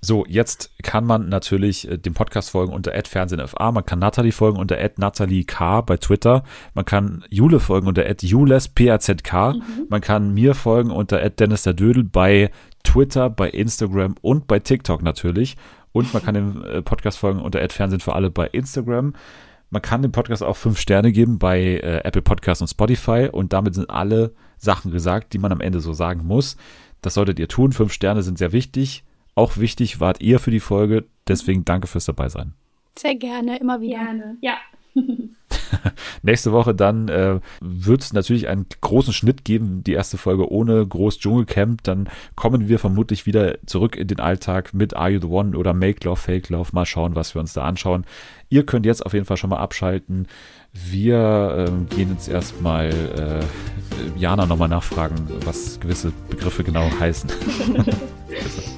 So, jetzt kann man natürlich äh, dem Podcast folgen unter @fernsehenfa. Man kann Nathalie folgen unter @nathalie_k bei Twitter. Man kann Jule folgen unter @julespazk. Mhm. Man kann mir folgen unter @dennis der Dödel bei Twitter, bei Instagram und bei TikTok natürlich. Und man kann dem äh, Podcast folgen unter Fernsehen für alle bei Instagram. Man kann dem Podcast auch fünf Sterne geben bei äh, Apple Podcasts und Spotify. Und damit sind alle Sachen gesagt, die man am Ende so sagen muss. Das solltet ihr tun. Fünf Sterne sind sehr wichtig. Auch wichtig wart ihr für die Folge. Deswegen danke fürs dabei sein. Sehr gerne, immer wieder. Gerne, ja. Nächste Woche dann äh, wird es natürlich einen großen Schnitt geben, die erste Folge ohne groß Dschungelcamp. Dann kommen wir vermutlich wieder zurück in den Alltag mit Are You the One oder Make Love, Fake Love. Mal schauen, was wir uns da anschauen. Ihr könnt jetzt auf jeden Fall schon mal abschalten. Wir äh, gehen jetzt erstmal äh, Jana nochmal nachfragen, was gewisse Begriffe genau heißen.